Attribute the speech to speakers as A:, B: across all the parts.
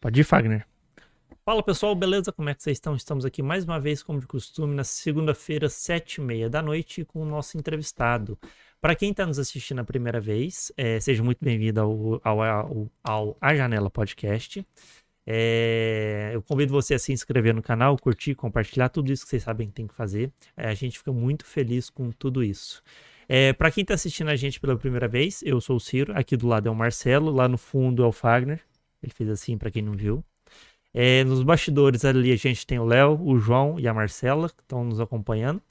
A: Pode ir, Fagner. Fala pessoal, beleza? Como é que vocês estão? Estamos aqui mais uma vez, como de costume, na segunda-feira, sete e meia da noite, com o nosso entrevistado. Para quem está nos assistindo a primeira vez, é, seja muito bem-vindo ao, ao, ao, ao, A Janela Podcast. É, eu convido você a se inscrever no canal, curtir, compartilhar tudo isso que vocês sabem que tem que fazer. É, a gente fica muito feliz com tudo isso. É, para quem está assistindo a gente pela primeira vez, eu sou o Ciro, aqui do lado é o Marcelo, lá no fundo é o Fagner. Ele fez assim para quem não viu. É, nos bastidores ali a gente tem o Léo, o João e a Marcela que estão nos acompanhando.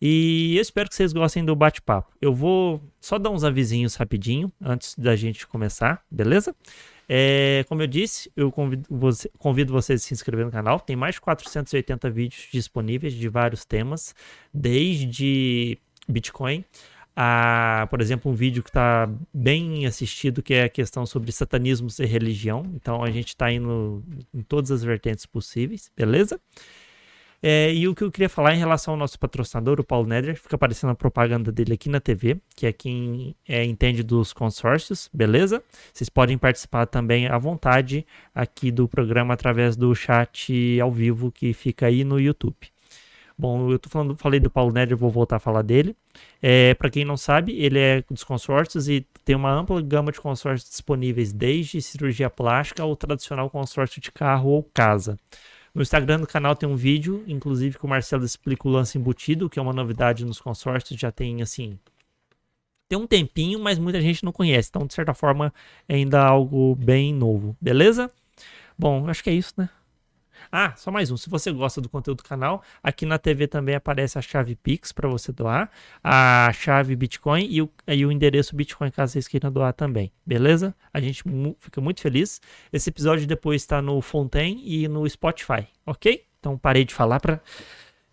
A: E eu espero que vocês gostem do bate-papo. Eu vou só dar uns avisinhos rapidinho antes da gente começar, beleza? É, como eu disse, eu convido, você, convido vocês a se inscrever no canal. Tem mais de 480 vídeos disponíveis de vários temas, desde Bitcoin a, por exemplo, um vídeo que está bem assistido, que é a questão sobre satanismo e religião. Então a gente está indo em todas as vertentes possíveis, beleza? É, e o que eu queria falar em relação ao nosso patrocinador, o Paulo Neder, fica aparecendo a propaganda dele aqui na TV, que é quem é, entende dos consórcios, beleza? Vocês podem participar também à vontade aqui do programa através do chat ao vivo que fica aí no YouTube. Bom, eu tô falando, falei do Paulo Neder, vou voltar a falar dele. É, para quem não sabe, ele é dos consórcios e tem uma ampla gama de consórcios disponíveis, desde cirurgia plástica ao tradicional consórcio de carro ou casa. No Instagram do canal tem um vídeo, inclusive que o Marcelo explica o lance embutido, que é uma novidade nos consórcios, já tem assim. Tem um tempinho, mas muita gente não conhece. Então, de certa forma, é ainda algo bem novo. Beleza? Bom, acho que é isso, né? Ah, só mais um. Se você gosta do conteúdo do canal, aqui na TV também aparece a chave Pix para você doar, a chave Bitcoin e o, e o endereço Bitcoin caso vocês queiram doar também. Beleza? A gente mu fica muito feliz. Esse episódio depois está no Fontaine e no Spotify, ok? Então parei de falar para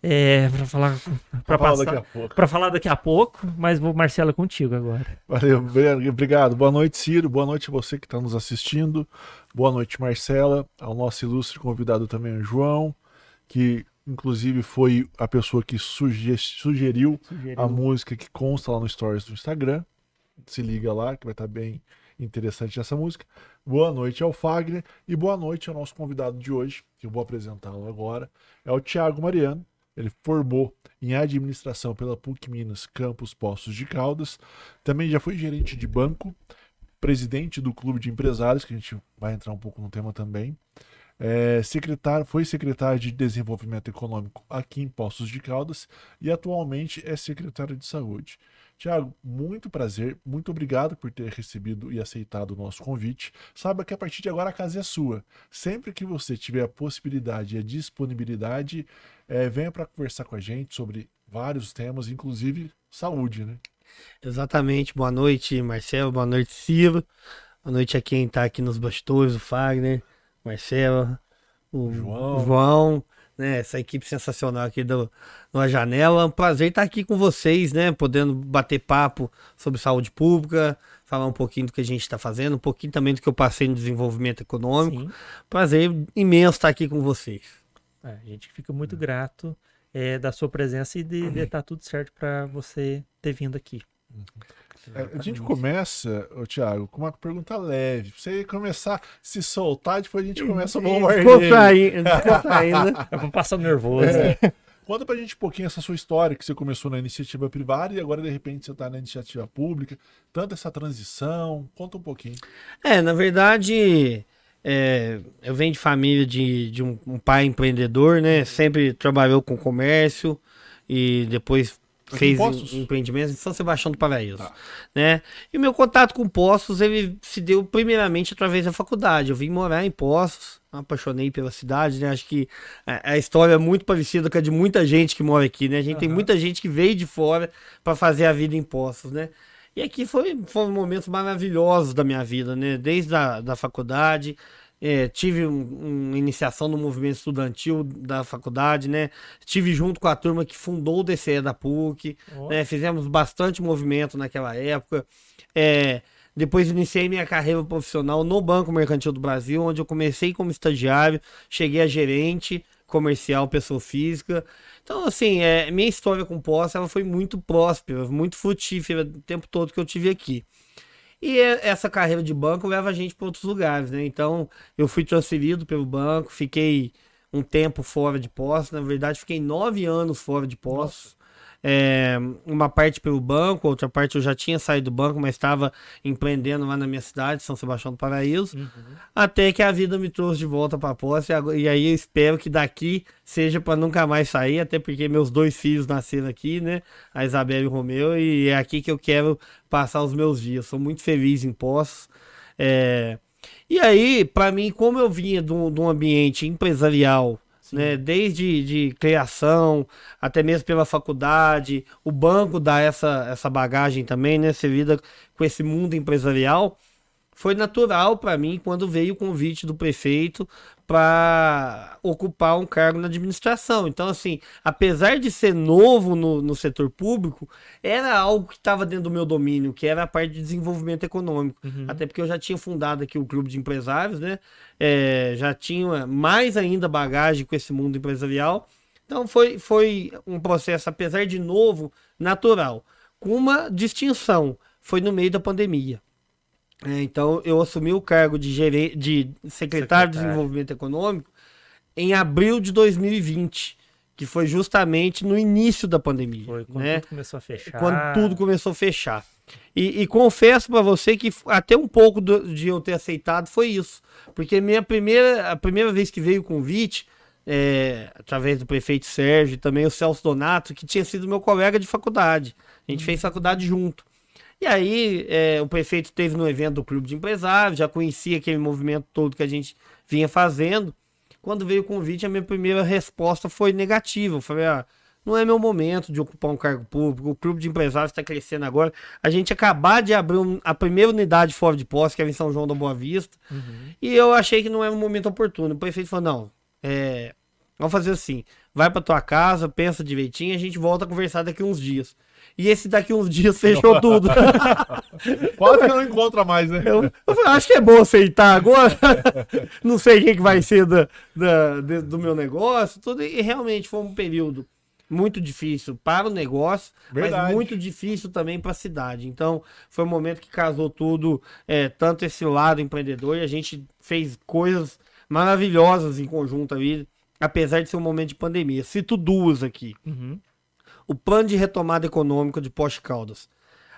A: é, para falar para falar daqui a pouco. Para falar daqui a pouco, mas vou Marcelo contigo agora.
B: Valeu, obrigado. Boa noite, Ciro. Boa noite a você que está nos assistindo. Boa noite, Marcela. Ao nosso ilustre convidado também, o João, que inclusive foi a pessoa que suge sugeriu, sugeriu, a música que consta lá no stories do Instagram. Se liga lá, que vai estar tá bem interessante essa música. Boa noite ao Fagner e boa noite ao nosso convidado de hoje, que eu vou apresentá-lo agora. É o Thiago Mariano. Ele formou em administração pela PUC Minas Campus Poços de Caldas. Também já foi gerente de banco, presidente do clube de empresários, que a gente vai entrar um pouco no tema também. É, secretário, foi secretário de Desenvolvimento Econômico aqui em Poços de Caldas e atualmente é secretário de Saúde. Tiago, muito prazer, muito obrigado por ter recebido e aceitado o nosso convite. Saiba que a partir de agora a casa é sua. Sempre que você tiver a possibilidade e a disponibilidade, é, venha para conversar com a gente sobre vários temas, inclusive saúde, né?
C: Exatamente. Boa noite, Marcelo. Boa noite, Ciro. Boa noite a quem está aqui nos bastidores, o Fagner, Marcelo, o João. João né? Essa equipe sensacional aqui do, do Janela. É um prazer estar aqui com vocês, né? Podendo bater papo sobre saúde pública, falar um pouquinho do que a gente está fazendo, um pouquinho também do que eu passei no desenvolvimento econômico. Sim. Prazer imenso estar aqui com vocês.
A: É, a gente fica muito grato é, da sua presença e de, estar tudo certo para você ter vindo aqui. Uhum.
B: É, a gente começa, ô, Thiago, com uma pergunta leve. Pra você começar a se soltar, depois a gente começa a bombardeio.
A: Descontraindo. Eu vou passar nervoso. É.
B: Conta pra gente um pouquinho essa sua história, que você começou na iniciativa privada e agora de repente você tá na iniciativa pública. Tanto essa transição, conta um pouquinho.
C: É, na verdade, é, eu venho de família de, de um, um pai empreendedor, né? Sempre trabalhou com comércio e depois fez empreendimentos em São Sebastião do Paraíso, tá. né? E o meu contato com Poços, ele se deu primeiramente através da faculdade. Eu vim morar em Poços, apaixonei pela cidade, né? Acho que a, a, história é muito parecida com a de muita gente que mora aqui, né? A gente uhum. tem muita gente que veio de fora para fazer a vida em Poços, né? E aqui foi, foram momentos maravilhosos da minha vida, né? Desde a da faculdade, é, tive um, uma iniciação no movimento estudantil da faculdade, né? Tive junto com a turma que fundou o DCE da PUC, oh. né? Fizemos bastante movimento naquela época. É, depois iniciei minha carreira profissional no Banco Mercantil do Brasil, onde eu comecei como estagiário, cheguei a gerente comercial, pessoa física. Então, assim, é, minha história com posse ela foi muito próspera, muito frutífera o tempo todo que eu tive aqui. E essa carreira de banco leva a gente para outros lugares, né? Então, eu fui transferido pelo banco, fiquei um tempo fora de posse. Na verdade, fiquei nove anos fora de posse. É, uma parte pelo banco, outra parte eu já tinha saído do banco, mas estava empreendendo lá na minha cidade, São Sebastião do Paraíso. Uhum. Até que a vida me trouxe de volta para a posse. E aí eu espero que daqui seja para nunca mais sair, até porque meus dois filhos nasceram aqui, né? A Isabela e o Romeu, e é aqui que eu quero passar os meus dias. Sou muito feliz em posse. É... E aí, para mim, como eu vinha de um, de um ambiente empresarial né? Desde de criação, até mesmo pela faculdade, o banco dá essa, essa bagagem também, né? Você lida com esse mundo empresarial. Foi natural para mim quando veio o convite do prefeito para ocupar um cargo na administração. Então, assim, apesar de ser novo no, no setor público, era algo que estava dentro do meu domínio, que era a parte de desenvolvimento econômico. Uhum. Até porque eu já tinha fundado aqui o Clube de Empresários, né? É, já tinha mais ainda bagagem com esse mundo empresarial. Então, foi, foi um processo, apesar de novo, natural, com uma distinção. Foi no meio da pandemia. É, então, eu assumi o cargo de, gere... de secretário, secretário de Desenvolvimento Econômico em abril de 2020, que foi justamente no início da pandemia. Foi
A: quando
C: né?
A: tudo começou a fechar.
C: Quando tudo começou a fechar. E, e confesso para você que até um pouco do, de eu ter aceitado foi isso. Porque minha primeira, a primeira vez que veio o convite, é, através do prefeito Sérgio e também o Celso Donato, que tinha sido meu colega de faculdade. A gente uhum. fez faculdade junto. E aí é, o prefeito esteve no evento do Clube de Empresários, já conhecia aquele movimento todo que a gente vinha fazendo. Quando veio o convite, a minha primeira resposta foi negativa. Eu falei, ah, não é meu momento de ocupar um cargo público, o Clube de Empresários está crescendo agora. A gente acabar de abrir um, a primeira unidade fora de posse, que era em São João da Boa Vista, uhum. e eu achei que não era um momento oportuno. O prefeito falou, não, é, vamos fazer assim, vai para tua casa, pensa direitinho, a gente volta a conversar daqui uns dias. E esse daqui uns dias fechou tudo.
B: Quase que não encontra mais, né?
C: Eu, eu acho que é bom aceitar agora. não sei o que, que vai ser da, da, do meu negócio, tudo. E realmente foi um período muito difícil para o negócio, Verdade. mas muito difícil também para a cidade. Então, foi um momento que casou tudo, é, tanto esse lado empreendedor, e a gente fez coisas maravilhosas em conjunto ali, apesar de ser um momento de pandemia. Cito duas aqui. Uhum o plano de retomada econômica de Poste Caldas.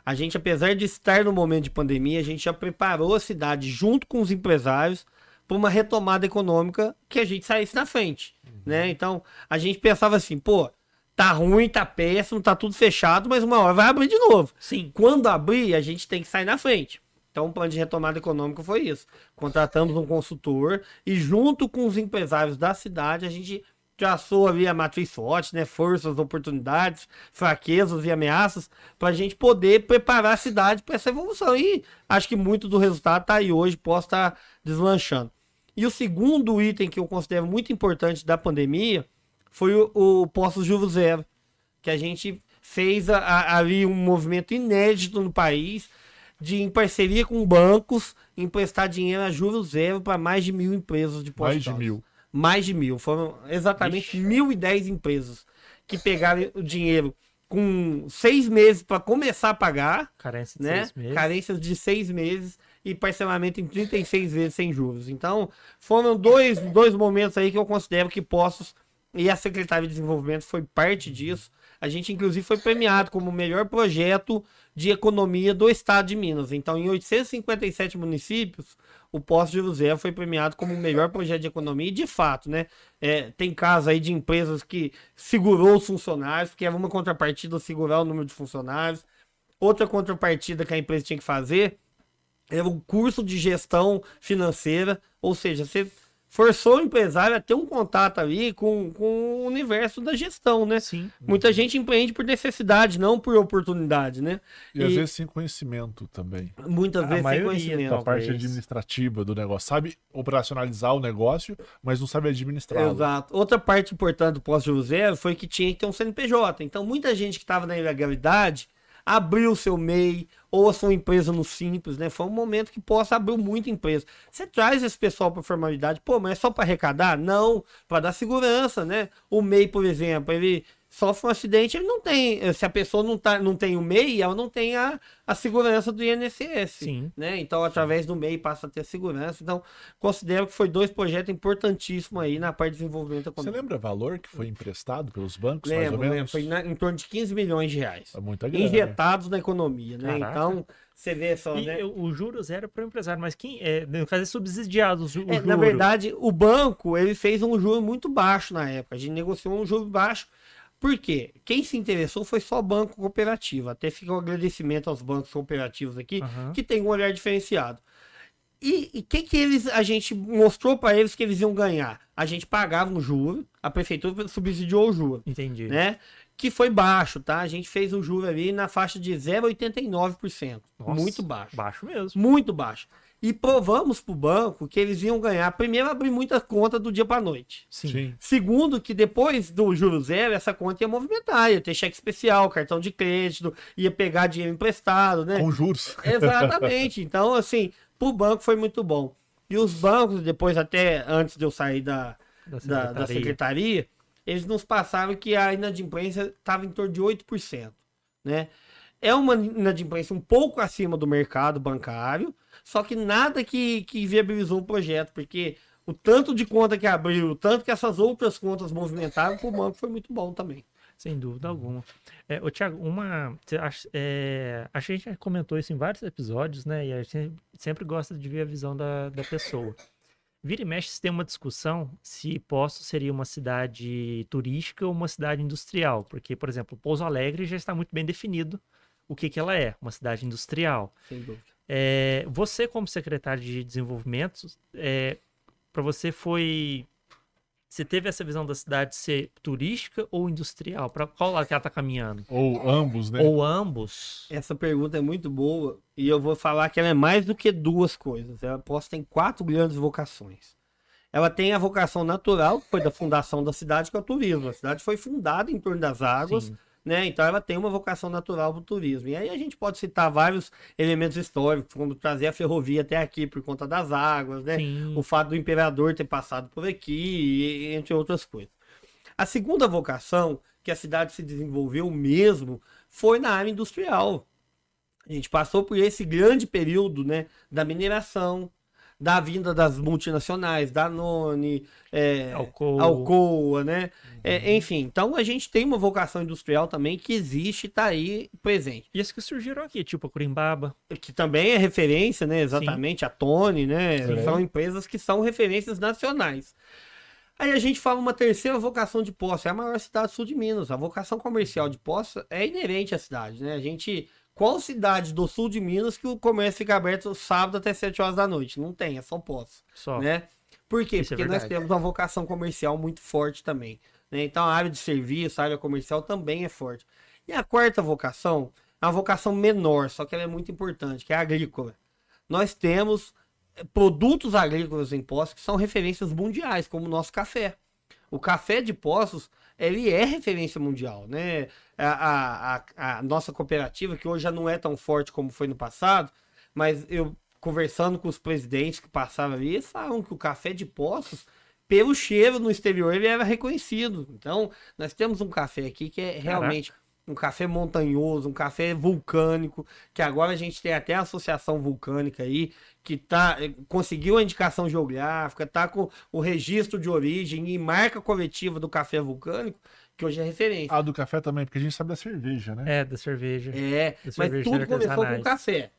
C: A gente, apesar de estar no momento de pandemia, a gente já preparou a cidade junto com os empresários para uma retomada econômica que a gente saísse na frente, uhum. né? Então, a gente pensava assim, pô, tá ruim, tá péssimo, tá tudo fechado, mas uma hora vai abrir de novo. Sim. Quando abrir, a gente tem que sair na frente. Então, o plano de retomada econômica foi isso. Contratamos um consultor e junto com os empresários da cidade, a gente traçou ali a matriz SWOT, né? Forças, oportunidades, fraquezas e ameaças, para a gente poder preparar a cidade para essa evolução. E acho que muito do resultado está aí hoje, posso estar tá deslanchando. E o segundo item que eu considero muito importante da pandemia foi o, o Posto Juro Zero, que a gente fez a, a, ali um movimento inédito no país de, em parceria com bancos, emprestar dinheiro a juros zero para mais de mil empresas de
B: postos. Mais de mil
C: mais de mil. Foram exatamente mil e dez empresas que pegaram o dinheiro com seis meses para começar a pagar.
A: Carência
C: de né? seis meses. Carências de seis meses e parcelamento em 36 vezes sem juros. Então, foram dois, dois momentos aí que eu considero que Postos e a Secretaria de Desenvolvimento foi parte disso. A gente, inclusive, foi premiado como o melhor projeto de economia do estado de Minas. Então, em 857 municípios, o Posto de José foi premiado como o melhor projeto de economia. E, de fato, né? É, tem casos aí de empresas que segurou os funcionários, que era uma contrapartida segurar o número de funcionários. Outra contrapartida que a empresa tinha que fazer era o curso de gestão financeira, ou seja, você forçou o empresário a ter um contato ali com, com o universo da gestão, né? Sim. Muita gente empreende por necessidade, não por oportunidade, né?
B: E, e às vezes sem conhecimento também.
C: Muitas a vezes sem conhecimento.
B: A parte administrativa do negócio. Sabe operacionalizar o negócio, mas não sabe administrar.
C: Exato. Outra parte importante do pós-José foi que tinha que ter um CNPJ. Então, muita gente que estava na ilegalidade abriu o seu MEI, ou a sua empresa no Simples, né? Foi um momento que possa abrir muita empresa. Você traz esse pessoal para formalidade, pô, mas é só para arrecadar? Não, para dar segurança, né? O MEI, por exemplo, ele sofre um acidente, ele não tem. Se a pessoa não, tá, não tem o MEI, ela não tem a, a segurança do INSS.
A: Sim.
C: Né? Então, através do MEI passa a ter segurança. Então, considero que foi dois projetos importantíssimos aí na parte de desenvolvimento
B: econômico. Você lembra o valor que foi emprestado pelos bancos,
C: lembro,
B: mais ou menos? Lembro,
C: foi na, em torno de 15 milhões de reais.
B: É muita grana.
C: Injetados na economia, né?
A: Caraca.
C: Então, você vê só,
A: E
C: né?
A: o juro zero é para o empresário, mas quem é, no caso é subsidiado o, o
C: É, na verdade, o banco ele fez um juro muito baixo na época. A gente negociou um juro baixo. Por quê? Quem se interessou foi só banco cooperativo. Até fica um agradecimento aos bancos cooperativos aqui,
A: Aham.
C: que tem um olhar diferenciado. E o que, que eles a gente mostrou para eles que eles iam ganhar? A gente pagava um juro, a prefeitura subsidiou o juro,
A: Entendi.
C: né? Que foi baixo, tá? A gente fez um juro ali na faixa de 0,89%.
A: Nossa,
C: Muito baixo.
A: Baixo mesmo.
C: Muito baixo. E provamos pro banco que eles iam ganhar. Primeiro, abrir muita conta do dia para noite.
A: Sim.
C: Segundo, que depois do juro zero, essa conta ia movimentar, ia ter cheque especial, cartão de crédito, ia pegar dinheiro emprestado, né?
B: Com juros.
C: Exatamente. Então, assim, pro banco foi muito bom. E os bancos, depois, até antes de eu sair da,
A: Da
C: da,
A: secretaria.
C: da secretaria, eles nos passaram que a inadimplência estava em torno de 8%. Né? É uma inadimplência um pouco acima do mercado bancário, só que nada que, que viabilizou o projeto, porque o tanto de conta que abriu, o tanto que essas outras contas movimentaram para o banco foi muito bom também.
A: Sem dúvida alguma. É, ô, Thiago, uma. é, a gente já comentou isso em vários episódios, né? E a gente sempre gosta de ver a visão da, da pessoa. Vira e mexe, se tem uma discussão se Poços seria uma cidade turística ou uma cidade industrial. Porque, por exemplo, Pouso Alegre já está muito bem definido o que, que ela é, uma cidade industrial.
C: Sem dúvida.
A: É, você, como secretário de desenvolvimento, para você foi. Você teve essa visão da cidade ser turística ou industrial? Para qual lado que ela está caminhando?
B: Ou ambos, né?
A: Ou ambos?
C: Essa pergunta é muito boa e eu vou falar que ela é mais do que duas coisas. Ela posta em quatro grandes vocações. Ela tem a vocação natural, que foi da fundação da cidade, que é o turismo. A cidade foi fundada em torno das águas,
A: Sim.
C: Né? Então ela tem uma vocação natural para o turismo. E aí a gente pode citar vários elementos históricos, como trazer a ferrovia até aqui por conta das águas, né?
A: Sim.
C: o fato do imperador ter passado por aqui, entre outras coisas. A segunda vocação que a cidade se desenvolveu mesmo foi na área industrial. A gente passou por esse grande período né, da mineração, da vinda das multinacionais, da None, é,
A: Alcoa.
C: Alcoa, né? É, enfim, então a gente tem uma vocação industrial também que existe e está aí presente
A: E as que surgiram aqui, tipo a Curimbaba.
C: que também é referência, né? Exatamente, a Tony, né?
B: Sim.
C: São empresas que são referências nacionais. Aí a gente fala uma terceira vocação de Poço, é a maior cidade do sul de Minas. A vocação comercial de Poço é inerente à cidade, né? A gente. Qual cidade do sul de Minas que o comércio fica aberto sábado até 7 horas da noite? Não tem, é só Poço
A: Só.
C: né? Por quê?
A: Isso é
C: Porque nós
A: verdade.
C: temos uma vocação comercial muito forte também. né? Então a área de serviço, a área comercial também é forte. E a quarta vocação é uma vocação menor, só que ela é muito importante, que é a agrícola. Nós temos eh, produtos agrícolas em Poços que são referências mundiais, como o nosso café. O café de Poços, ele é referência mundial, né? A, a, a- nossa cooperativa, que hoje já não é tão forte como foi no passado, mas eu conversando com os presidentes que passavam ali, eles falam que o café de Poços, pelo cheiro no exterior, ele era reconhecido. Então, nós temos um café aqui que é realmente um café montanhoso, um café vulcânico, que agora a gente tem até a associação vulcânica aí, que tá, eh, conseguiu a indicação geográfica, tá com o registro de origem e marca coletiva do café vulcânico, que hoje é referência.
B: Ah, do café também, porque a gente sabe da cerveja, né?
A: É, da cerveja.
C: É,
A: Dos
C: mas tudo começou com
A: artesanais.
C: café.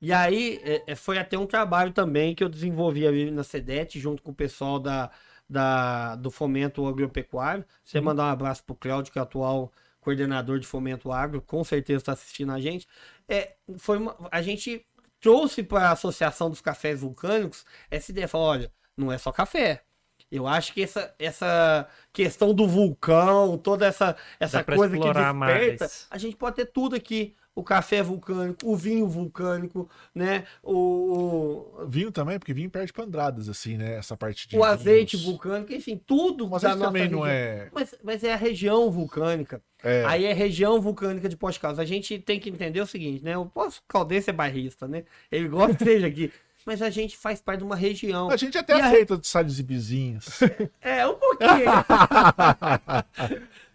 C: E aí é, é, foi até um trabalho também que eu desenvolvi ali na SEDET, junto com o pessoal da, da, do Fomento Agropecuário. Você mandar um abraço pro Cláudio, que é o atual coordenador de Fomento Agro, com certeza está assistindo a gente. É, foi uma- a gente trouxe para a Associação dos Cafés Vulcânicos essa ideia, falou, olha, não é só café. Eu acho que essa, essa questão do vulcão, toda essa, essa coisa que desperta,
A: mais.
C: a gente pode ter tudo aqui. O café vulcânico, o vinho vulcânico, né? O, o,
B: Vinho também, porque vinho perde pra Andradas, assim, né? Essa parte de.
C: o azeite
B: vinhos.
C: vulcânico, enfim, tudo
B: Mas
C: da nossa
B: também não
C: região.
B: é.
C: Mas, mas é a região vulcânica.
B: É.
C: Aí é região vulcânica de Caldas. A gente tem que entender o seguinte, né? O Poço Caldense é bairrista, né? Ele gosta seja aqui. Mas a gente faz parte de uma região.
B: A gente até
C: E a-
B: aceita de cidades vizinhas.
C: É, um pouquinho.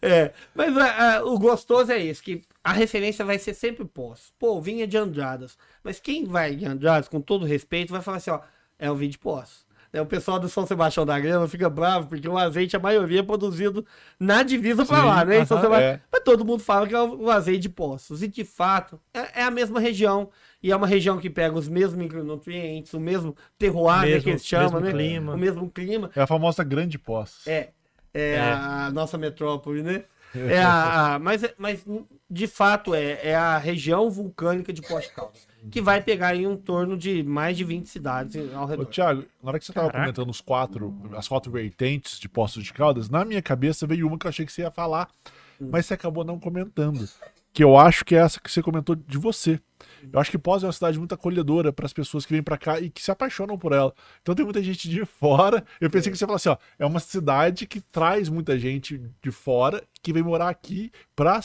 C: é, mas ah, o gostoso é isso, que a referência vai ser sempre Poços. Pô, vinha de Andradas. Mas quem vai de Andradas, com todo respeito, vai falar assim, ó, é o vinho de Poços. Né, O pessoal do São Sebastião da Grama fica bravo, porque o azeite, a maioria, é produzido na divisa
B: Sim,
C: lá, né? em São Sebastião.
B: é.
C: Mas todo mundo fala que é o o azeite de Poços. E, de fato, é, é a mesma região. E é uma região que pega os mesmos micronutrientes, o mesmo terroir, né,
A: Mesmo-
C: que eles chamam,
A: mesmo
C: né?
A: clima.
C: O mesmo clima.
B: É a famosa Grande Poços.
C: É. É,
A: É.
C: A, nossa metrópole, né? É a, a- mas, mas, de fato, é, é a região vulcânica de Poste Caldas, que vai pegar em um torno de mais de 20 cidades ao
B: Ô,
C: redor.
B: Thiago, na hora que você tava
A: Caraca.
B: comentando os quatro, as quatro vertentes de Poços de Caldas, na minha cabeça veio uma que eu achei que você ia falar,
C: Hum.
B: mas você acabou não comentando. Que eu acho que é essa que você comentou de você. Eu acho que Poços é uma cidade muito acolhedora para as pessoas que vêm para cá e que se apaixonam por ela. Então tem muita gente de fora. Eu pensei que você falar assim, ó, é uma cidade que traz muita gente de fora que vem morar aqui para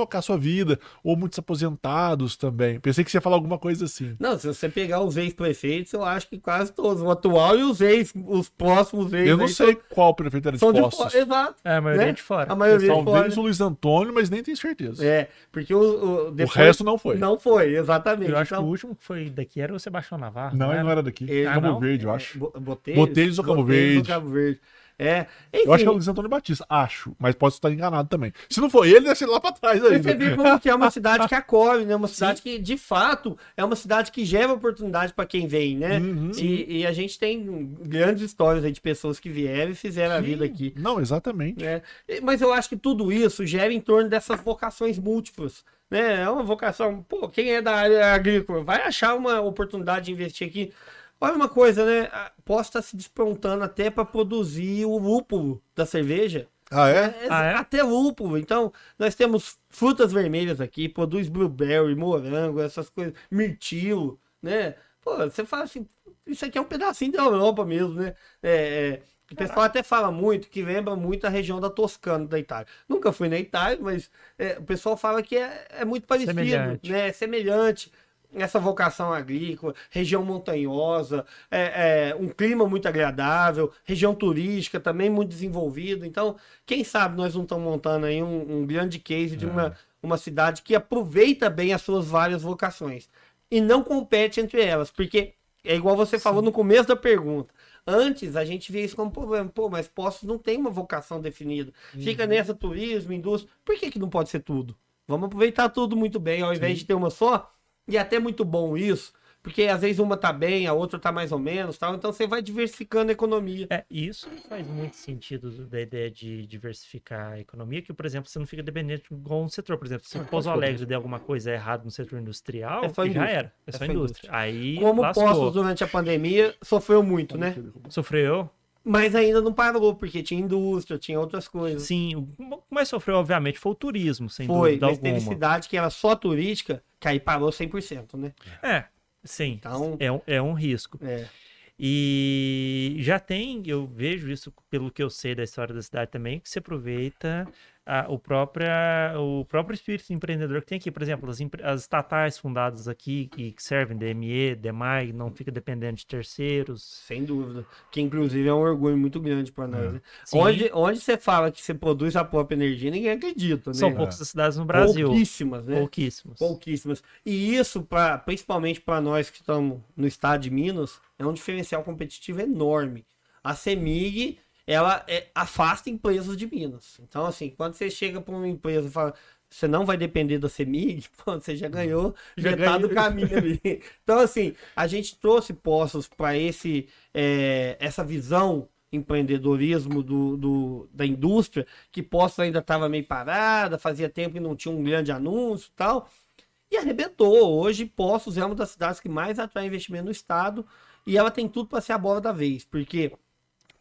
B: tocar sua vida, ou muitos aposentados também. Pensei que você ia falar alguma coisa assim.
C: Não, se você pegar os ex-prefeitos, eu acho que quase todos, o atual e os ex, os próximos ex.
B: Eu não sei qual prefeito era de
C: São, são de fora. Exato.
A: É, a maioria
C: Né?
A: é de fora.
C: A maioria de
B: Talvez
C: fora.
B: o Luiz Antônio, mas nem tenho certeza.
C: É, porque o, o,
B: o
C: depois-
B: resto não foi.
C: Não foi, exatamente.
A: Eu acho que
C: Então,
A: o último que foi daqui era o Sebastião Navarro.
B: Não, ele
A: era?
B: não era daqui.
C: Ele-
B: Cabo
A: Ah, não?
B: Verde, eu acho.
C: Bo- Boteiros?
B: Boteiros ou Cabo Verde?
C: Cabo Verde. É.
B: Eu acho que é o
C: enfim,
B: Luiz Antônio Batista, acho. Mas posso estar enganado também. Se não for ele, deve ser lá pra trás ainda.
C: Você vê como que é uma cidade que acolhe, né? Uma cidade que, de fato, é uma cidade que gera oportunidade para quem vem, né?
B: Uhum.
C: E, e a gente tem grandes histórias aí de pessoas que vieram e fizeram a vida aqui.
B: Não, exatamente.
C: né? E- Mas eu acho que tudo isso gera em torno dessas vocações múltiplas. Né? É uma vocação. Pô, quem é da área agrícola vai achar uma oportunidade de investir aqui. Olha uma coisa, né? A- Posso estar se desprontando até para produzir o lúpulo da cerveja.
B: Ah, é?
C: É,
A: Ah, é?
C: Até lúpulo. Então, nós temos frutas vermelhas aqui, produz blueberry, morango, essas coisas, mirtilo, né? Pô, você fala assim, isso aqui é um pedacinho da Europa mesmo, né? É, é, o pessoal até fala muito, que lembra muito a região da Toscana, da Itália. Nunca fui na Itália, mas é, o pessoal fala que é, é muito parecido,
A: Semelhante.
C: né? É semelhante. Essa vocação agrícola, região montanhosa, é, é, um clima muito agradável, região turística também muito desenvolvida. Então, quem sabe nós não estamos montando aí um, um grande case de uma, uma cidade que aproveita bem as suas várias vocações e não compete entre elas, porque é igual você falou no começo da pergunta. Antes a gente via isso como problema, pô, mas Poços não tem uma vocação definida. Fica nessa turismo, indústria. Por que, que não pode ser tudo? Vamos aproveitar tudo muito bem, ao invés de ter uma só. E é até muito bom isso, porque às vezes uma tá bem, a outra tá mais ou menos, tal. Então você vai diversificando a economia.
A: É, e isso faz muito sentido do- da ideia de diversificar a economia, que, por exemplo, você não fica dependente de um setor. Por exemplo, se Pouso Alegre der alguma coisa errada no setor industrial,
C: É só
A: já
C: indústria.
A: era. É
C: É
A: só
C: só
A: indústria. Aí
C: Como
A: lascou.
C: Poços durante a pandemia sofreu muito, né?
A: Sofreu?
C: Mas ainda não parou, porque tinha indústria, tinha outras coisas.
A: Sim. O que mais sofreu, obviamente, foi o turismo, sem
C: Foi,
A: dúvida
C: mas teve
A: alguma.
C: cidade que era só turística, que aí parou 100%, né?
A: É, sim.
C: Então,
A: É um, é um risco.
C: é.
A: E já tem, eu vejo isso pelo que eu sei da história da cidade também, que se aproveita a- o, própria, o próprio espírito empreendedor que tem aqui. Por exemplo, as, as estatais fundadas aqui, que que servem DME, DEMAI, não fica dependendo de terceiros.
C: Sem dúvida. Que inclusive é um orgulho muito grande para nós, né?
A: Sim.
C: Onde, onde você fala que você produz a própria energia, ninguém acredita, né?
A: São poucas as cidades no Brasil.
C: Pouquíssimas, né?
A: Pouquíssimas.
C: Pouquíssimas. E isso, pra, principalmente para nós que estamos no estado de Minas, é um diferencial competitivo enorme. A CEMIG, ela é- afasta empresas de Minas. Então, assim, quando você chega para uma empresa e fala, você não vai depender da CEMIG, pô, você já ganhou
A: Já
C: metade do
A: ganhou.
C: caminho ali. Então, assim, a gente trouxe postos para esse é, essa visão empreendedorismo do, do- da indústria, que Postos ainda estava meio parada, fazia tempo que não tinha um grande anúncio e tal. E arrebentou. Hoje, Poços é uma das cidades que mais atrai investimento no estado e ela tem tudo para ser a bola da vez, porque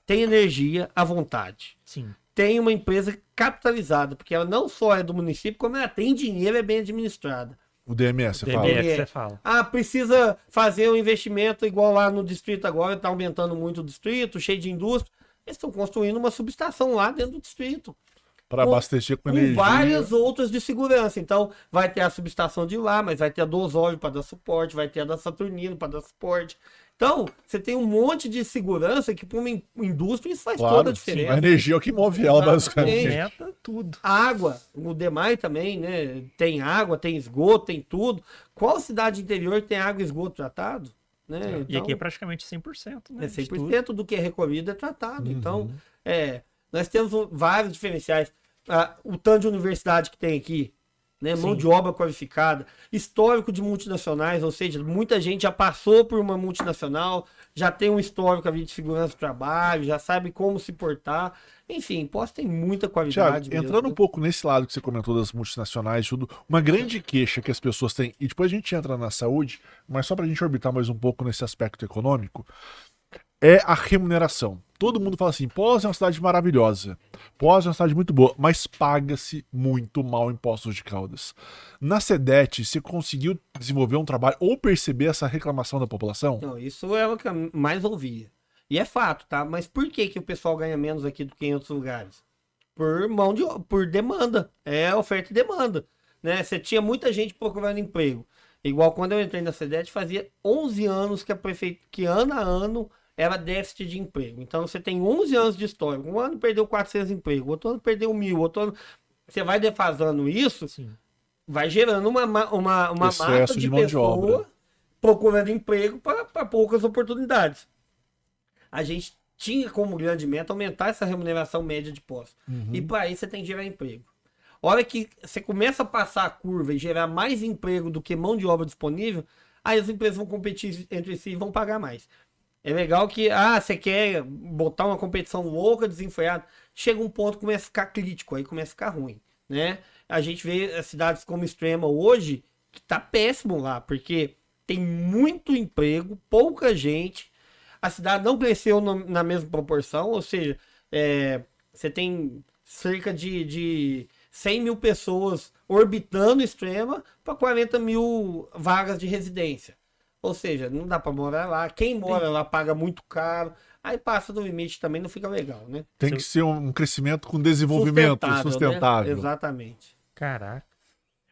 C: tem energia à vontade.
A: Sim.
C: Tem uma empresa capitalizada, porque ela não só é do município, como ela tem dinheiro e é bem administrada.
B: O DMS, você
A: DME
B: fala.
A: você fala.
C: Ah, precisa fazer um investimento igual lá no distrito agora, está aumentando muito o distrito, cheio de indústria. Eles estão construindo uma subestação lá dentro do distrito
B: Para abastecer com,
C: com
B: energia.
C: várias outras de segurança. Então, vai ter a subestação de lá, mas vai ter a do Osório para dar suporte, vai ter a da Saturnino para dar suporte. Então, você tem um monte de segurança que para uma indústria isso faz claro, toda a diferença. Sim,
B: a energia é o que move ela, basicamente.
C: tudo. Água, o demais também, né? Tem água, tem esgoto, tem tudo. Qual cidade interior tem água e esgoto tratado? Né?
A: Então, e aqui é praticamente 100%. Né?
C: É 100% do que é recolhido é tratado. Uhum. Então, é, nós temos vários diferenciais. Ah, o tanto de universidade que tem aqui, né? Mão de obra qualificada, histórico de multinacionais, ou seja, muita gente já passou por uma multinacional, já tem um histórico de segurança do trabalho, já sabe como se portar. Enfim, posso tem muita qualidade.
B: Tiago, entrando um pouco nesse lado que você comentou das multinacionais, tudo, uma grande queixa que as pessoas têm, e depois a gente entra na saúde, mas só para a gente orbitar mais um pouco nesse aspecto econômico, é a remuneração. Todo mundo fala assim: Pós é uma cidade maravilhosa, Pós é uma cidade muito boa, mas paga-se muito mal impostos de Caldas. Na SEDET, você conseguiu desenvolver um trabalho ou perceber essa reclamação da população?
C: Não, isso é o que eu mais ouvia. E é fato, tá? Mas por que, que o pessoal ganha menos aqui do que em outros lugares? Por mão de por demanda. É oferta e demanda. Né? Você tinha muita gente procurando emprego. Igual quando eu entrei na SEDET, fazia 11 anos que a prefeita, que ano a ano era déficit de emprego. Então você tem 11 anos de história. Um ano perdeu 400 empregos, outro ano perdeu mil, outro ano. Você vai defasando isso, Sim. vai gerando uma, uma, uma massa de, de pessoa procurando emprego para poucas oportunidades. A gente tinha como grande meta aumentar essa remuneração média de postos. Uhum. E para isso você tem que gerar emprego. A hora que você começa a passar a curva e gerar mais emprego do que mão de obra disponível, aí as empresas vão competir entre si e vão pagar mais. É legal que, ah, você quer botar uma competição louca, desenfreada. Chega um ponto que começa a ficar crítico, aí começa a ficar ruim, né? A gente vê cidades como Extrema hoje, que tá péssimo lá, porque tem muito emprego, pouca gente, a cidade não cresceu no, na mesma proporção, ou seja, é, você tem cerca de, de 100 mil pessoas orbitando Extrema para 40 mil vagas de residência. Ou seja, não dá para morar lá. Quem mora Sim. lá paga muito caro. Aí passa do limite também não fica legal, né?
B: Tem que ser um crescimento com desenvolvimento sustentável. sustentável.
C: Né? Exatamente.
A: Caraca.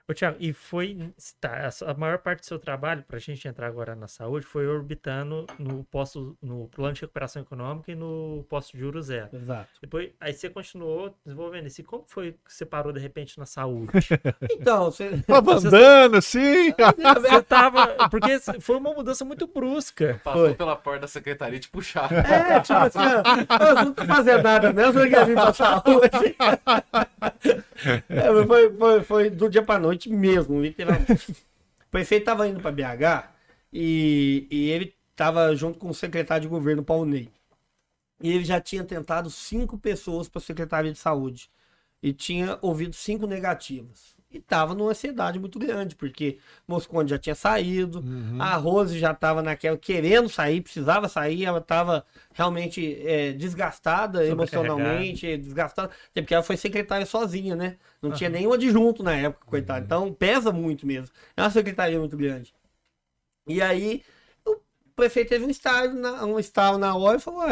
A: Ô, Thiago, e foi. Tá, a maior parte do seu trabalho, para a gente entrar agora na saúde, foi orbitando no posto, no plano de recuperação econômica e no posto de juros zero.
C: Exato.
A: Depois, aí você continuou desenvolvendo isso. E como foi que você parou de repente na saúde?
C: então, você.
B: Tava andando, sim!
A: Você tava. Porque foi uma mudança muito brusca.
D: Passou
A: foi.
D: pela porta da secretaria e te puxaram.
C: É, tipo assim, eu não tô fazendo nada mesmo, eu queria vir pra saúde. É, foi, foi, foi do dia pra noite mesmo, literalmente. o prefeito estava indo para BH e, e ele estava junto com o secretário de governo, Paulo Ney. E ele já tinha tentado cinco pessoas para Secretaria de Saúde e tinha ouvido cinco negativas e tava numa ansiedade muito grande, porque Moscone já tinha saído, uhum. a Rose já tava naquela querendo sair, precisava sair, ela tava realmente é, desgastada emocionalmente, desgastada, até porque ela foi secretária sozinha, né? Não uhum. tinha nenhum adjunto na época, coitado. Uhum. Então pesa muito mesmo. É uma secretaria muito grande. E aí o prefeito teve um estalo na, um estalo na hora e falou: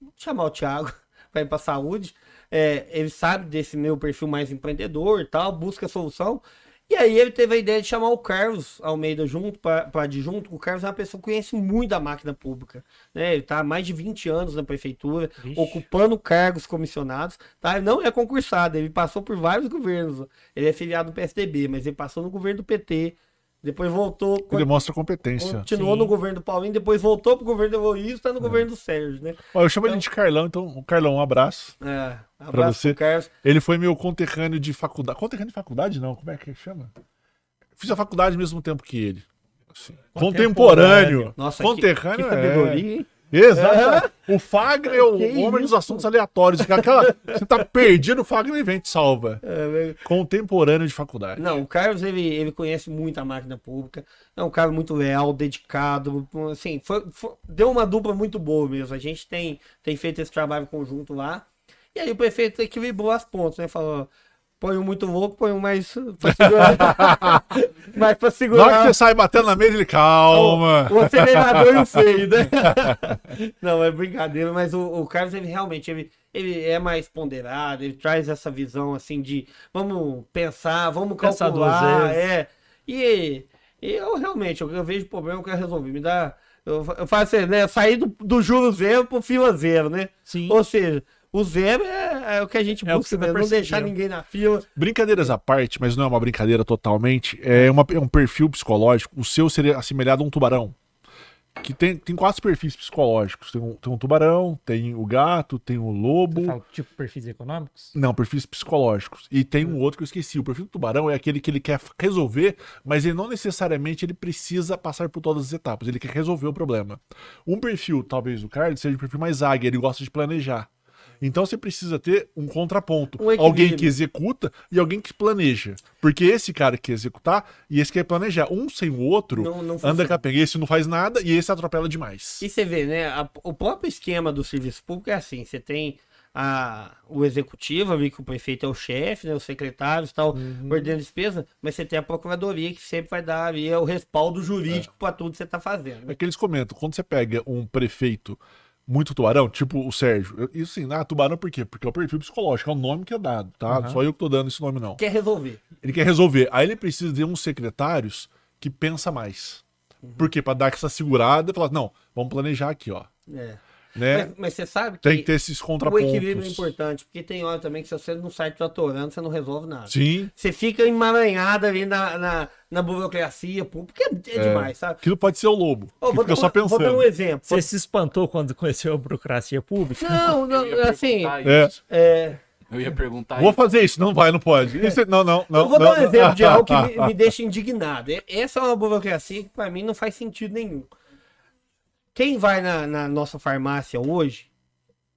C: vou chamar o Thiago para ir para saúde é, ele sabe desse meu perfil mais empreendedor e tal, busca solução. E aí ele teve a ideia de chamar o Carlos Almeida junto para adjunto. O Carlos é uma pessoa que conhece muito a máquina pública. Né? Ele está há mais de 20 anos na prefeitura, Vixe. ocupando cargos comissionados. Tá? Ele não é concursado, ele passou por vários governos. Ele é filiado do PSDB, mas ele passou no governo do PT, depois voltou.
B: Ele demonstra competência.
C: Continuou Sim. no governo do Paulinho, depois voltou pro governo do Eloísio, está no é. governo do Sérgio, né?
B: Ó, eu chamo então... ele de Carlão, então, Carlão, um abraço.
C: É, um abraço
B: você. Carlos. Ele foi meu conterrâneo de faculdade. Conterrâneo de faculdade, não, como é que chama? Fiz a faculdade ao mesmo tempo que ele. Assim. Contemporâneo.
C: Nossa,
B: conterrâneo.
C: Que, que sabedoria,
B: é... Exato. É. O Fagner é o que homem isso? dos assuntos aleatórios. Aquela, você tá perdido, o Fagner vem te salva. É, Contemporâneo de faculdade.
C: Não, o Carlos ele, ele conhece muito a máquina pública. É um cara muito leal, dedicado. Assim, foi, foi, deu uma dupla muito boa mesmo. A gente tem, tem feito esse trabalho conjunto lá. E aí o prefeito equilibrou as pontas, né? Falou: Põe um muito louco, põe um mais pra segurar. mais pra segurar. Na hora
B: que você sai batendo na mesa, ele calma.
C: O, o acelerador e o freio, né? Não, é brincadeira, mas o, o Carlos, ele realmente, ele, ele é mais ponderado, ele traz essa visão, assim, de vamos pensar, vamos calcular, é. E, e eu realmente, eu, eu vejo problema, eu quero resolver. Me dá Eu, eu faço assim, né? Sair do, do juro zero pro fila zero, né?
A: Sim.
C: Ou seja, o zero é, é o que a gente
A: É o que
C: busca,
A: você tá?
C: Não deixar ninguém na fila.
B: Brincadeiras à parte, mas não é uma brincadeira totalmente. É, uma- é um perfil psicológico. O seu seria assemelhado a um tubarão. Que tem, tem quatro perfis psicológicos. Tem um, tem um tubarão, tem o gato, tem o lobo.
A: Você fala, tipo, perfis econômicos?
B: Não, perfis psicológicos. E tem um outro que eu esqueci. O perfil do tubarão é aquele que ele quer resolver, mas ele não necessariamente ele precisa passar por todas as etapas. Ele quer resolver o problema. Um perfil, talvez o Carlos, seja um perfil mais águia, ele gosta de planejar. Então você precisa ter um contraponto.
C: Um
B: alguém que executa e alguém que planeja. Porque esse cara quer executar e esse quer planejar. Um sem o outro
C: Não- não
B: anda capenga. Esse não faz nada e esse atropela demais.
C: E você vê, né? a- o próprio esquema do serviço público é assim: você tem a, o executivo, ali que o prefeito é o chefe, né? Os secretários tal,
B: Uhum.
C: ordenando despesa, mas você tem a procuradoria que sempre vai dar ali é o respaldo jurídico para tudo que você está fazendo.
B: É que eles comentam, quando você pega um prefeito muito tubarão, tipo o Sérgio, isso assim, ah, tubarão por quê? Porque é o perfil psicológico, é o nome que é dado, tá?
A: Aham.
B: Só eu que tô dando esse nome, não.
C: Quer resolver.
B: Ele quer resolver. Aí ele precisa de uns secretários que pensa mais.
C: Uhum.
B: Por quê? Pra dar essa segurada e falar, não, vamos planejar aqui, ó.
C: É.
B: Né?
C: Mas, mas você sabe que,
B: Tem que ter esses
C: o
B: contrapontos.
C: equilíbrio é importante, porque tem hora também que se você não sai tratorando, você não resolve nada.
B: Sim.
C: Você fica emaranhado ali na, na, na burocracia, porque é, é demais, sabe?
B: Aquilo pode ser o lobo. Que
C: vou,
B: fica
C: dar
B: só
C: um, vou
B: pensando.
C: dar um exemplo.
A: Você se espantou quando conheceu a burocracia pública?
C: Não, não,
D: Eu ia
C: assim,
D: perguntar
B: É.
D: isso.
C: é,
D: Eu ia perguntar
B: Vou
D: isso.
B: fazer isso, não vai, não pode. Isso- não, não, não.
C: eu vou
B: não,
C: dar um
B: não.
C: exemplo de algo que me, me deixa indignado. Essa é uma burocracia que pra mim não faz sentido nenhum. Quem vai na, na nossa farmácia hoje,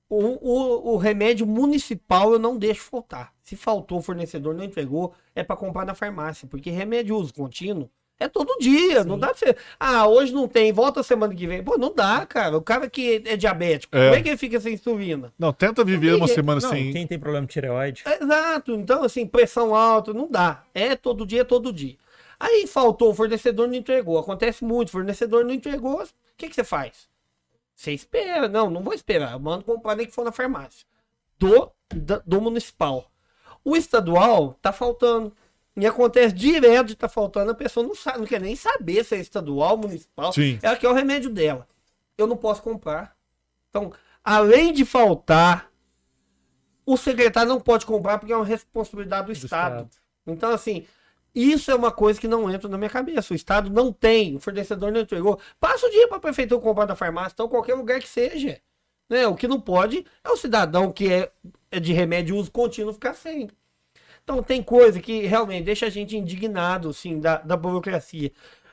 C: o, o, o remédio municipal eu não deixo faltar. Se faltou, o fornecedor não entregou, é pra comprar na farmácia. Porque remédio uso contínuo é todo dia. Não dá pra você. Ah, hoje não tem, volta semana que vem. Pô, não dá, cara. O cara que é diabético,
B: É.
C: como é que ele fica sem insulina?
B: Não, tenta viver uma semana
A: Não,
B: sem.
A: quem tem problema de tireoide?
C: Exato. Então, assim, pressão alta, não dá. É todo dia, todo dia. Aí faltou, o fornecedor não entregou. Acontece muito, o fornecedor não entregou. O que, que você faz? Você espera. Não, não vou esperar. Eu mando comprar nem que for na farmácia. Do, da- do municipal. O estadual tá faltando. E acontece direto de tá faltando, a pessoa não sabe, não quer nem saber se é estadual, municipal.
B: Sim.
C: Ela quer o remédio dela. Eu não posso comprar. Então, além de faltar, o secretário não pode comprar porque é uma responsabilidade do, Estado.
A: Estado.
C: Então, assim, isso é uma coisa que não entra na minha cabeça. O Estado não tem, o fornecedor não entregou. Passa o dia para a prefeitura comprar da farmácia, então qualquer lugar que seja. Né? O que não pode é o cidadão que é, é de remédio uso contínuo ficar sem. Então tem coisa que realmente deixa a gente indignado, assim, da, da burocracia.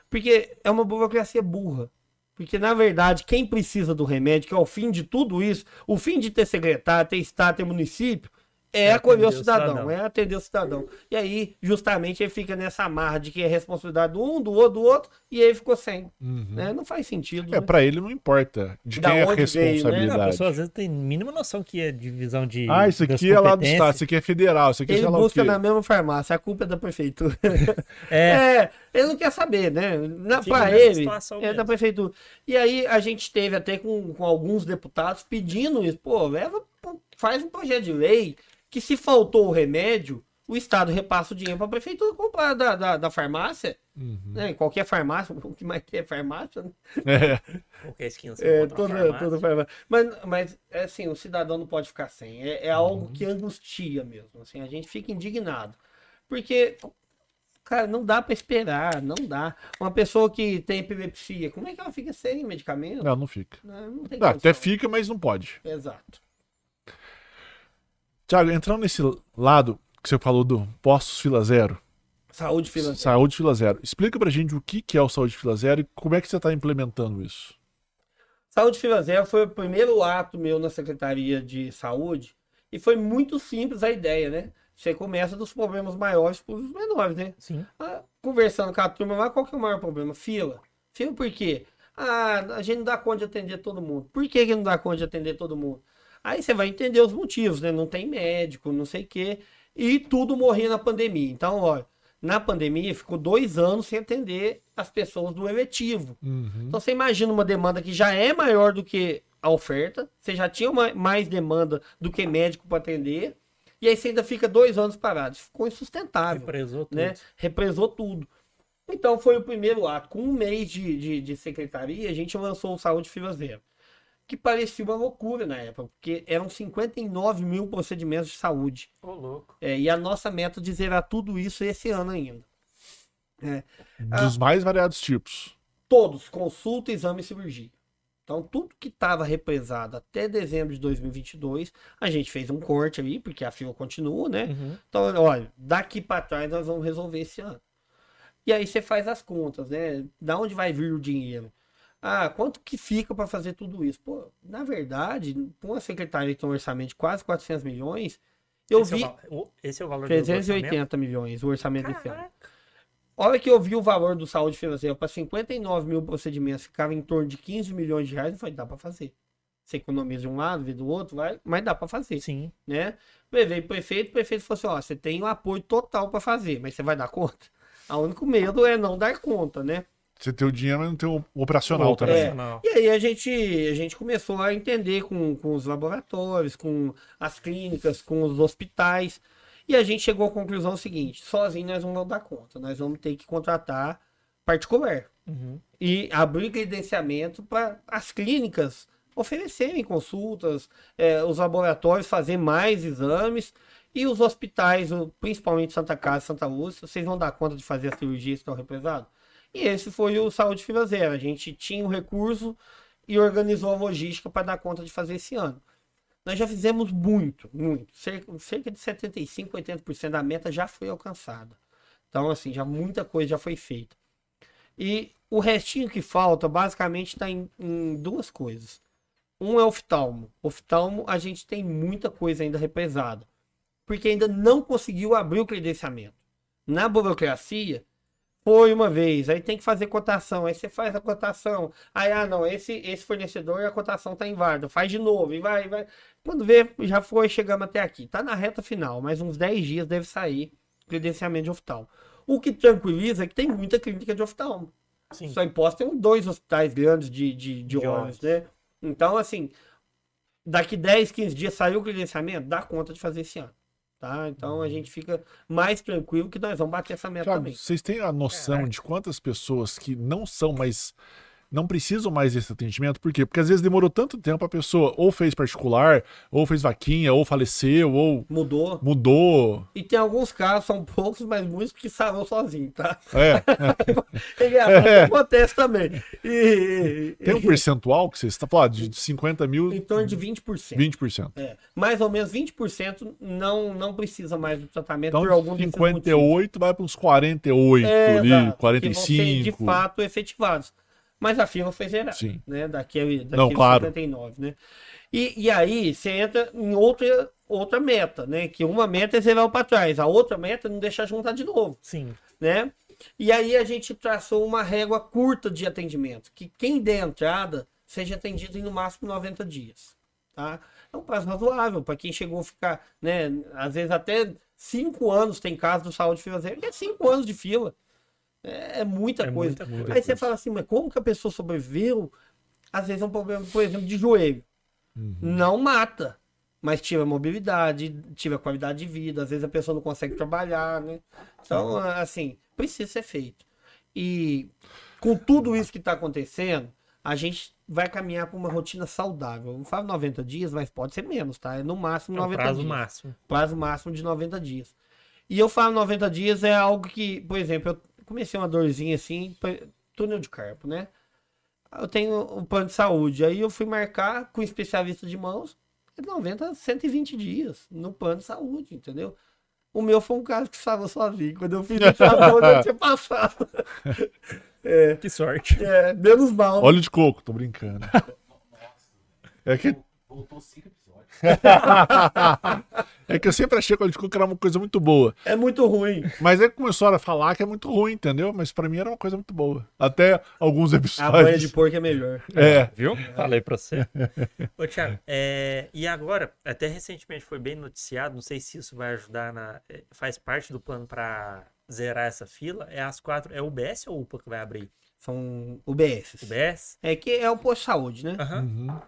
C: Porque é uma burocracia burra. Porque, na verdade, quem precisa do remédio, que é o fim de tudo isso, o fim de ter secretário, ter estado, ter município, é,
A: É
C: acolher o cidadão,
A: cidadão.
C: é atender o cidadão. E aí, justamente, ele fica nessa amarra de que é responsabilidade do um, do outro, do outro, e aí ficou sem. né? Não faz sentido.
B: É,
C: né?
B: pra ele não importa de
C: Da
B: quem é a
C: onde veio, né?
A: Não, a
B: responsabilidade.
A: pessoa às vezes tem mínima noção que é divisão de.
B: Ah, isso aqui é lá do. Estado, isso aqui é federal, isso aqui é
C: Ele
B: sei lá
C: busca na mesma farmácia, a culpa é da prefeitura.
A: É,
C: É, ele não quer saber, né?
A: Nessa
C: ele,
A: situação
C: é da
A: mesmo.
C: prefeitura. E aí a gente teve até com, com alguns deputados pedindo isso. Pô, leva, pô, faz um projeto de lei que se faltou o remédio, o Estado repassa o dinheiro pra prefeitura comprar da, da, da farmácia.
B: Uhum.
C: Né? Qualquer farmácia, o que mais quer é farmácia, né?
B: É.
A: qualquer esquina você
C: É, toda,
A: farmácia.
C: toda farmácia. Mas, mas é assim, o cidadão não pode ficar sem. É, é algo que angustia mesmo. Assim, a gente fica indignado. Porque, cara, não dá pra esperar, não dá. Uma pessoa que tem epilepsia, como é que ela fica sem medicamento?
B: Não, não fica.
C: Não, não tem
B: Ah, até fica, mas não pode.
C: Exato.
B: Tiago, entrando nesse lado que você falou do postos fila zero,
C: Saúde financeira.
B: saúde fila zero, explica pra gente o que que é o saúde fila zero e como é que você tá implementando isso.
C: Saúde Fila Zero foi o primeiro ato meu na Secretaria de Saúde e foi muito simples a ideia, né? Você começa dos problemas maiores para os menores, né?
A: Sim.
C: Ah, conversando com a turma lá, qual que é o maior problema? Fila. Fila por quê? Ah, a gente não dá conta de atender todo mundo. Por que, que não dá conta de atender todo mundo? Aí você vai entender os motivos, né? Não tem médico, não sei o quê. E tudo morria na pandemia. Então, olha, na pandemia ficou dois anos sem atender as pessoas do eletivo. Então você imagina uma demanda que já é maior do que a oferta, você já tinha uma- mais demanda do que médico para atender, e aí você ainda fica dois anos parado. Ficou insustentável
A: Represou tudo.
C: né? Represou tudo. Então foi o primeiro ato. Com um mês de, de, de secretaria, a gente lançou o Saúde Fila Zero. Que parecia uma loucura na época, porque eram 59 mil procedimentos de saúde.
A: Ô, louco.
C: É, e a nossa meta de zerar tudo isso esse ano ainda. É,
B: Dos mais variados tipos.
C: todos, consulta, exame e cirurgia. Então, tudo que estava represado até dezembro de 2022, a gente fez um corte ali, porque a fila continua, né?
A: Uhum.
C: Então, olha, daqui para trás nós vamos resolver esse ano. E aí você faz as contas, né? Da onde vai vir o dinheiro? Ah, quanto que fica para fazer tudo isso? Pô, na verdade, com a secretaria que tem um orçamento de quase 400 milhões, eu
A: esse
C: vi
A: É o, esse é o valor do orçamento?
C: 380 milhões o orçamento desse ano.
A: Caraca.
C: A hora que eu vi o valor do saúde financeira para 59 mil procedimentos, ficava em torno de 15 milhões de reais, eu falei, dá para fazer. Você economiza de um lado, vê do outro, vai, mas dá para fazer,
A: Sim.
C: né? Levei pro prefeito, o prefeito falou assim, ó, você tem o apoio total para fazer, mas você vai dar conta? O único medo é não dar conta, né?
B: Você tem o dinheiro, mas não tem o operacional também.
A: nacional.
C: E aí a gente, a gente começou a entender com, com os laboratórios, com as clínicas, com os hospitais. E a gente chegou à conclusão seguinte: sozinho nós não vamos dar conta, nós vamos ter que contratar particular
A: Uhum.
C: e abrir credenciamento para as clínicas oferecerem consultas, eh, os laboratórios fazer mais exames e os hospitais, o- principalmente Santa Casa e Santa Lúcia, vocês vão dar conta de fazer as cirurgias que estão represadas? E esse foi o Saúde Financeira. A gente tinha o recurso e organizou a logística para dar conta de fazer esse ano. Nós já fizemos muito, muito. Cerca, cerca de 75, 80% da meta já foi alcançada. Então, assim, já muita coisa já foi feita. E o restinho que falta, basicamente, está em, em duas coisas. Um é oftalmo. Oftalmo, a gente tem muita coisa ainda represada. Porque ainda não conseguiu abrir o credenciamento. Na burocracia, foi uma vez, aí tem que fazer cotação, aí você faz a cotação, aí, ah, não, esse, esse fornecedor, a cotação tá inválida, faz de novo, e vai, vai. Quando vê, já foi, chegamos até aqui. Tá na reta final, mais uns 10 dias deve sair credenciamento de oftalmo. O que tranquiliza é que tem muita clínica de oftalmo.
A: Sim.
C: Só em tem dois hospitais grandes de, de, de
A: De
C: olhos. né? Então, assim, daqui 10, 15 dias saiu o credenciamento, dá conta de fazer esse ano. Tá? Então a gente fica mais tranquilo que nós vamos bater essa meta
B: Thiago,
C: também.
B: vocês têm a noção de quantas pessoas que não são mais. Não precisam mais desse atendimento? Por quê? Porque às vezes demorou tanto tempo, a pessoa ou fez particular, ou fez vaquinha, ou faleceu, ou
C: Mudou.
B: mudou.
C: E tem alguns casos, são poucos, mas muitos que sarou sozinho, tá?
B: É,
C: É
B: É.
C: acontece também. E,
B: tem um percentual que você está falando de 50 mil,
C: em torno de 20%.
B: 20%.
C: É, mais ou menos 20% não, não precisa mais do tratamento
B: Então,
C: por algum desses motivos.
B: 58 vai para uns 48
C: É,
B: ali,
C: exato, Que vão ser de
B: 45.
C: fato efetivados. Mas a fila foi zerada,
B: Sim.
C: né? Daquele, daquele
B: Não, claro.
C: 59, né? E, e aí você entra em outra, outra meta, né? Que uma meta é zerar o para trás, a outra meta é não deixar juntar de novo,
A: Sim.
C: né? E aí a gente traçou uma régua curta de atendimento, que quem der entrada seja atendido em no máximo 90 dias, tá? É um prazo razoável para quem chegou a ficar, né? Às vezes até cinco anos tem caso do saúde financeira, que é cinco anos de fila. É, é muita
A: É
C: coisa.
A: muita, muita
C: Aí você
A: coisa.
C: fala assim, mas como que a pessoa sobreviveu? Às vezes é um problema, por exemplo, de joelho.
B: Uhum.
C: Não mata, mas tira a mobilidade, tira a qualidade de vida. Às vezes a pessoa não consegue trabalhar, né? Então, assim, precisa ser feito. E com tudo isso que está acontecendo, a gente vai caminhar para uma rotina saudável. Não falo 90 dias, mas pode ser menos, tá? É no máximo
A: É o
C: 90
A: prazo
C: dias
A: máximo.
C: prazo máximo de 90 dias. E eu falo 90 dias é algo que, por exemplo, eu comecei uma dorzinha assim, túnel de carpo, né? Eu tenho um plano de saúde, aí eu fui marcar com um especialista de mãos, é 90 a 120 dias no plano de saúde, entendeu? O meu foi um caso que estava sozinho. Quando eu fiz o chavão, eu tinha passado.
A: Que sorte.
C: É, menos mal.
B: Óleo de coco, tô brincando. É que,
D: Voltou cinco episódios.
B: é que eu sempre achei que óleo de coco era uma coisa muito boa.
C: É muito ruim.
B: Mas aí começaram a falar que é muito ruim, entendeu? Mas pra mim era uma coisa muito boa. Até alguns
C: A
B: episódios.
C: banha de porco é melhor.
B: É.
A: Viu? Falei pra você. Ô, Thiago, é, e agora, até recentemente foi bem noticiado, não sei se isso vai ajudar na. é, Faz parte do plano pra zerar essa fila. É as quatro. É o UBS ou UPA que vai abrir?
C: São UBS.
A: UBS?
C: É que é o posto de saúde, né?
A: Aham.
B: Uhum.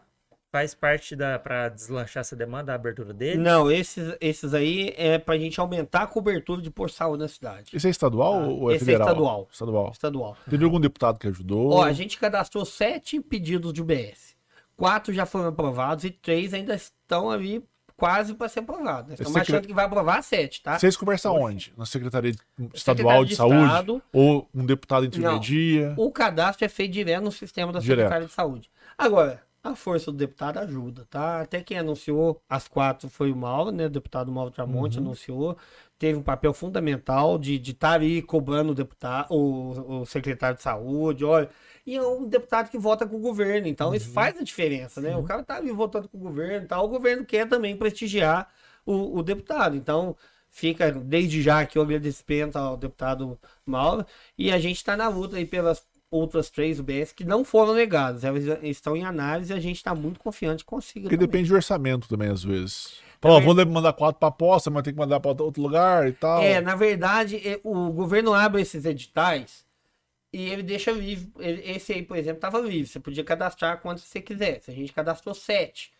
A: Faz parte da para deslanchar essa demanda, a abertura dele?
C: Não, esses, esses aí é pra gente aumentar a cobertura de por saúde na cidade.
B: Esse é estadual
C: Ah,
B: ou é
C: esse é
B: federal?
C: estadual.
B: Estadual.
C: Estadual.
B: Teve algum deputado que ajudou?
C: Ó, a gente cadastrou sete pedidos de UBS. Quatro já foram aprovados e três ainda estão ali quase para ser aprovados. Nós Estamos
B: Secre-
C: achando que vai aprovar sete, tá?
B: Vocês conversam onde? Na Secretaria Estadual de,
C: de
B: Saúde?
C: Estado.
B: Ou um deputado intermedia?
C: O cadastro é feito direto no sistema da
B: Direto.
C: Secretaria de Saúde. Agora, a força do deputado ajuda, tá? Até quem anunciou as quatro foi o Mauro, né? O deputado Mauro Tramonte
B: Uhum.
C: anunciou. Teve um papel fundamental de estar tá ali cobrando o deputado, o, o secretário de saúde, olha. E é um deputado que vota com o governo, então
B: Uhum.
C: isso faz a diferença, né? O cara tá ali votando com o governo e tal, o governo quer também prestigiar o, o deputado. Então, fica desde já aqui o agradecimento ao deputado Mauro. E a gente está na luta aí pelas outras três UBS que não foram negadas. Elas estão em análise e a gente está muito confiante que consiga.
B: Porque
C: também.
B: depende do orçamento também, às vezes. Fala, ó, vamos mandar quatro pra aposta, mas tem que mandar pra outro lugar e tal.
C: É, na verdade, o governo abre esses editais e ele deixa livre. Esse aí, por exemplo, estava livre. Você podia cadastrar quantos você quisesse. A gente cadastrou sete.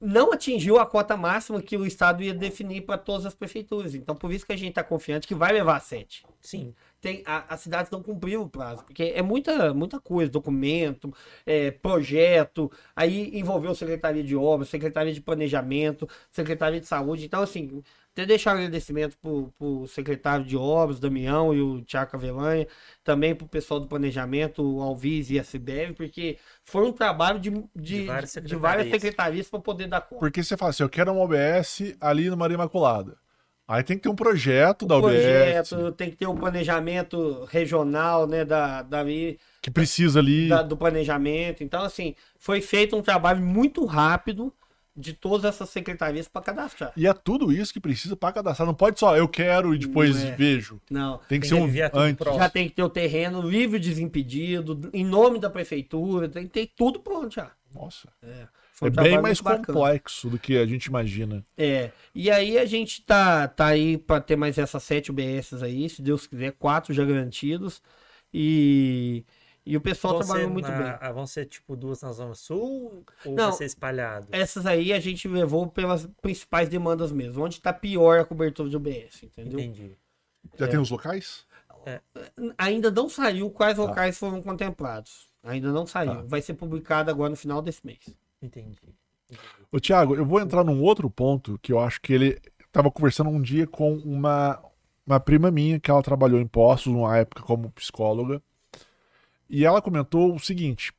C: Não atingiu a cota máxima que o Estado ia definir para todas as prefeituras. Então, por isso que a gente está confiante que vai levar sete.
A: Sim.
C: Tem, a, as cidades não cumpriram o prazo, porque é muita, muita coisa, documento, é, projeto, aí envolveu Secretaria de Obras, Secretaria de Planejamento, Secretaria de Saúde, então assim, até deixar um agradecimento pro, pro secretário de Obras, Damião e o Tiago Avelanha, também pro pessoal do Planejamento, o Alvis e a Cibele, porque foi um trabalho de, de,
A: de várias secretarias.
C: secretarias para poder dar conta.
B: Porque você fala assim, eu quero uma OBS ali no Maria Imaculada. Aí tem que ter um projeto da
C: projeto,
B: OBS
C: tem que ter um planejamento regional, né, da, da,
B: que precisa ali.
C: da- do planejamento. Então, assim, foi feito um trabalho muito rápido de todas essas secretarias para cadastrar.
B: E é tudo isso que precisa pra cadastrar. Não pode só eu quero e depois
C: é.
B: vejo.
C: Não.
B: Tem que
A: Tem
B: ser
A: que
B: um
A: tudo
B: antes.
C: Já tem que ter o terreno livre desimpedido, em nome da prefeitura, tem que ter tudo pronto já.
B: Nossa.
C: Foi
B: É
C: um
B: bem
C: trabalho
B: mais complexo do que a gente imagina.
C: É, e aí a gente tá, tá aí para ter mais essas sete UBSs aí, se Deus quiser, quatro já garantidos. E, e o pessoal
A: Vão
C: trabalhou muito
A: na-
C: bem.
A: vão ser tipo duas na Zona Sul ou
C: Não.
A: vai ser espalhado?
C: Essas aí a gente levou pelas principais demandas mesmo, onde tá pior a cobertura de UBS, entendeu?
A: Entendi.
B: Já
C: É.
B: tem os locais?
C: Ainda não saiu quais
B: Tá.
C: locais foram contemplados. Ainda não saiu.
B: Tá.
C: Vai ser publicado agora no final desse mês.
A: Entendi.
B: Ô, Tiago, eu vou entrar num outro ponto que eu acho que ele tava conversando um dia com uma, uma prima minha que ela trabalhou em postos numa época como psicóloga. E ela comentou o seguinte: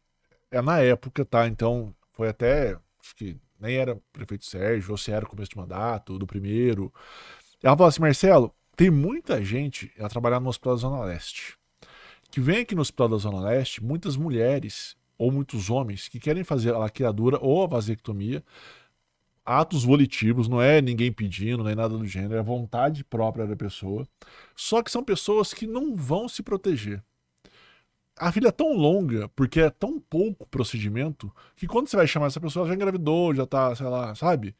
B: é na época, tá? Então foi até. Acho que nem era prefeito Sérgio, ou se era começo de mandato, do primeiro. Ela falou assim: Marcelo, tem muita gente a trabalhar no Hospital da Zona Leste. Que vem aqui no Hospital da Zona Leste, muitas mulheres ou muitos homens que querem fazer a laqueadura ou a vasectomia, atos volitivos, não é ninguém pedindo, nem nada do gênero, é vontade própria da pessoa. Só que são pessoas que não vão se proteger. A fila é tão longa, porque é tão pouco procedimento, que quando você vai chamar essa pessoa, ela já engravidou, já tá, sei lá, sabe?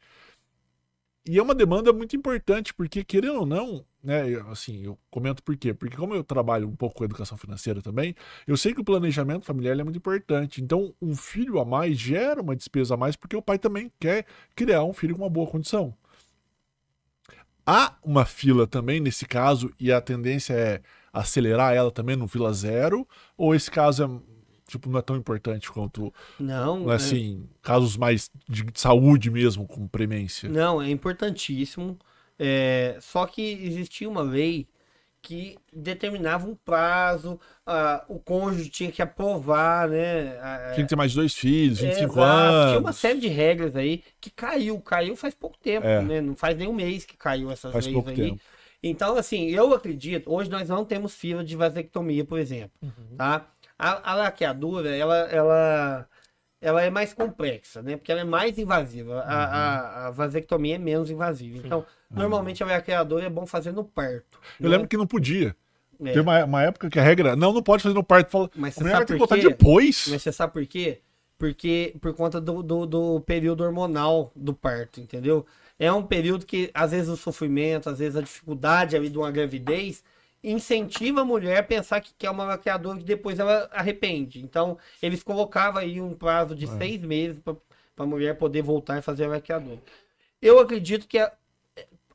B: E é uma demanda muito importante, porque querendo ou não, né, assim, eu comento por quê? Porque como eu trabalho um pouco com educação financeira também, eu sei que o planejamento familiar é muito importante. Então, um filho a mais gera uma despesa a mais, porque o pai também quer criar um filho com uma boa condição. Há uma fila também nesse caso, e a tendência é acelerar ela também no fila zero, ou esse caso é tipo não é tão importante quanto
C: Não, é-
B: assim, casos mais de saúde mesmo, com premência.
C: não, é importantíssimo. É, só que existia uma lei que determinava um prazo, ah, o cônjuge tinha que aprovar, né? a-
B: Tinha que ter mais dois filhos, 25
C: Exato,
B: anos.
C: Tinha uma série de regras aí que caiu, caiu faz pouco tempo,
B: É.
C: né? Não faz nem um mês que caiu essas
B: Faz
C: leis
B: pouco
C: aí.
B: tempo.
C: Então, assim, eu acredito, hoje nós não temos fila de vasectomia, por exemplo,
A: Uhum.
C: tá? A, a laqueadura, ela, ela, ela é mais complexa, né? Porque ela é mais invasiva. A, a, a vasectomia é menos invasiva. Então, normalmente a laqueadura é bom fazer no parto.
B: Eu
C: né?
B: lembro que não podia.
C: É.
B: Tem uma, uma época que a regra. Não, não pode fazer no parto. Fala,
C: Mas você
B: vai
C: sabe
B: ter que
C: por
B: botar
C: quê?
B: depois.
C: Mas você sabe por quê? Porque por conta do, do, do período hormonal do parto, entendeu? É um período que, às vezes, o sofrimento, às vezes a dificuldade ali de uma gravidez incentiva a mulher a pensar que quer uma laqueadora que depois ela arrepende. Então, eles colocavam aí um prazo
B: É.
C: de seis meses para a mulher poder voltar e fazer a vaqueadura. Eu acredito que a,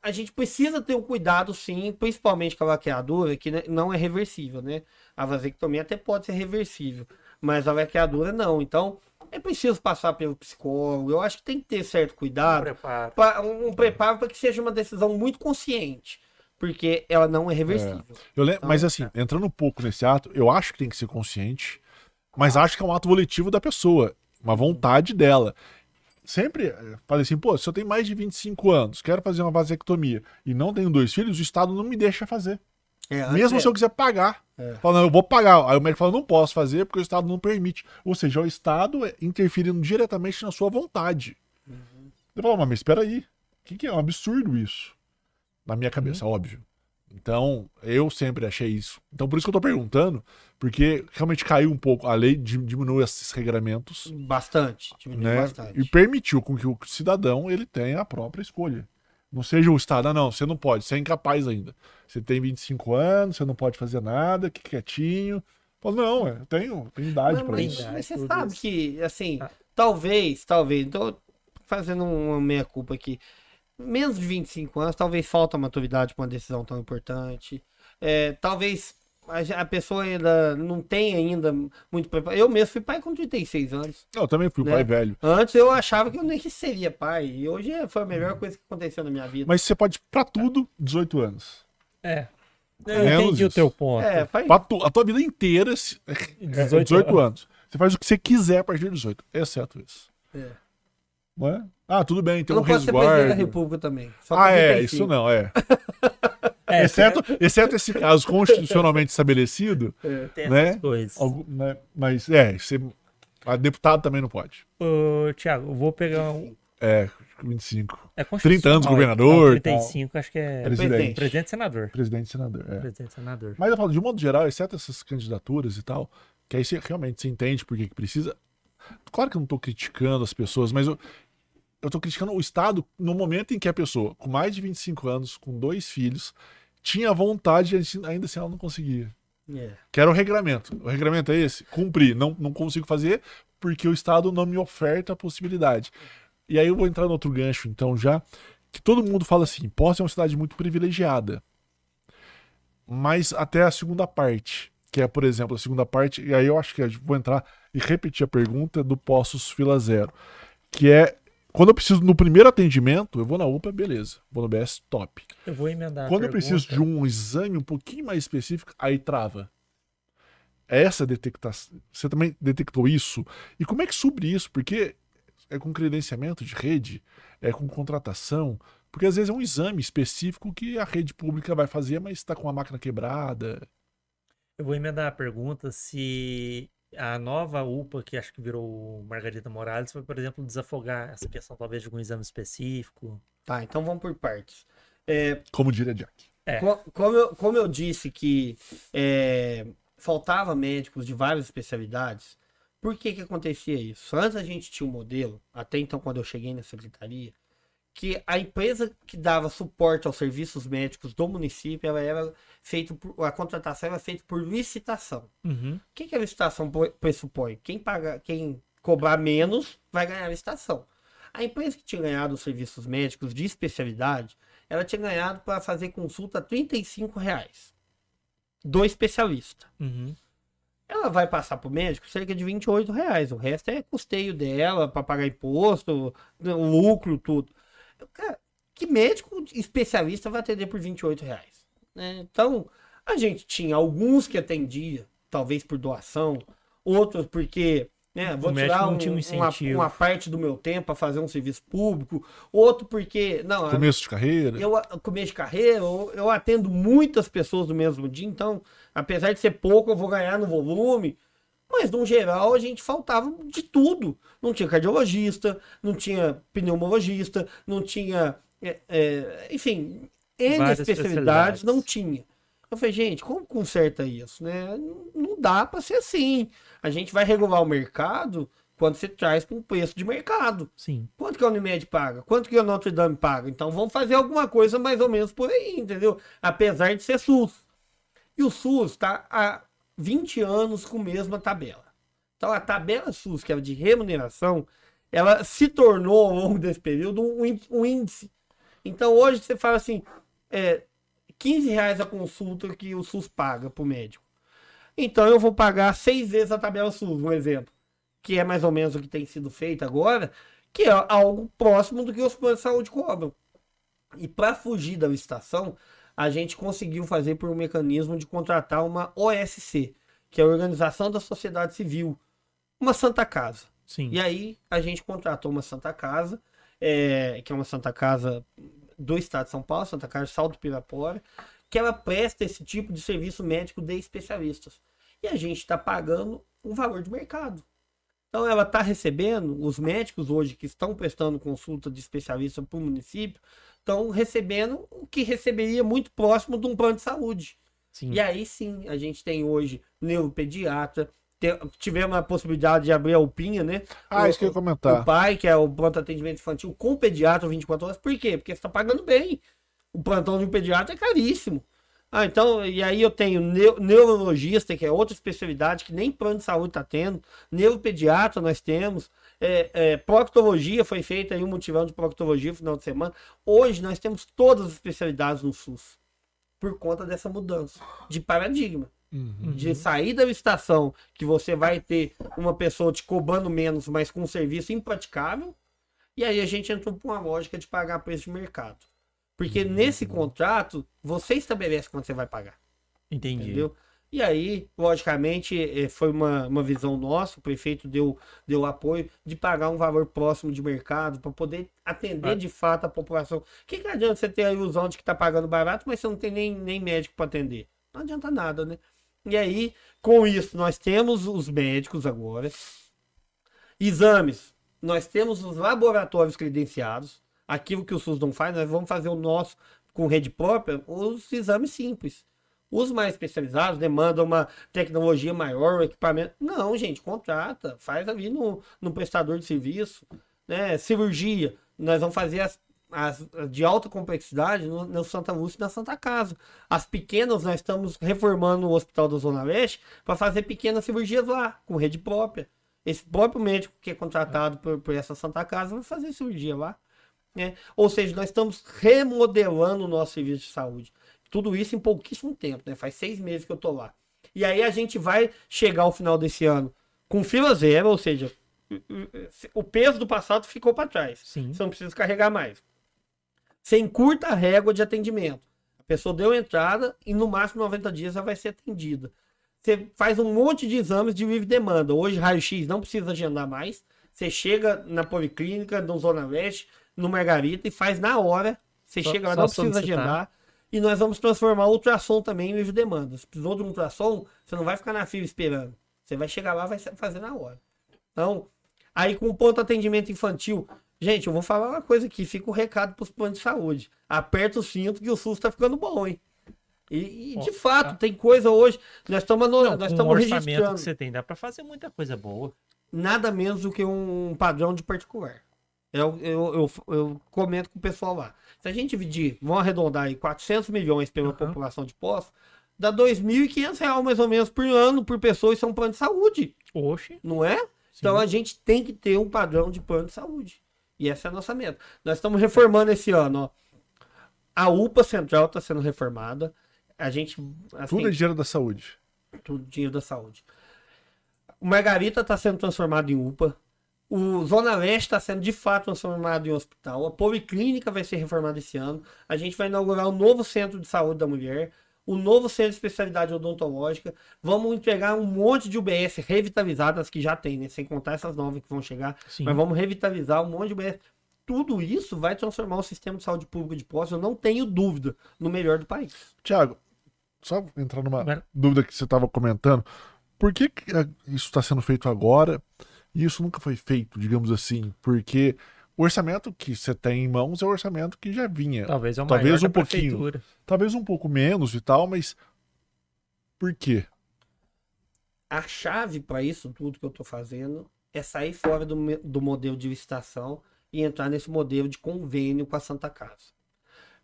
C: a gente precisa ter um cuidado, sim, principalmente com a vaqueadura, que não é reversível, né? A vasectomia até pode ser reversível, mas a vaqueadura não. Então, é preciso passar pelo psicólogo. Eu acho que tem que ter certo cuidado. Um preparo. Pra, um, um preparo para que seja uma decisão muito consciente. Porque ela não é reversível. É.
B: Eu lembro, então, mas assim, é. entrando um pouco nesse ato, eu acho que tem que ser consciente, mas acho que é um ato volitivo da pessoa. Uma vontade dela sempre eh, falei assim, pô, se eu tenho mais de 25 anos, quero fazer uma vasectomia e não tenho dois filhos, o Estado não me deixa fazer. É, Mesmo é. se eu quiser pagar. É. Fala, não, eu vou pagar. Aí o médico fala, não posso fazer porque o Estado não permite. Ou seja, o Estado é interferindo diretamente na sua vontade. Uhum. Eu falo, mas espera aí. O que, que, é um absurdo isso? Na minha cabeça, uhum. óbvio. Então, eu sempre achei isso. Então, por isso que eu tô perguntando, porque realmente caiu um pouco. A lei diminuiu esses regramentos.
C: Bastante, diminuiu né? bastante.
B: E permitiu com que o cidadão ele tenha a própria escolha. Não seja o Estado, ah, não, você não pode, você é incapaz ainda. Você tem 25 anos, você não pode fazer nada, que quietinho. Não, eu tenho, tenho idade para isso.
C: Mas você sabe isso. que, assim, ah. talvez, talvez, tô fazendo uma meia-culpa aqui menos de 25 anos, talvez falta maturidade para uma decisão tão importante. É, talvez a, pessoa ainda não tenha ainda muito preparo. Eu mesmo fui pai com 36 anos.
B: Eu também fui né? pai velho.
C: Antes eu achava que eu nem seria pai. E hoje foi a melhor coisa que aconteceu na minha vida.
B: Mas você pode, para tudo, 18 anos.
A: É. Eu entendi isso. o teu ponto. É,
B: faz... tu, a tua vida inteira, 18, 18 anos. Você faz o que você quiser a partir de 18, exceto isso. É. Não é? Ah, tudo bem, tem eu um resguardo. Ser da
C: República também.
B: ah, é, isso não, é. é exceto, exceto esse caso constitucionalmente estabelecido, é. Tem né? coisas. Algum, né? Mas, é, você, a deputado também não pode.
A: Ô, Tiago, eu vou pegar um...
B: É, 25. É 30 anos governador.
A: Não, 35, tal. acho que é
B: presidente.
A: Presidente senador.
B: Presidente senador, é.
A: Presidente senador.
B: Mas eu falo, de modo geral, exceto essas candidaturas e tal, que aí você realmente se entende por que precisa. Claro que eu não estou criticando as pessoas, mas eu, eu tô criticando o Estado no momento em que a pessoa, com mais de 25 anos, com dois filhos, tinha vontade ainda assim ela não conseguia. Yeah. É. Que era o regramento. O regramento é esse? Cumprir. Não, não consigo fazer porque o Estado não me oferta a possibilidade. E aí eu vou entrar no outro gancho, então, já. Que todo mundo fala assim: Posse é uma cidade muito privilegiada. Mas até a segunda parte, que é, por exemplo, a segunda parte, e aí eu acho que eu vou entrar e repetir a pergunta do Poços Fila Zero, que é quando eu preciso no primeiro atendimento, eu vou na UPA, beleza. Vou no BS, top.
A: Eu vou emendar.
B: Quando eu preciso de um exame um pouquinho mais específico, aí trava. Essa detectação. Você também detectou isso? E como é que sobre isso? Porque é com credenciamento de rede, é com contratação. Porque às vezes é um exame específico que a rede pública vai fazer, mas está com a máquina quebrada.
A: Eu vou emendar a pergunta se a nova UPA, que acho que virou Margarida Morales, foi, por exemplo, desafogar essa questão talvez de algum exame específico.
C: Tá, então vamos por partes. É,
B: como diria Jack.
C: É. Como, eu, como eu disse que é, faltava médicos de várias especialidades, por que que acontecia isso? Antes a gente tinha um modelo, até então quando eu cheguei na secretaria, que a empresa que dava suporte aos serviços médicos do município, ela era feito por, a contratação era feita por licitação. Uhum. O que, que a licitação pressupõe? Quem paga, quem cobrar menos vai ganhar a licitação. A empresa que tinha ganhado os serviços médicos de especialidade, ela tinha ganhado para fazer consulta 35 reais do especialista. Uhum. Ela vai passar para o médico cerca de 28 reais. O resto é custeio dela para pagar imposto, lucro, tudo. Cara, que médico especialista vai atender por 28 reais? Né? Então, a gente tinha alguns que atendia, talvez por doação, outros porque né, vou tirar um, um uma, uma, parte do meu tempo para fazer um serviço público, outro porque não
B: começo de carreira,
C: eu começo de carreira, eu, eu atendo muitas pessoas no mesmo dia, então apesar de ser pouco eu vou ganhar no volume, mas, no geral, a gente faltava de tudo. Não tinha cardiologista, não tinha pneumologista, não tinha. É, é, enfim, N especialidades, especialidades não tinha. Eu falei, gente, como conserta isso? Né? Não dá para ser assim. A gente vai regular o mercado quando você traz para um preço de mercado.
A: Sim.
C: Quanto que a Unimed paga? Quanto que a Notre Dame paga? Então vamos fazer alguma coisa mais ou menos por aí, entendeu? Apesar de ser SUS. E o SUS está há 20 anos com a mesma tabela. Então a tabela SUS, que é de remuneração, ela se tornou ao longo desse período um, índice. Então hoje você fala assim, é, 15 reais a consulta que o SUS paga para o médico. Então eu vou pagar seis vezes a tabela SUS, um exemplo, que é mais ou menos o que tem sido feito agora, que é algo próximo do que os planos de saúde cobram. E para fugir da licitação, a gente conseguiu fazer por um mecanismo de contratar uma OSC, que é a Organização da Sociedade Civil, uma Santa Casa.
A: Sim.
C: E aí a gente contratou uma Santa Casa, é, que é uma Santa Casa do Estado de São Paulo, Santa Casa Salto Pirapora, que ela presta esse tipo de serviço médico de especialistas. E a gente está pagando um valor de mercado. Então ela está recebendo, os médicos hoje que estão prestando consulta de especialista para o município, estão recebendo o que receberia muito próximo de um plano de saúde.
A: Sim.
C: E aí sim, a gente tem hoje neuropediatra, tivemos a possibilidade de abrir a UPinha, né?
B: Ah,
C: O-
B: isso que eu ia comentar.
C: O pai, que é o pronto atendimento infantil, com pediatra 24 horas. Por quê? Porque você está pagando bem. O plantão de um pediatra é caríssimo. Ah, então, e aí eu tenho neu- neurologista, que é outra especialidade que nem plano de saúde está tendo. Neuropediatra nós temos. É, é, proctologia foi feita aí um mutirão de proctologia no final de semana. Hoje nós temos todas as especialidades no SUS. Por conta dessa mudança de paradigma
B: Uhum.
C: de sair da licitação, que você vai ter uma pessoa te cobrando menos, mas com um serviço impraticável, e aí a gente entrou por uma lógica de pagar preço de mercado. Porque nesse contrato, você estabelece quanto você vai pagar,
A: Entendi.
C: entendeu? E aí, logicamente, eh, foi uma, uma visão nossa, o prefeito deu, deu apoio de pagar um valor próximo de mercado para poder atender
A: Ah.
C: de fato a população. O que, que adianta você ter a ilusão de que está pagando barato, mas você não tem nem, nem médico para atender? Não adianta nada, né? E aí, com isso, nós temos os médicos agora. Exames. Nós temos os laboratórios credenciados. Aquilo que o SUS não faz, nós vamos fazer o nosso com rede própria, os exames simples. Os mais especializados demandam uma tecnologia maior, um equipamento. Não, gente, contrata, faz ali no, no prestador de serviço. Né? Cirurgia, nós vamos fazer as, as de alta complexidade no, no Santa Lúcia e na Santa Casa. As pequenas, nós estamos reformando o Hospital da Zona Leste para fazer pequenas cirurgias lá, com rede própria. Esse próprio médico que é contratado por, por essa Santa Casa vai fazer cirurgia lá. Né? Ou seja, nós estamos remodelando o nosso serviço de saúde. Tudo isso em pouquíssimo tempo, né? Faz seis meses que eu tô lá. E aí a gente vai chegar ao final desse ano com fila zero, ou seja, o peso do passado ficou para trás.
A: Sim.
C: Você não precisa carregar mais. Você encurta a régua de atendimento. A pessoa deu entrada e no máximo 90 dias ela vai ser atendida. Você faz um monte de exames de livre demanda. Hoje, raio-x não precisa agendar mais. Você chega na Policlínica, no Zona Leste, no Margarita e faz na hora. Você
A: Só-
C: chega lá, não precisa agendar. E nós vamos transformar o ultrassom também em livre demanda. Se precisou de um ultrassom, você não vai ficar na fila esperando. Você vai chegar lá e vai fazer na hora. Então, aí com o ponto atendimento infantil. Gente, eu vou falar uma coisa aqui, fica o recado para os planos de saúde. Aperta o cinto que o SUS tá ficando bom, hein? E, e, de fato,
A: tá.
C: tem coisa hoje. Nós estamos
A: Não,
C: nós
A: com o
C: estamos
A: orçamento
C: registrando
A: que você tem, dá pra fazer muita coisa boa.
C: nada menos do que um padrão de particular. Eu, eu, eu, eu comento com o pessoal lá. Se a gente dividir, vamos arredondar aí, 400 milhões pela
A: Aham.
C: população de poço, dá 2.500 reais mais ou menos por ano por pessoa e são plano de saúde,
A: Oxe.
C: não é? Então a gente tem que ter um padrão de plano de saúde. E essa é a nossa meta. Nós estamos reformando esse ano, ó. A UPA Central está sendo reformada. A gente. assim,
B: Tudo é dinheiro da saúde.
C: tudo dinheiro da saúde. O Margarita está sendo transformado em UPA. O Zona Leste está sendo de fato transformado em hospital. A Policlínica vai ser reformada esse ano. A gente vai inaugurar o novo centro de saúde da mulher. O novo centro de especialidade odontológica. Vamos entregar um monte de UBS revitalizadas que já tem, né? Sem contar essas novas que vão chegar.
A: Sim.
C: Mas vamos revitalizar um monte de UBS. Tudo isso vai transformar o sistema de saúde pública de Poços, eu não tenho dúvida, no melhor do país.
B: Tiago, só entrar numa dúvida que você estava comentando. Por que, que, ah, isso está sendo feito agora e isso nunca foi feito, digamos assim? Porque o orçamento que você tem em mãos é o orçamento que já vinha.
A: Talvez é o
B: Talvez
A: maior
B: um
A: da
B: pouquinho.
A: prefeitura.
B: Talvez um pouco menos e tal, mas por quê?
C: a chave para isso tudo que eu estou fazendo é sair fora do, do modelo de licitação e entrar nesse modelo de convênio com a Santa Casa.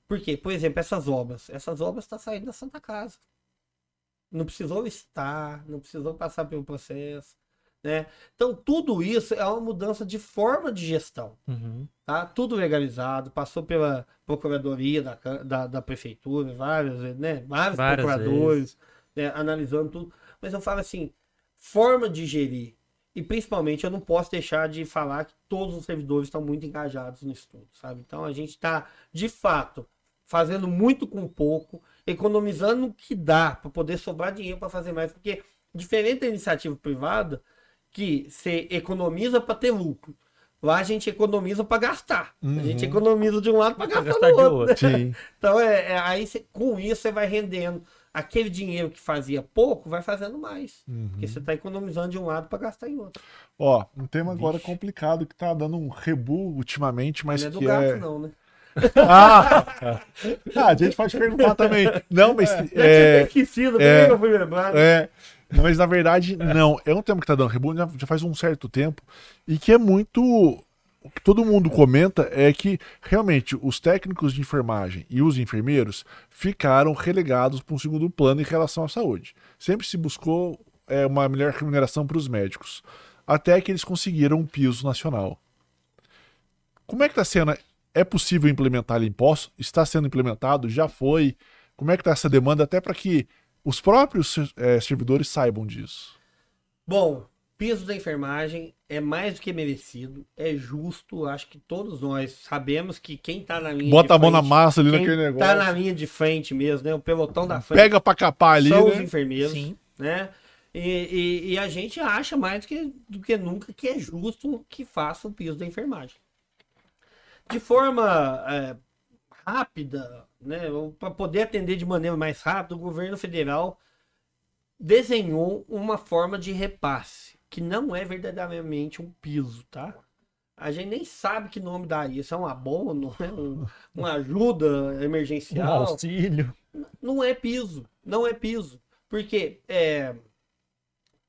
C: Por quê? Por exemplo, essas obras. Essas obras estão saindo da Santa Casa. Não precisou licitar, não precisou passar pelo processo. Né? Então, tudo isso é uma mudança de forma de gestão.
A: Uhum.
C: Tá? Tudo legalizado, passou pela procuradoria da, da, da prefeitura, vários, né? vários
A: Várias
C: procuradores, né? analisando tudo. Mas eu falo assim, forma de gerir. E principalmente eu não posso deixar de falar que todos os servidores estão muito engajados no estudo, sabe? Então a gente está, de fato, fazendo muito com pouco, economizando o que dá para poder sobrar dinheiro para fazer mais, porque diferente da iniciativa privada, que você economiza para ter lucro. Lá a gente economiza para gastar.
B: Uhum.
C: A gente economiza de um lado para
A: Pra
C: gastar,
A: gastar
C: do
A: de
C: outro.
A: outro.
C: Então, é, é- aí cê- com isso você vai rendendo. Aquele dinheiro que fazia pouco, vai fazendo mais.
B: Uhum.
C: Porque você está economizando de um lado para gastar em outro.
B: Ó, um tema agora
A: Vixe.
B: complicado que tá dando um rebu ultimamente, mas
C: não é do
B: que
C: gato,
B: é.
C: não, né?
B: Ah! ah, a gente pode perguntar também. Não, mas. É,
C: até esquecido,
B: é,
C: também que eu fui lembrar.
B: é, mas na verdade, não. É um tema que tá dando rebu já, já faz um certo tempo e que é muito. O que todo mundo comenta é que realmente os técnicos de enfermagem e os enfermeiros ficaram relegados para um segundo plano em relação à saúde. Sempre se buscou é, uma melhor remuneração para os médicos, até que eles conseguiram um piso nacional. Como é que está sendo? É possível implementar impostos? Está sendo implementado? Já foi? Como é que está essa demanda até para que os próprios eh, servidores saibam disso?
C: Bom, piso da enfermagem é mais do que merecido, é justo. Acho que todos nós sabemos que quem tá na linha
B: Bota
C: de
B: a mão na
C: frente,
B: massa ali naquele
C: tá
B: negócio.
C: na linha de frente mesmo, né? O pelotão da frente
B: Pega para capar ali,
C: são os
B: né?
C: enfermeiros,
A: Sim.
C: né? E, e- e a gente acha mais do que, do que nunca que é justo que faça o piso da enfermagem. De forma é, rápida, né? Para poder atender de maneira mais rápida, o governo federal desenhou uma forma de repasse que não é verdadeiramente um piso, tá? A gente nem sabe que nome dá isso. É um abono, é um, uma ajuda
A: Um
C: emergencial
A: auxílio.
C: não é piso, não é piso, porque é,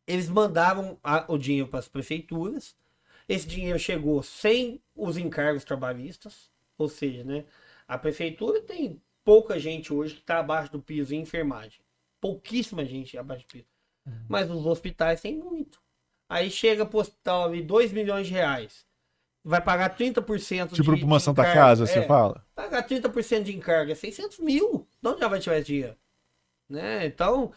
C: eles mandavam a- o dinheiro para as prefeituras, esse dinheiro chegou sem os encargos trabalhistas, ou seja, né, a prefeitura tem pouca gente hoje que está abaixo do piso em enfermagem, pouquíssima gente abaixo do piso, mas os hospitais têm muito. Aí chega para o hospital ali 2 milhões de reais, vai pagar 30%
B: Tipo
C: de,
B: para uma Santa
C: encargo.
B: Casa, você
C: É.
B: fala?
C: Pagar 30% de encarga é 600 mil. De onde já vai tirar esse dinheiro? Né? Então,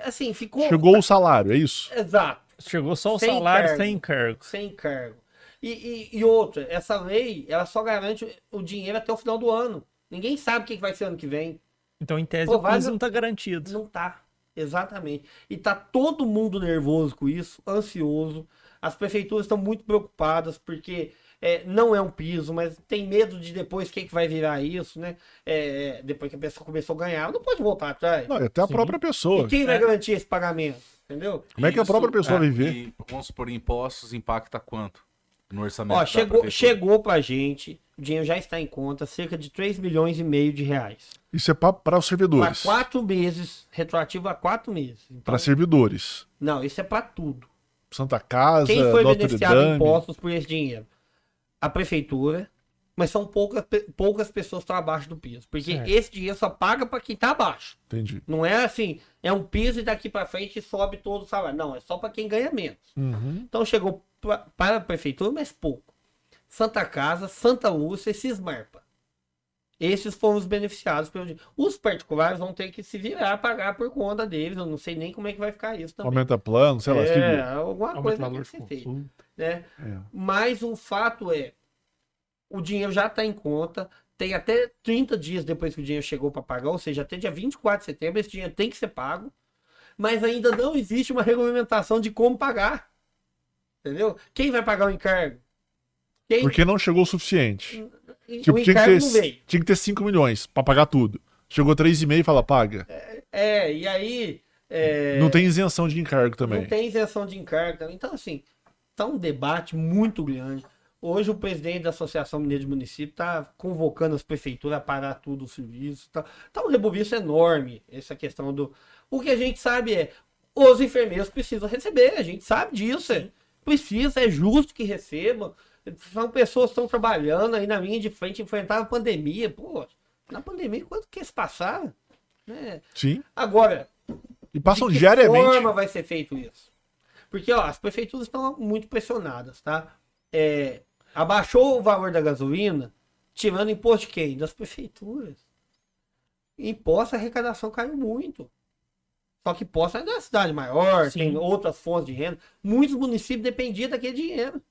C: assim, ficou.
B: Chegou o salário, é isso?
C: Exato,
A: Chegou só o
C: Sem
A: salário
C: encargo.
A: sem encargo.
C: sem encargo. E, e, e outra, essa lei, ela só garante o dinheiro até o final do ano. Ninguém sabe o que vai ser ano que vem.
A: Então, em tese,
C: Pô,
A: o não tá garantido.
C: Não tá. Exatamente. E tá todo mundo nervoso com isso, ansioso. As prefeituras estão muito preocupadas porque é, não é um piso, mas tem medo de depois o que, que vai virar isso, né? É, é, depois que a pessoa começou a ganhar, não pode voltar atrás.
B: Não, e até a
A: Sim.
B: própria
C: E
B: pessoa.
C: quem vai
A: É.
C: garantir esse pagamento? Entendeu?
B: Como é que a
D: Isso,
B: própria pessoa
D: é,
B: vai ver?
D: E, vamos supor, impostos impacta quanto no orçamento
C: Ó,
D: da
C: chegou, chegou pra gente, o dinheiro já está em conta, cerca de 3 milhões e meio de reais.
B: Isso é para os
C: Para
B: servidores.
C: quatro meses, retroativo a quatro meses. Então,
B: Para servidores.
C: Não, isso é para tudo.
B: Santa Casa,
C: Quem foi
B: Notre
C: beneficiado em
B: Dame.
C: impostos por esse dinheiro? A prefeitura, mas são poucas, poucas pessoas que estão abaixo do piso. Porque
A: Certo.
C: esse dinheiro só paga para quem está abaixo.
B: Entendi.
C: Não é assim, é um piso e daqui para frente sobe todo o salário. Não, é só para quem ganha menos.
B: Uhum.
C: Então chegou pra- para a prefeitura, mas pouco. Santa Casa, Santa Lúcia e Cismarpa. Esses foram os beneficiados pelo dinheiro. Os particulares vão ter que se virar, pagar por conta deles. Eu não sei nem como é que vai ficar isso também.
B: Aumenta plano, sei lá.
C: é, alguma
A: Aumenta
C: coisa
A: valor
C: vai
A: de
C: ser feita. Né?
B: É.
C: Mas o fato é, o dinheiro já está em conta, tem até 30 dias depois que o dinheiro chegou para pagar, ou seja, até dia 24 de setembro esse dinheiro tem que ser pago, mas ainda não existe uma regulamentação de como pagar. Entendeu? Quem vai pagar o encargo? Quem...
B: Porque não chegou o suficiente.
C: E
B: Tipo,
C: o
B: tinha que, ter,
C: não veio.
B: tinha que ter 5 milhões para pagar tudo. Chegou 3,5 e fala, paga.
C: É, e aí... é,
B: Não tem isenção de encargo também.
C: Não tem isenção de encargo também. Então, assim, tá um debate muito grande. Hoje o presidente da Associação Mineira de Município está convocando as prefeituras a parar tudo o serviço. Tá, tá um rebuliço enorme essa questão do. O que a gente sabe é os enfermeiros precisam receber, a gente sabe disso. É, precisa, é justo que recebam. São pessoas que estão trabalhando aí na linha de frente, enfrentaram a pandemia. Pô, na pandemia, quanto que eles passaram? Né?
B: Sim.
C: Agora,
B: E passam
C: de que
B: diariamente.
C: forma vai ser feito isso? Porque, ó, as prefeituras estão muito pressionadas, tá? É, abaixou o valor da gasolina, tirando imposto de quem? Das prefeituras. Imposto, a arrecadação caiu muito. Só que possa é da cidade maior,
A: Sim.
C: tem outras fontes de renda. Muitos municípios dependiam daquele dinheiro.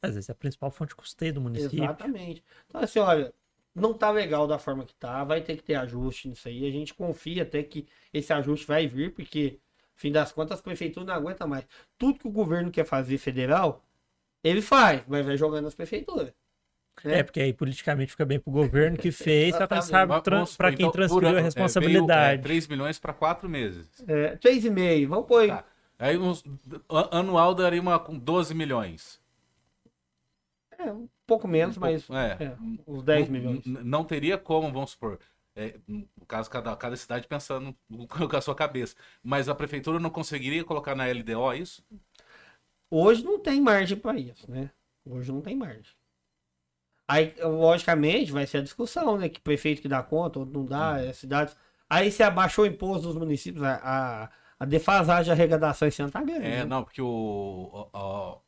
A: Às vezes é a principal fonte de custeio do município.
C: Exatamente. Então, assim, olha, não tá legal da forma que tá, vai ter que ter ajuste nisso aí. A gente confia até que esse ajuste vai vir, porque, fim das contas, as prefeituras não aguentam mais. Tudo que o governo quer fazer federal, ele faz, mas vai jogando nas prefeituras.
A: É, porque aí politicamente fica bem pro governo que fez, só que sabe
D: Mas,
A: tran-
D: vamos
A: pra
D: supor,
A: quem
D: então,
A: transferiu
D: ano,
A: a
D: é,
A: responsabilidade.
D: Veio, é, 3 milhões para 4 meses.
C: É, 3,5, vamos pôr aí.
D: Tá. Aí uns, an- anual daria uma com 12 milhões.
C: É, um pouco menos,
D: Um
C: mas
D: pouco- é.
C: é, uns 10
D: Não-
C: milhões.
D: Não teria como, vamos supor. é, no caso, cada, cada cidade pensando com a sua cabeça. Mas a prefeitura não conseguiria colocar na LDO isso?
C: Hoje não tem margem para isso, né? Hoje não tem margem. Aí, logicamente, vai ser a discussão, né? Que prefeito que dá conta, outro não dá, é cidades. Aí se abaixou o imposto dos municípios, a, a, a defasagem de arrecadação esse ano tá grande.
D: É,
C: né?
D: não, porque o, o,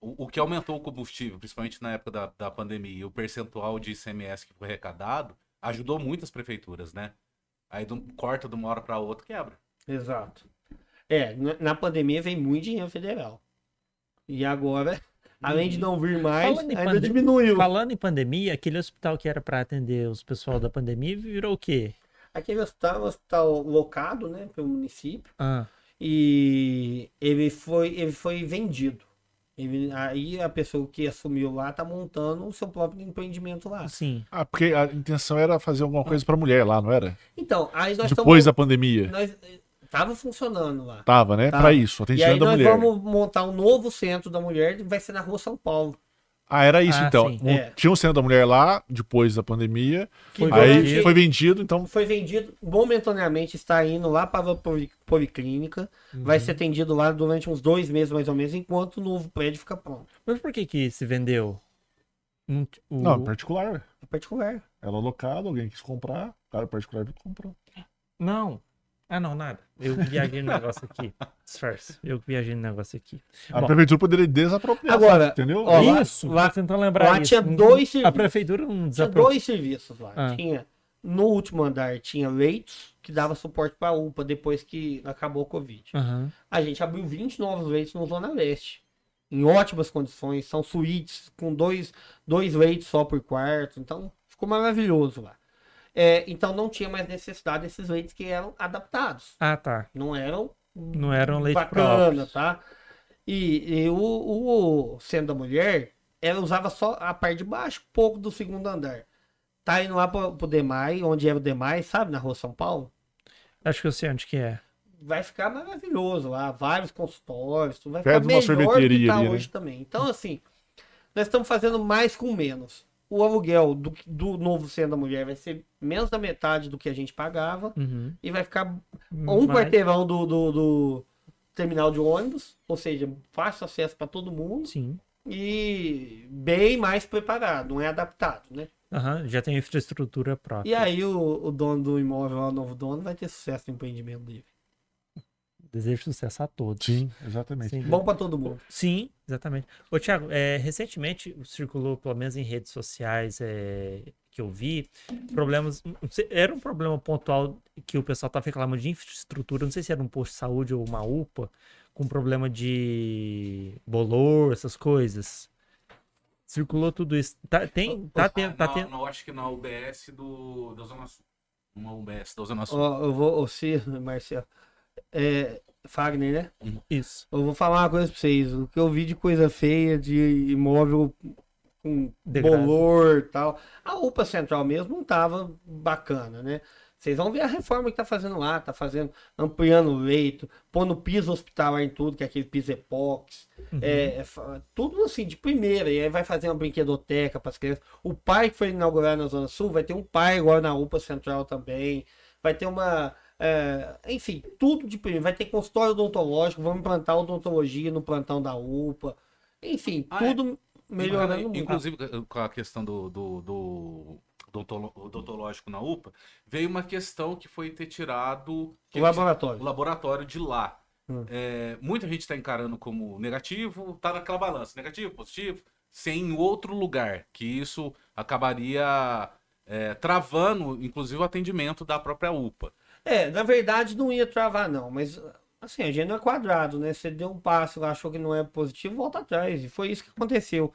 D: o, o- que aumentou o combustível, principalmente na época da, da pandemia, e o percentual de ICMS que foi arrecadado, ajudou muito as prefeituras, né? Aí do- corta de uma hora para outra, quebra.
C: Exato. É, na, pandemia vem muito dinheiro federal. E agora, além de não vir mais,
A: Falando em
C: ainda
A: pande-
C: diminuiu.
A: Falando em pandemia, aquele hospital que era pra atender os pessoal da pandemia virou o quê?
C: Aquele hospital é um hospital locado, né, pelo município.
A: Ah,
C: E ele foi, ele foi vendido. Ele- aí a pessoa que assumiu lá tá montando o seu próprio empreendimento lá.
A: sim.
B: Ah, porque a intenção era fazer alguma coisa pra mulher lá, não era?
C: Então, aí nós
B: Depois da
C: estamos.
B: pandemia.
C: Nós, tava funcionando lá.
B: Tava, né?
C: Tava.
B: Pra isso,
C: E
B: atendimento
C: aí
B: da
C: nós
B: mulher.
C: vamos montar um novo centro da mulher, que vai ser na rua São Paulo.
B: Ah, era isso
A: Ah,
B: então.
A: sim.
B: Um-
C: É.
B: Tinha um centro da mulher lá, depois da pandemia.
C: Que
B: aí foi vendido, então.
C: foi vendido, momentaneamente está indo lá para a poli- policlínica. Vai
B: Uhum.
C: ser atendido lá durante uns dois meses mais ou menos, enquanto o novo prédio fica pronto.
A: Mas por que que se vendeu? O-
B: Não, particular.
C: É particular.
B: Ela alocada, alguém quis comprar, o cara particular comprou.
A: Não. Ah, não, nada. Eu viajei no negócio aqui. Disfarce. Eu viajei no negócio aqui.
B: A
A: Bom.
B: prefeitura poderia desapropriar,
C: Agora,
B: entendeu?
C: ó, lá-
A: isso,
C: lá-
A: tentando lembrar
C: lá
A: isso.
C: tinha dois
A: A
C: serviços.
A: prefeitura não
C: Tinha
A: desapropriou.
C: dois serviços lá.
A: Ah.
C: Tinha no último andar tinha leitos que dava suporte para a UPA depois que acabou o Covid.
A: Aham.
C: A gente abriu 20 novos leitos no Zona Leste. Em ótimas condições, são suítes com dois, dois leitos só por quarto, então ficou maravilhoso lá. É, então não tinha mais necessidade desses leitos que eram adaptados,
A: Ah, tá.
C: não eram
A: Não era um leite
C: bacana, tá? E, e o, o centro da mulher, ela usava só a parte de baixo, pouco do segundo andar. Tá indo lá pro, pro Demai, onde era o Demai, sabe, na rua São Paulo?
A: Acho que eu sei onde que é.
C: vai ficar maravilhoso lá, vários consultórios, tudo vai
B: Perto
C: ficar melhor do que
B: sorveteria
C: tá
B: ali, né?
C: hoje também. Então, assim, nós estamos fazendo mais com menos. O aluguel do, do novo centro da mulher vai ser menos da metade do que a gente pagava
A: Uhum.
C: e vai ficar um
A: Mas-
C: quarteirão do, do, do terminal de ônibus, ou seja, fácil acesso para todo mundo
A: Sim.
C: e bem mais preparado, não é adaptado, né?
A: Aham, já tem infraestrutura própria.
C: E aí o, o dono do imóvel, o novo dono, vai ter sucesso no empreendimento dele.
A: Desejo sucesso a todos.
B: Sim, exatamente.
A: Sem
C: Bom para todo mundo.
A: Sim, exatamente. Ô, Thiago, é, recentemente circulou, pelo menos em redes sociais é, que eu vi, problemas. não Era um problema pontual que o pessoal estava reclamando de infraestrutura, não sei se era um posto de saúde ou uma UPA, com problema de bolor, essas coisas. Circulou tudo isso. Tá, tem, tá,
D: Ah,
A: tendo, tá
D: na-
A: tendo.
D: na- acho que na UBS do, da Zona Sul. Uma UBS da Zona Sul.
C: Ó, eu vou, você, Marcelo, é, Fagner, né?
A: Isso.
C: Eu vou falar uma coisa pra vocês. O que eu vi de coisa feia, de imóvel com
A: Degradado.
C: bolor e tal. A UPA Central mesmo não tava bacana, né? Vocês vão ver a reforma que tá fazendo lá, tá fazendo, ampliando o leito, pondo piso hospitalar em tudo, que é aquele piso epox.
A: Uhum.
C: É, é tudo assim, de primeira. E aí vai fazer uma brinquedoteca para as crianças. O parque foi inaugurado na Zona Sul, vai ter um parque agora na UPA Central também. Vai ter uma. É, enfim, tudo de primeira. Vai ter consultório odontológico, vamos implantar odontologia no plantão da UPA. Enfim,
D: Ah, é.
C: tudo melhorando muito.
D: Inclusive, com a questão do, do, do odontológico na UPA, veio uma questão que foi ter tirado
C: O laboratório.
D: o laboratório de lá. hum. é, muita gente está encarando como negativo, tá naquela balança, negativo, positivo, sem em outro lugar, que isso acabaria é, travando, inclusive, o atendimento da própria UPA.
C: É, na verdade não ia travar, não, mas assim, a gente não é quadrado, né? Você deu um passo, achou que não é positivo, volta atrás. E foi isso que aconteceu.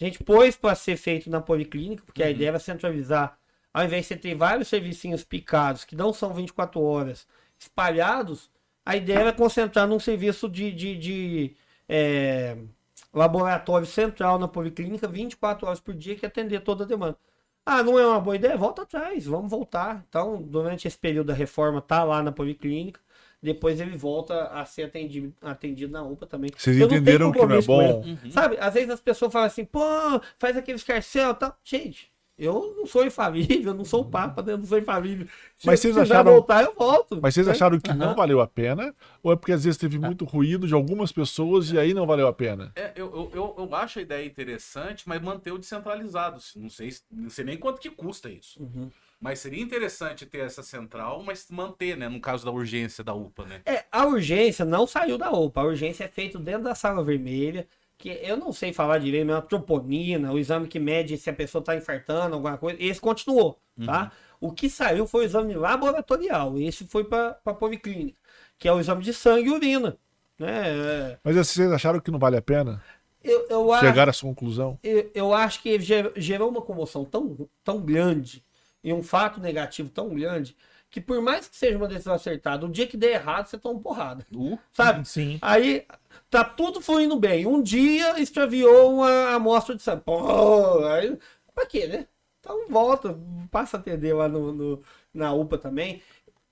C: A gente pôs para ser feito na policlínica, porque uhum. a ideia era centralizar. Ao invés de você ter vários servicinhos picados, que não são 24 horas, espalhados, a ideia era concentrar num serviço de, de, de é, laboratório central na policlínica, 24 horas por dia, que atender toda a demanda. Ah, não é uma boa ideia? Volta atrás, vamos voltar. Então, durante esse período da reforma, tá lá na policlínica. Depois ele volta a ser atendido, atendido na UPA também.
B: Vocês Eu entenderam que não é bom?
C: Uhum. Sabe, às vezes as pessoas falam assim, pô, faz aquele escarcel e tal. Gente, eu não sou infalível, eu não sou o Papa, né? eu não sou infalível.
B: Se mas vocês acharam voltar, eu volto. Mas vocês né? acharam que uhum. não valeu a pena? Ou é porque às vezes teve muito ruído de algumas pessoas e aí não valeu a pena?
D: É, eu, eu, eu acho a ideia interessante, mas manter o descentralizado. Não sei, não sei nem quanto que custa isso. Uhum. Mas seria interessante ter essa central, mas manter, né? No caso da urgência da UPA, né?
C: É, a urgência não saiu da UPA. A urgência é feita dentro da sala vermelha que eu não sei falar direito, mas é uma troponina, o exame que mede se a pessoa está infartando, alguma coisa, esse continuou, uhum. tá? O que saiu foi o exame laboratorial, esse foi para a policlínica, que é o exame de sangue e urina. Né?
B: Mas vocês acharam que não vale a pena?
C: Eu, eu
B: Chegar acho, a essa conclusão?
C: Eu, eu acho que gerou uma comoção tão, tão grande e um fato negativo tão grande que por mais que seja uma decisão acertada, o dia que der errado, você toma porrada. Uh, sabe?
A: Sim.
C: Aí tá tudo fluindo bem. Um dia extraviou uma amostra de sangue. Pô, aí, pra quê, né? Então volta, passa a atender lá no, no, na UPA também.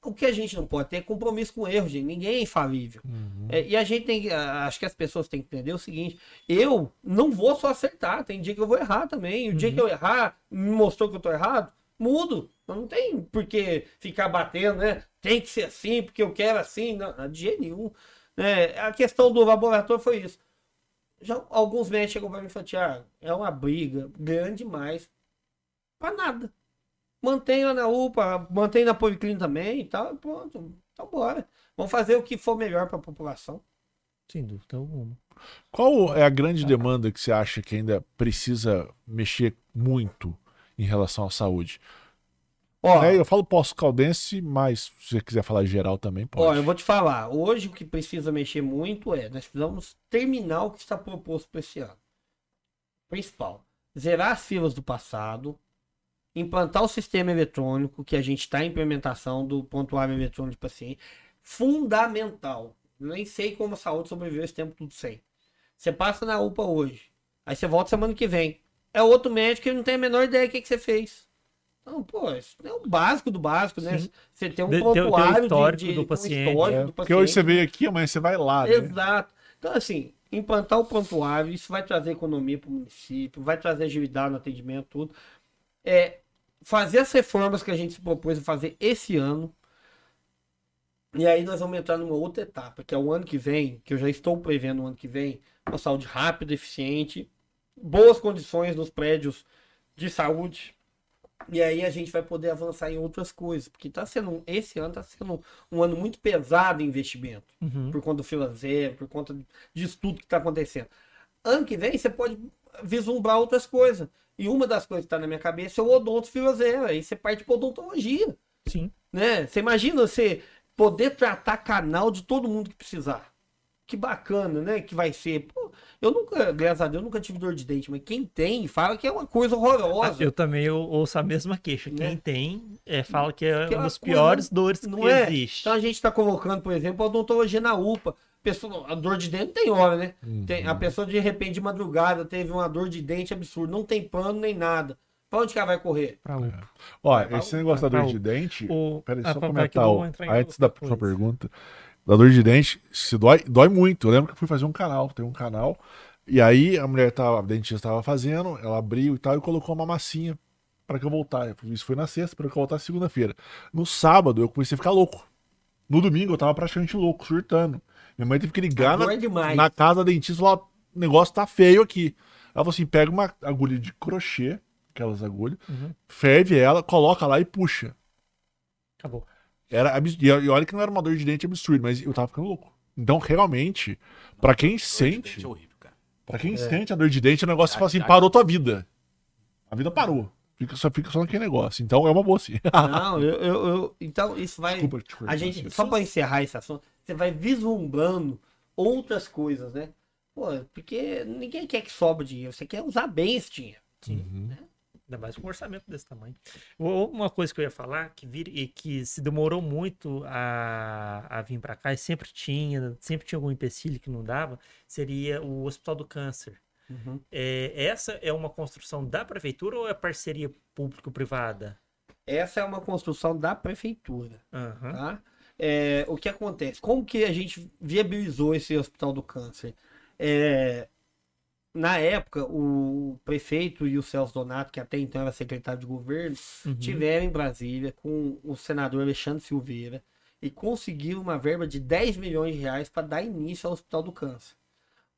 C: O que a gente não pode ter é compromisso com erro, gente. Ninguém é infalível. Uhum. É, e a gente tem. Acho que as pessoas têm que entender o seguinte: eu não vou só acertar. Tem dia que eu vou errar também. O uhum. dia que eu errar, me mostrou que eu tô errado, mudo. Não tem por que ficar batendo, né? Tem que ser assim, porque eu quero assim. Não, de jeito nenhum. É, a questão do laboratório foi isso. Já, alguns médicos chegam para mim e falam, Tiago, é uma briga grande demais para nada. Mantenha na UPA, mantenha na Policlínica também e tal, pronto. Então bora. Vamos fazer o que for melhor para a população.
A: Sem dúvida alguma.
B: Qual é a grande demanda que você acha que ainda precisa mexer muito em relação à saúde? Ó, é, eu falo pós-caldense, mas se você quiser falar geral também pode.
C: Ó, eu vou te falar. Hoje o que precisa mexer muito é, nós precisamos terminar o que está proposto para esse ano. Principal. Zerar as filas do passado, implantar o sistema eletrônico, que a gente está em implementação do pontuário eletrônico de paciente. Fundamental. Nem sei como a saúde sobreviveu esse tempo tudo sem. Você passa na UPA hoje, aí você volta semana que vem. É outro médico que não tem a menor ideia do que, que você fez. Não, pô, isso é o básico do básico, né? Sim. Você tem um de,
A: prontuário histórico de, de, do paciente. Um
B: é, do Porque hoje você veio aqui, amanhã você vai lá,
C: né? Exato. Então, assim, implantar o prontuário, isso vai trazer economia para o município, vai trazer agilidade no atendimento, tudo. É, fazer as reformas que a gente se propôs a fazer esse ano. E aí nós vamos entrar numa outra etapa, que é o ano que vem, que eu já estou prevendo o ano que vem, uma saúde rápida, eficiente, boas condições nos prédios de saúde, e aí a gente vai poder avançar em outras coisas, porque tá sendo esse ano está sendo um ano muito pesado em investimento, uhum. por conta do fila zero, por conta disso tudo que está acontecendo. Ano que vem você pode vislumbrar outras coisas. E uma das coisas que está na minha cabeça é o odonto fila zero. Aí você parte para odontologia.
A: Sim.
C: Né? Você imagina você poder tratar canal de todo mundo que precisar que bacana, né? Que vai ser. Pô, eu nunca, graças a Deus, nunca tive dor de dente, mas quem tem fala que é uma coisa horrorosa.
A: Ah, eu também eu ouço a mesma queixa. Quem né? tem é, fala que é que uma das piores dores não que é? existe.
C: Então a gente está colocando, por exemplo, a odontologia na UPA. Pessoa, a dor de dente tem hora, né? Uhum. Tem, a pessoa de repente de madrugada teve uma dor de dente absurda, não tem pano nem nada. Pra onde que ela vai correr?
B: Pra UPA. É. Olha, esse negócio da dor de dente. O... Peraí, só comentar. Antes da sua pergunta da dor de dente, se dói, dói muito. Eu lembro que eu fui fazer um canal, tem um canal, e aí a mulher tava, a dentista estava fazendo, ela abriu e tal, e colocou uma massinha para que eu voltasse. Isso foi na sexta, para que eu voltasse segunda-feira. No sábado eu comecei a ficar louco. No domingo eu tava praticamente louco, surtando. Minha mãe teve que ligar na, é na, casa da dentista e falar: o negócio tá feio aqui. Ela falou assim: pega uma agulha de crochê, aquelas agulhas, uhum. ferve ela, coloca lá e puxa.
A: Acabou.
B: Era absurdo. E olha que não era uma dor de dente absurdo, mas eu tava ficando louco. Então, realmente, pra quem sente,
D: é
B: pra quem sente a dor de dente, o negócio fala assim, parou tua vida. A vida parou. Fica, só fica só naquele negócio. Então é uma boa sim.
C: Não, eu, eu, eu- Então, isso vai.
B: Desculpa cortar,
C: A gente,
B: Ciro.
C: só para encerrar esse assunto, você vai vislumbrando outras coisas, né? Pô, porque ninguém quer que sobre dinheiro, você quer usar bem esse dinheiro.
B: Uhum.
A: Ainda mais com um orçamento desse tamanho. Uma coisa que eu ia falar, que, vir, e que se demorou muito a, a vir para cá, e sempre tinha, sempre tinha algum empecilho que não dava, seria o Hospital do Câncer.
C: Uhum.
A: É, essa é uma construção da prefeitura ou é parceria público-privada?
C: Essa é uma construção da prefeitura,
A: Aham.
C: tá? É, o que acontece? Como que a gente viabilizou esse hospital do câncer? É, na época, o prefeito e o Celso Donato, que até então era secretário de governo,
A: Uhum.
C: tiveram em Brasília com o senador Alexandre Silveira e conseguiram uma verba de 10 milhões de reais para dar início ao Hospital do Câncer.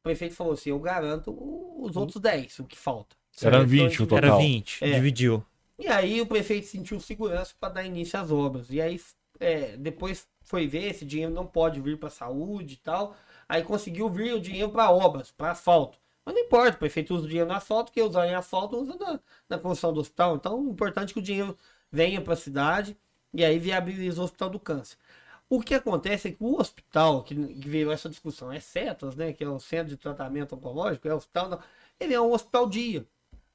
C: O prefeito falou assim: eu garanto o- os outros 10, o que falta.
B: Era
C: Certo?
B: 20 o
C: Então,
B: total.
A: Era 20,
C: É.
A: dividiu.
C: E aí o prefeito sentiu segurança para dar início às obras. E aí é, depois foi ver esse dinheiro não pode vir para saúde e tal. Aí conseguiu vir o dinheiro para obras, para asfalto. Mas não importa, o prefeito usa o dinheiro no asfalto, que usar em asfalto usa na, na construção do hospital. Então o importante é que o dinheiro venha para a cidade e aí viabiliza o hospital do câncer. O que acontece é que o hospital, que, que virou essa discussão, é CETAS, né? Que é o Centro de Tratamento Oncológico, é o hospital, não. ele é um hospital dia.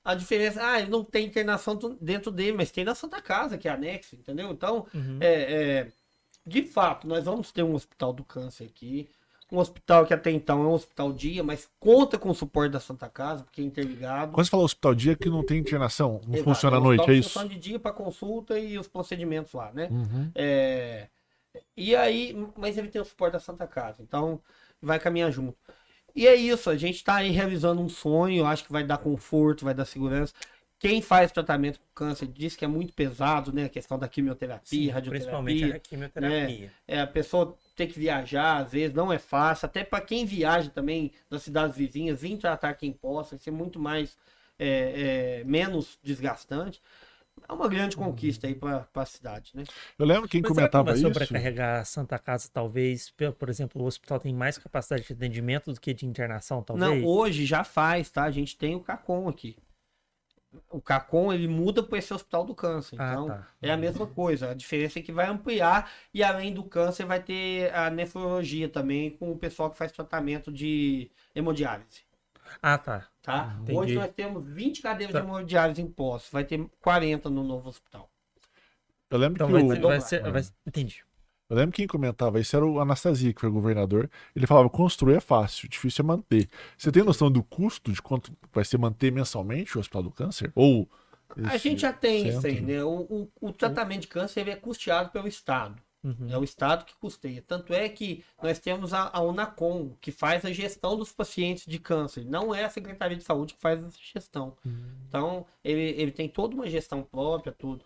C: A diferença, ah, ele não tem internação dentro dele, mas tem na Santa Casa, que é anexo, entendeu? Então,
A: Uhum.
C: é, é, de fato, nós vamos ter um hospital do câncer aqui. Um hospital que até então é um hospital dia, mas conta com o suporte da Santa Casa, porque é interligado.
B: Quando você fala hospital dia que não tem internação, não
C: Exato,
B: funciona à
C: um
B: noite,
C: hospital
B: é isso?
C: funciona de dia para consulta e os procedimentos lá, né?
B: Uhum.
C: É, e aí, mas ele tem o suporte da Santa Casa, então vai caminhar junto. E é isso, a gente está aí realizando um sonho, acho que vai dar conforto, vai dar segurança. Quem faz tratamento com câncer diz que é muito pesado, né? A questão da quimioterapia,
A: principalmente
C: radioterapia.
A: a quimioterapia.
C: É, a pessoa ter que viajar, às vezes, não é fácil. Até para quem viaja também das cidades vizinhas, vir tratar quem possa, vai ser muito mais, é, é, menos desgastante. É uma grande conquista aí para a cidade, né?
B: Eu lembro quem
A: Mas será que não
B: comentava isso.
A: sobrecarregar a Santa Casa, talvez? Por exemplo, o hospital tem mais capacidade de atendimento do que de internação, talvez?
C: Não, hoje já faz, tá? A gente tem o CACOM aqui. O CACOM, ele muda para esse hospital do câncer.
A: Ah,
C: Então,
A: tá.
C: é a mesma coisa. A diferença é que vai ampliar e além do câncer vai ter a nefrologia também com o pessoal que faz tratamento de hemodiálise.
A: Ah, tá.
C: Tá? Hoje nós temos 20 cadeiras
A: Tá.
C: de hemodiálise em posse. Vai ter 40 no novo hospital.
B: Eu lembro
A: Então
B: que
A: vai,
B: o-
A: vai ser. vai ser- Entendi.
B: Eu lembro quem comentava isso era o Anastasia, que foi governador. Ele falava: construir é fácil, difícil é manter. Você tem noção do custo de quanto vai ser manter mensalmente o Hospital do Câncer? Ou.
C: A gente já tem isso aí,
B: centro?
C: né? O, o, o tratamento de câncer ele é custeado pelo Estado.
A: Uhum.
C: É o Estado que custeia. Tanto é que nós temos a, a Unacom, que faz a gestão dos pacientes de câncer. Não é a Secretaria de Saúde que faz essa gestão. Então, ele, ele tem toda uma gestão própria, tudo.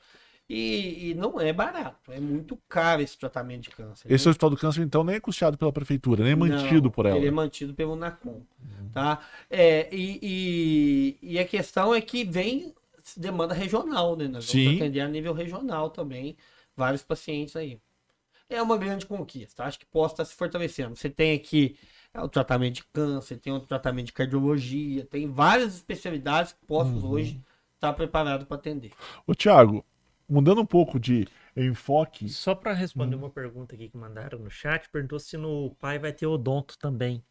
C: E, e não é barato. É muito caro esse tratamento de câncer.
B: Esse
C: né?
B: Hospital do Câncer, então, nem é custeado pela prefeitura, nem é mantido
C: Não,
B: por ela.
C: Ele é mantido pelo NACOM. Tá? É, e, e, e a questão é que vem demanda regional, né? Nós
B: Sim.
C: vamos atender a nível regional também, vários pacientes aí. É uma grande conquista. Acho que posso estar se fortalecendo. Você tem aqui é, o tratamento de câncer, tem o tratamento de cardiologia, tem várias especialidades que posso
B: Uhum.
C: hoje estar preparado para atender.
B: Ô, Thiago, mudando um pouco de enfoque.
A: Só para responder uma pergunta aqui que mandaram no chat, perguntou se no pai vai ter odonto também.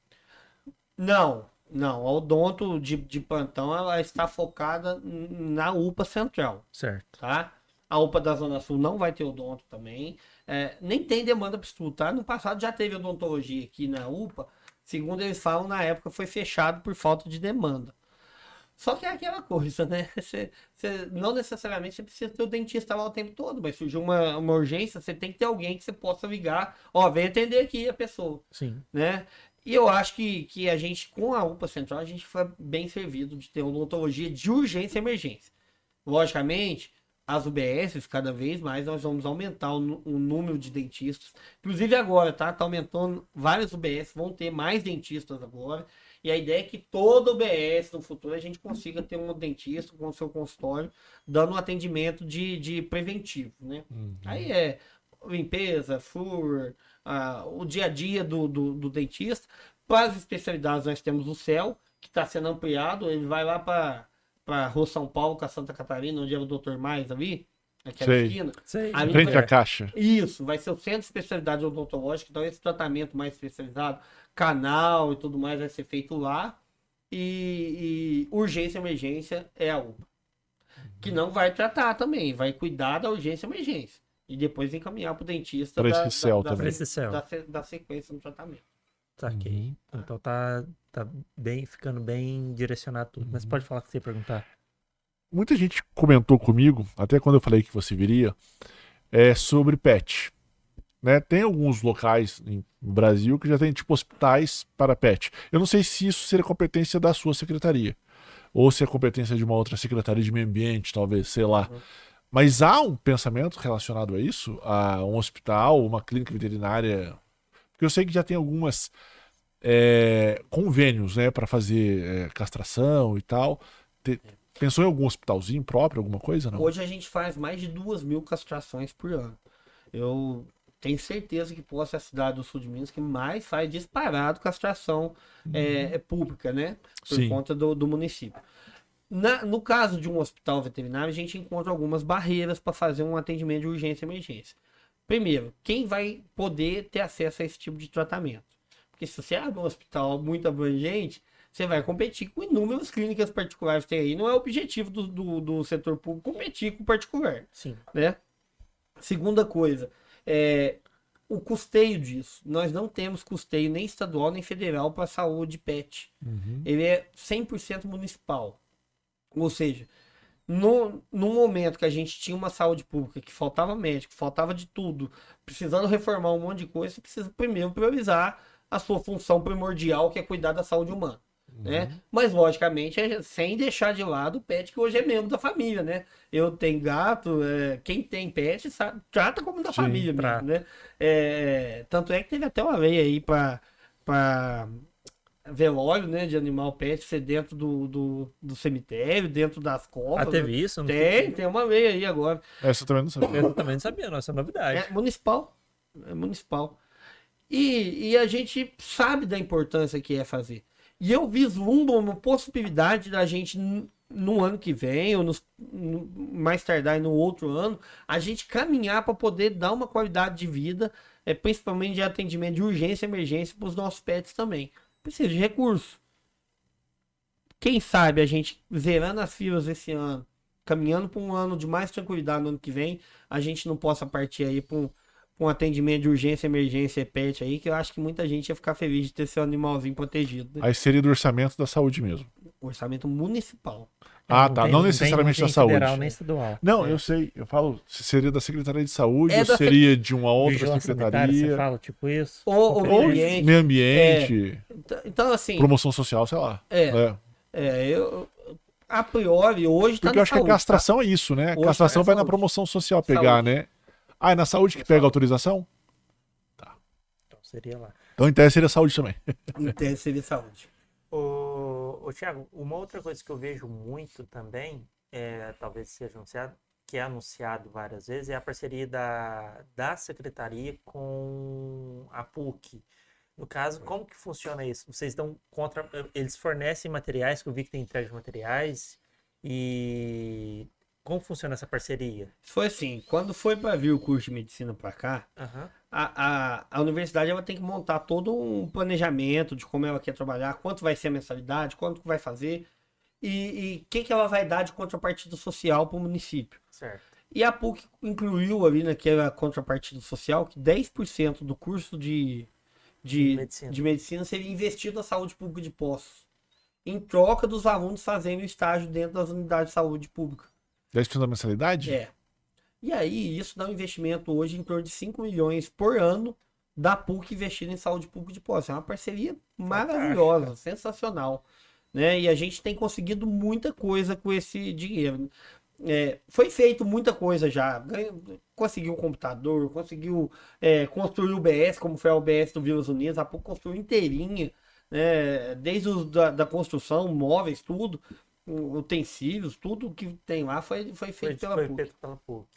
C: Não, não. A odonto de, de plantão ela está focada na UPA central.
A: Certo.
C: tá? A UPA da Zona Sul não vai ter odonto também. É, nem tem demanda para estudo, tá? No passado já teve odontologia aqui na UPA. Segundo eles falam, na época foi fechado por falta de demanda. Só que é aquela coisa, né? Você, você- não necessariamente você precisa ter o dentista lá o tempo todo, mas surgiu uma, uma urgência, você tem que ter alguém que você possa ligar. Ó, vem atender aqui a pessoa
A: Sim.
C: né? E eu acho que, que a gente, com a UPA Central, a gente foi bem servido de ter odontologia de urgência e emergência. Logicamente, as UBSs, cada vez mais, nós vamos aumentar o, o número de dentistas. Inclusive agora, tá? Tá aumentando, várias UBS vão ter mais dentistas agora. E a ideia é que toda UBS no futuro a gente consiga ter um dentista com o seu consultório dando um atendimento de, de preventivo, né? Aí é limpeza, flúor, a, o dia a dia do, do, do dentista. Para as especialidades, nós temos o CEL, que está sendo ampliado. Ele vai lá para para Rua São Paulo com a Santa Catarina, onde é o Dr. Mais ali, aquela
B: Sei.
C: esquina.
A: Sei.
C: Ali
B: Frente
C: vai-
B: à caixa.
C: Isso, vai ser o centro de especialidade odontológica, então esse tratamento mais especializado, canal e tudo mais vai ser feito lá. E, e urgência e emergência é a UPA. Que não vai tratar também, vai cuidar da urgência e emergência. E depois encaminhar para o dentista da,
B: esse céu
C: da, da, da sequência no tratamento.
A: Saquei. Então tá, tá bem, ficando bem direcionado tudo. Mas pode falar o que você ia perguntar.
B: Muita gente comentou comigo, até quando eu falei que você viria, é sobre pet. Né? Tem alguns locais em- no Brasil que já tem tipo hospitais para pet. Eu não sei se isso seria competência da sua secretaria ou se é competência de uma outra secretaria de meio ambiente, talvez, sei lá. Mas há um pensamento relacionado a isso, a um hospital, uma clínica veterinária, porque eu sei que já tem algumas é, convênios, né, para fazer é, castração e tal. Te- Pensou em algum hospitalzinho próprio, alguma coisa? Não.
C: Hoje a gente faz mais de duas mil castrações por ano. Eu tenho certeza que posso ser a cidade do sul de Minas que mais faz disparado castração é, é pública, né? Por
B: Sim.
C: conta do, do município. Na- no caso de um hospital veterinário, a gente encontra algumas barreiras para fazer um atendimento de urgência e emergência. Primeiro, quem vai poder ter acesso a esse tipo de tratamento? Porque se você abre um hospital muito abrangente, você vai competir com inúmeras clínicas particulares que tem aí. Não é o objetivo do, do, do setor público competir com o particular
A: Sim.
C: né? Segunda coisa, é, o custeio disso. Nós não temos custeio nem estadual nem federal para a saúde pet.
B: Uhum.
C: Ele é 100% municipal. Ou seja, no, no momento que a gente tinha uma saúde pública, que faltava médico, faltava de tudo, precisando reformar um monte de coisa, você precisa primeiro priorizar a sua função primordial, que é cuidar da saúde humana. Né? Mas, logicamente, é sem deixar de lado o pet que hoje é membro da família, né? Eu tenho gato, é, quem tem pet sabe, trata como da
B: Sim,
C: família mesmo, né? É, tanto é que teve até uma lei aí para velório, né, de animal pet ser dentro do, do, do cemitério, dentro das covas.
A: Ah, teve
C: né?
A: isso? Não
C: Tem, tem uma lei aí agora.
B: Essa eu também não sabia.
A: Eu também não sabia, não. Essa é novidade.
C: É municipal. É municipal. E, e a gente sabe da importância que é fazer. E eu vislumbro uma possibilidade da gente, no ano que vem, ou nos- no- mais tardar no outro ano, a gente caminhar para poder dar uma qualidade de vida, é, principalmente de atendimento de urgência e emergência para os nossos pets também. Precisa de recurso. Quem sabe a gente zerando as filas esse ano, caminhando para um ano de mais tranquilidade no ano que vem, a gente não possa partir aí para um, um atendimento de urgência, emergência pet aí, que eu acho que muita gente ia ficar feliz de ter seu animalzinho protegido. Né?
B: Aí seria do orçamento da saúde mesmo.
C: Orçamento municipal.
B: Ah, tá.
A: tem-
B: Não necessariamente
A: não
B: da
A: tem federal
B: saúde.
A: nem estadual.
B: Não,
A: É.
B: eu sei. Eu falo se seria da Secretaria de Saúde
C: É
B: ou
C: da
B: seria de uma outra
A: sanitária,
B: secretaria.
A: você fala tipo isso?
C: Ou- ou.
B: Ou
C: ambiente.
B: meio ambiente,
C: Então- Então, assim,
B: promoção social, sei lá.
C: É.
B: É.
C: é, eu, a priori, hoje tá
B: Porque eu
C: na
B: acho que a
C: saúde, tá?
B: castração é isso, né? A
C: Hoje
B: castração
C: é
B: vai na
C: saúde.
B: promoção social pegar,
C: Saúde.
B: né? Ah, é na saúde que pega a autorização?
A: Então seria lá.
B: Então, em tese, seria saúde também.
C: Então, seria saúde.
A: Ô, ô Thiago, uma outra coisa que eu vejo muito também, é, talvez seja anunciado, que é anunciado várias vezes, é a parceria da, da secretaria com a PUC. No caso, como que funciona isso? Vocês dão contra. Eles fornecem materiais, que eu vi que tem entrega de materiais. E como funciona essa parceria?
C: Foi assim, quando foi para vir o curso de medicina para cá,
A: Aham.
C: a, a, a universidade ela tem que montar todo um planejamento de como ela quer trabalhar, quanto vai ser a mensalidade, quanto vai fazer e o que, que ela vai dar de contrapartida social para o município.
A: Certo.
C: E a PUC incluiu ali naquela contrapartida social que 10% do curso de, de,
A: De medicina.
C: de medicina seria investido na saúde pública de Poços, em troca dos alunos fazendo estágio dentro das unidades de saúde pública.
B: 10% da mensalidade?
C: É. E aí, isso dá um investimento hoje em torno de 5 milhões por ano da PUC investindo em saúde pública de Poços. É uma parceria maravilhosa, sensacional. Né? E a gente tem conseguido muita coisa com esse dinheiro. É, foi feito muita coisa já. Conseguiu um computador, conseguiu é, construir o BS, como foi a UBS do Vilas Unidas, a PUC construiu inteirinha, né? desde os da, da construção, móveis, tudo, utensílios, tudo que tem lá foi, foi
A: Foi,
C: feito pela
A: foi
C: PUC.
A: feito pela PUC.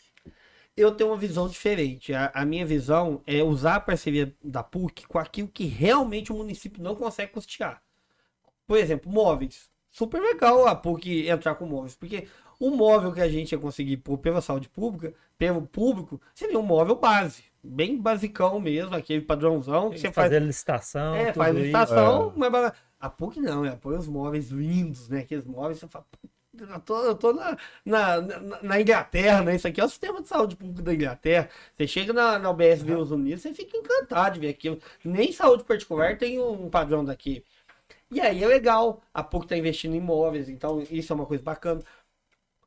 C: Eu tenho uma visão diferente. A, a, minha visão é usar a parceria da PUC com aquilo que realmente o município não consegue custear. Por exemplo, móveis. Super legal a PUC entrar com móveis, porque o móvel que a gente ia conseguir por, pela saúde pública, pelo público, seria um móvel base. Bem basicão mesmo, aquele padrãozão que você faz.
A: Fazer licitação.
C: É, faz licitação, é. mas a PUC não, é põe os móveis lindos, né? Aqueles móveis, você fala, eu tô, eu tô na, na, na, Inglaterra, né? Isso aqui é o sistema de saúde pública da Inglaterra. Você chega na, na UBS uhum. Estados Unidos, você fica encantado de ver aquilo. Nem saúde particular tem um padrão daqui. E aí é legal. A PUC tá investindo em imóveis, então isso é uma coisa bacana.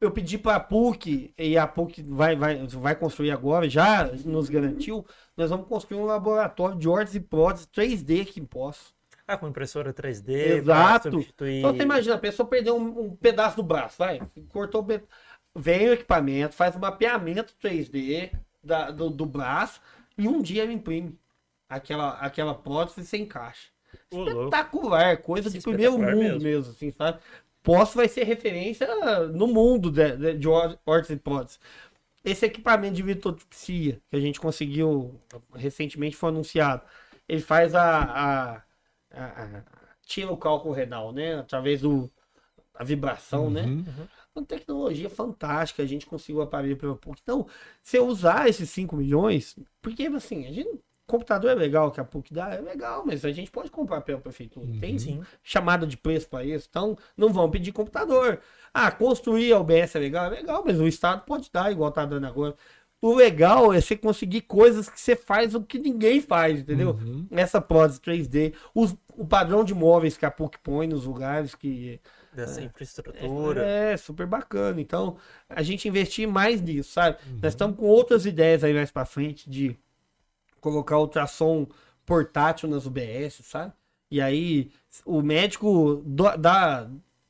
C: Eu pedi para a PUC, e a PUC vai, vai, vai construir agora, já nos garantiu, nós vamos construir um laboratório de órteses e próteses 3D aqui em Poço.
A: Ah, com impressora 3D.
C: Exato. Substituir... Então você imagina, a pessoa perdeu um, um pedaço do braço, vai, cortou o Vem o equipamento, faz um mapeamento 3D da, do, do braço e um dia ele imprime aquela, aquela prótese sem encaixa. Espetacular, coisa de primeiro mundo mesmo. mesmo, assim, sabe? Posso vai ser referência no mundo de, de, de órtese e prótese. Esse equipamento de vitotipsia que a gente conseguiu recentemente foi anunciado. Ele faz a, a tira o cálculo renal, né? Através do a vibração, né? uhum. né? Uma tecnologia fantástica, a gente conseguiu o aparelho pela PUC. Então, se eu usar esses 5 milhões, porque assim, a gente computador é legal que a PUC dá, é legal, mas a gente pode comprar pela prefeitura. Uhum. Tem sim. chamada de preço para isso. Então, não vão pedir computador. Ah, construir a OBS é legal, é legal, mas o Estado pode dar, igual tá dando agora. O legal é você conseguir coisas que você faz o que ninguém faz, entendeu? Uhum. Essa prótese 3D, os, o padrão de móveis que a PUC põe nos lugares que.
A: Dessa é, infraestrutura.
C: É, é, super bacana. Então, a gente investir mais nisso, sabe? Uhum. Nós estamos com outras ideias aí mais para frente de colocar ultrassom portátil nas UBS, sabe? E aí, o médico do, da,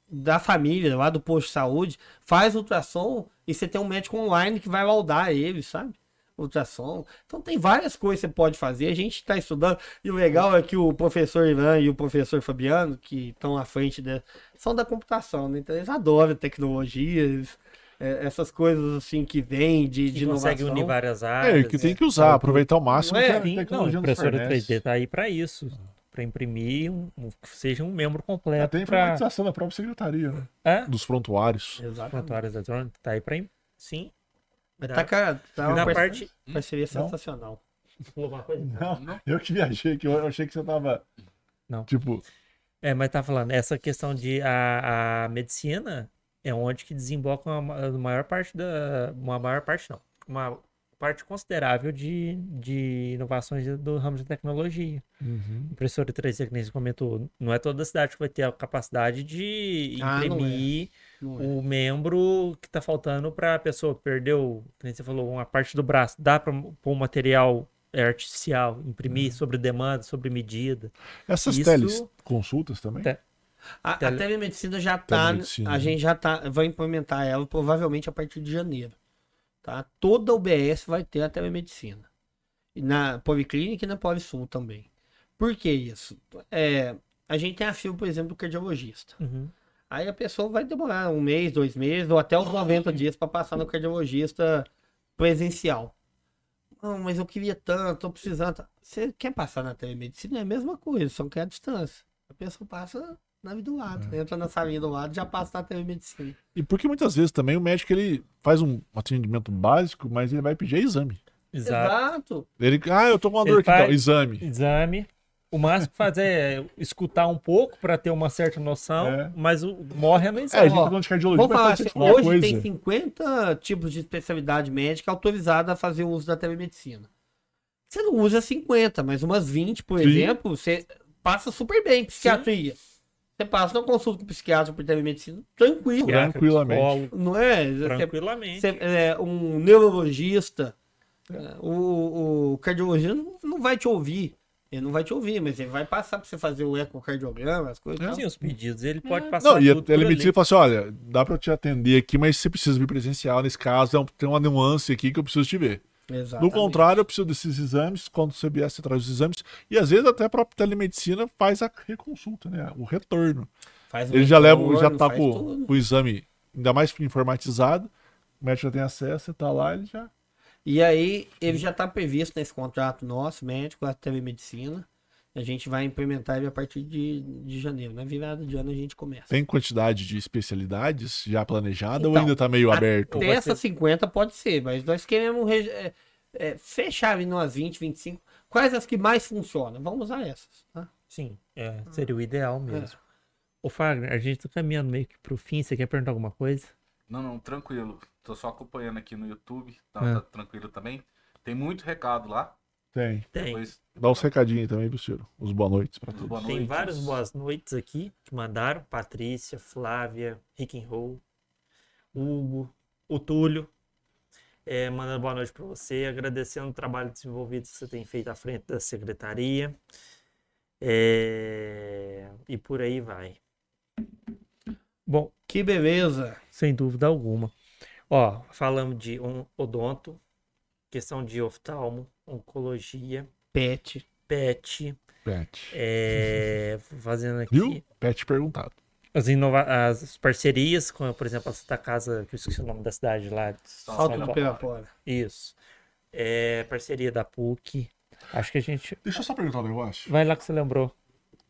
C: da família, lá do posto de saúde, faz ultrassom e você tem um médico online que vai laudar ele, sabe? Ultrassom. Então tem várias coisas que você pode fazer. A gente está estudando. E o legal é que o professor Ivan e o professor Fabiano, que estão à frente, de, são da computação, né? Então eles adoram tecnologias. É, essas coisas assim que vem de, que de
A: consegue unir várias áreas.
B: É, que tem que usar, aproveitar o máximo
A: é, que a tecnologia não, impressora 3D tá aí para isso para imprimir um, um, seja um membro completo.
B: Até informatização pra... da própria secretaria, né?
A: É?
B: Dos prontuários.
A: Exato. Prontuários eletrônicos, tá aí para sim.
C: Mas tá, cara, tá
A: uma parte...
C: parceria sensacional.
B: Não, não, eu que viajei, que eu achei que você tava.
A: Não.
B: Tipo.
A: É, mas tá falando, essa questão de a, a medicina é onde que desemboca uma, maior parte da. Uma maior parte não. Uma parte considerável de, de inovações do ramo de tecnologia. Uhum. Impressora 3D, que nem você comentou, não é toda cidade que vai ter a capacidade de ah, imprimir não é. Não é. o membro que está faltando para a pessoa. Perdeu, como você falou, uma parte do braço. Dá para pôr um material artificial, imprimir uhum. sobre demanda, sobre medida.
B: Essas Isso... teleconsultas também? Te...
C: A, Tele... a telemedicina já está, a gente já tá, vai implementar ela provavelmente a partir de janeiro. Tá? Toda UBS vai ter a telemedicina. Na Policlínica e na Polisul também. Por que isso? É, a gente tem a fila, por exemplo, do cardiologista. Uhum. Aí a pessoa vai demorar um mês, dois meses, ou até uns 90 dias para passar no cardiologista presencial. Não, mas eu queria tanto, tô precisando. Você quer passar na telemedicina? É a mesma coisa, só que é a distância. A pessoa passa na do lado. É. Entra na salinha do lado, já passa na telemedicina.
B: E porque muitas vezes também o médico ele faz um atendimento básico, mas ele vai pedir exame.
C: Exato.
B: Ele, ah, eu tô com uma dor aqui, então, exame.
A: Exame. O máximo que fazer é escutar um pouco para ter uma certa noção, é. mas o, morre no exame.
B: É, a gente tá falando de cardiologia,
C: Vamos falar assim, hoje coisa. tem 50 tipos de especialidade médica autorizadas a fazer o uso da telemedicina. Você não usa 50, mas umas 20, por Sim. exemplo, você passa super bem psiquiatria. Sim. Você passa uma consulta com o psiquiatra por telemedicina tranquilo.
B: Tranquilamente.
C: Não é?
A: Tranquilamente.
C: Você, é um neurologista, é. o, o cardiologista não vai te ouvir. Ele não vai te ouvir, mas ele vai passar para você fazer o ecocardiograma, as coisas. É.
A: Sim, os pedidos, ele pode é. passar.
B: Não, e a telemedicina fala assim: olha, dá para te atender aqui, mas você precisa vir presencial. Nesse caso, tem uma nuance aqui que eu preciso te ver. Exatamente. No contrário, eu preciso desses exames, quando vier, você traz os exames, e às vezes até a própria telemedicina faz a reconsulta, né? O retorno. Faz Ele já leva, já tá com, com, o exame ainda mais informatizado, o médico já tem acesso, você tá lá, ele já.
C: E aí, ele já está previsto nesse contrato nosso, médico, a telemedicina. A gente vai implementar ele a partir de, de janeiro. Na virada de ano a gente começa.
B: Tem quantidade de especialidades já planejada
C: Então,
B: ou ainda está meio aberto?
C: Até essas 50 pode ser, mas nós queremos é, é, fechar ali umas 20, 25. Quais as que mais funcionam? Vamos usar essas. Tá?
A: Sim, é, seria o ideal mesmo. Ô, Fagner, a gente tá caminhando meio que pro fim. Você quer perguntar alguma coisa?
D: Não, não, tranquilo. Tô só acompanhando aqui no YouTube. Tá,
A: É.
D: tá tranquilo também. Tem muito recado lá.
B: Tem.
A: Tem.
D: Depois,
B: Dá os recadinhos também, Ciro. Os boa noites pra todos.
D: boa
A: Tem
D: noite.
A: várias boas noites aqui que mandaram. Patrícia, Flávia, Rick and Roll, Hugo, o Túlio. É, mandando boa noite para você, agradecendo o trabalho desenvolvido que você tem feito à frente da secretaria. É, e por aí vai. Bom,
C: Que beleza.
A: sem dúvida alguma. Ó, falamos de um odonto, questão de oftalmo, oncologia,
C: Pet.
A: pet,
B: Pet.
A: é, fazendo aqui
B: Viu? Pet perguntado.
A: as, inova as parcerias, com, por exemplo, a Santa Casa, que eu esqueci o nome da cidade lá.
C: Salto do. Pirapora.
A: Isso. É, parceria da PUC. Acho que a gente.
B: Deixa eu só perguntar um negócio.
A: Vai lá que você lembrou.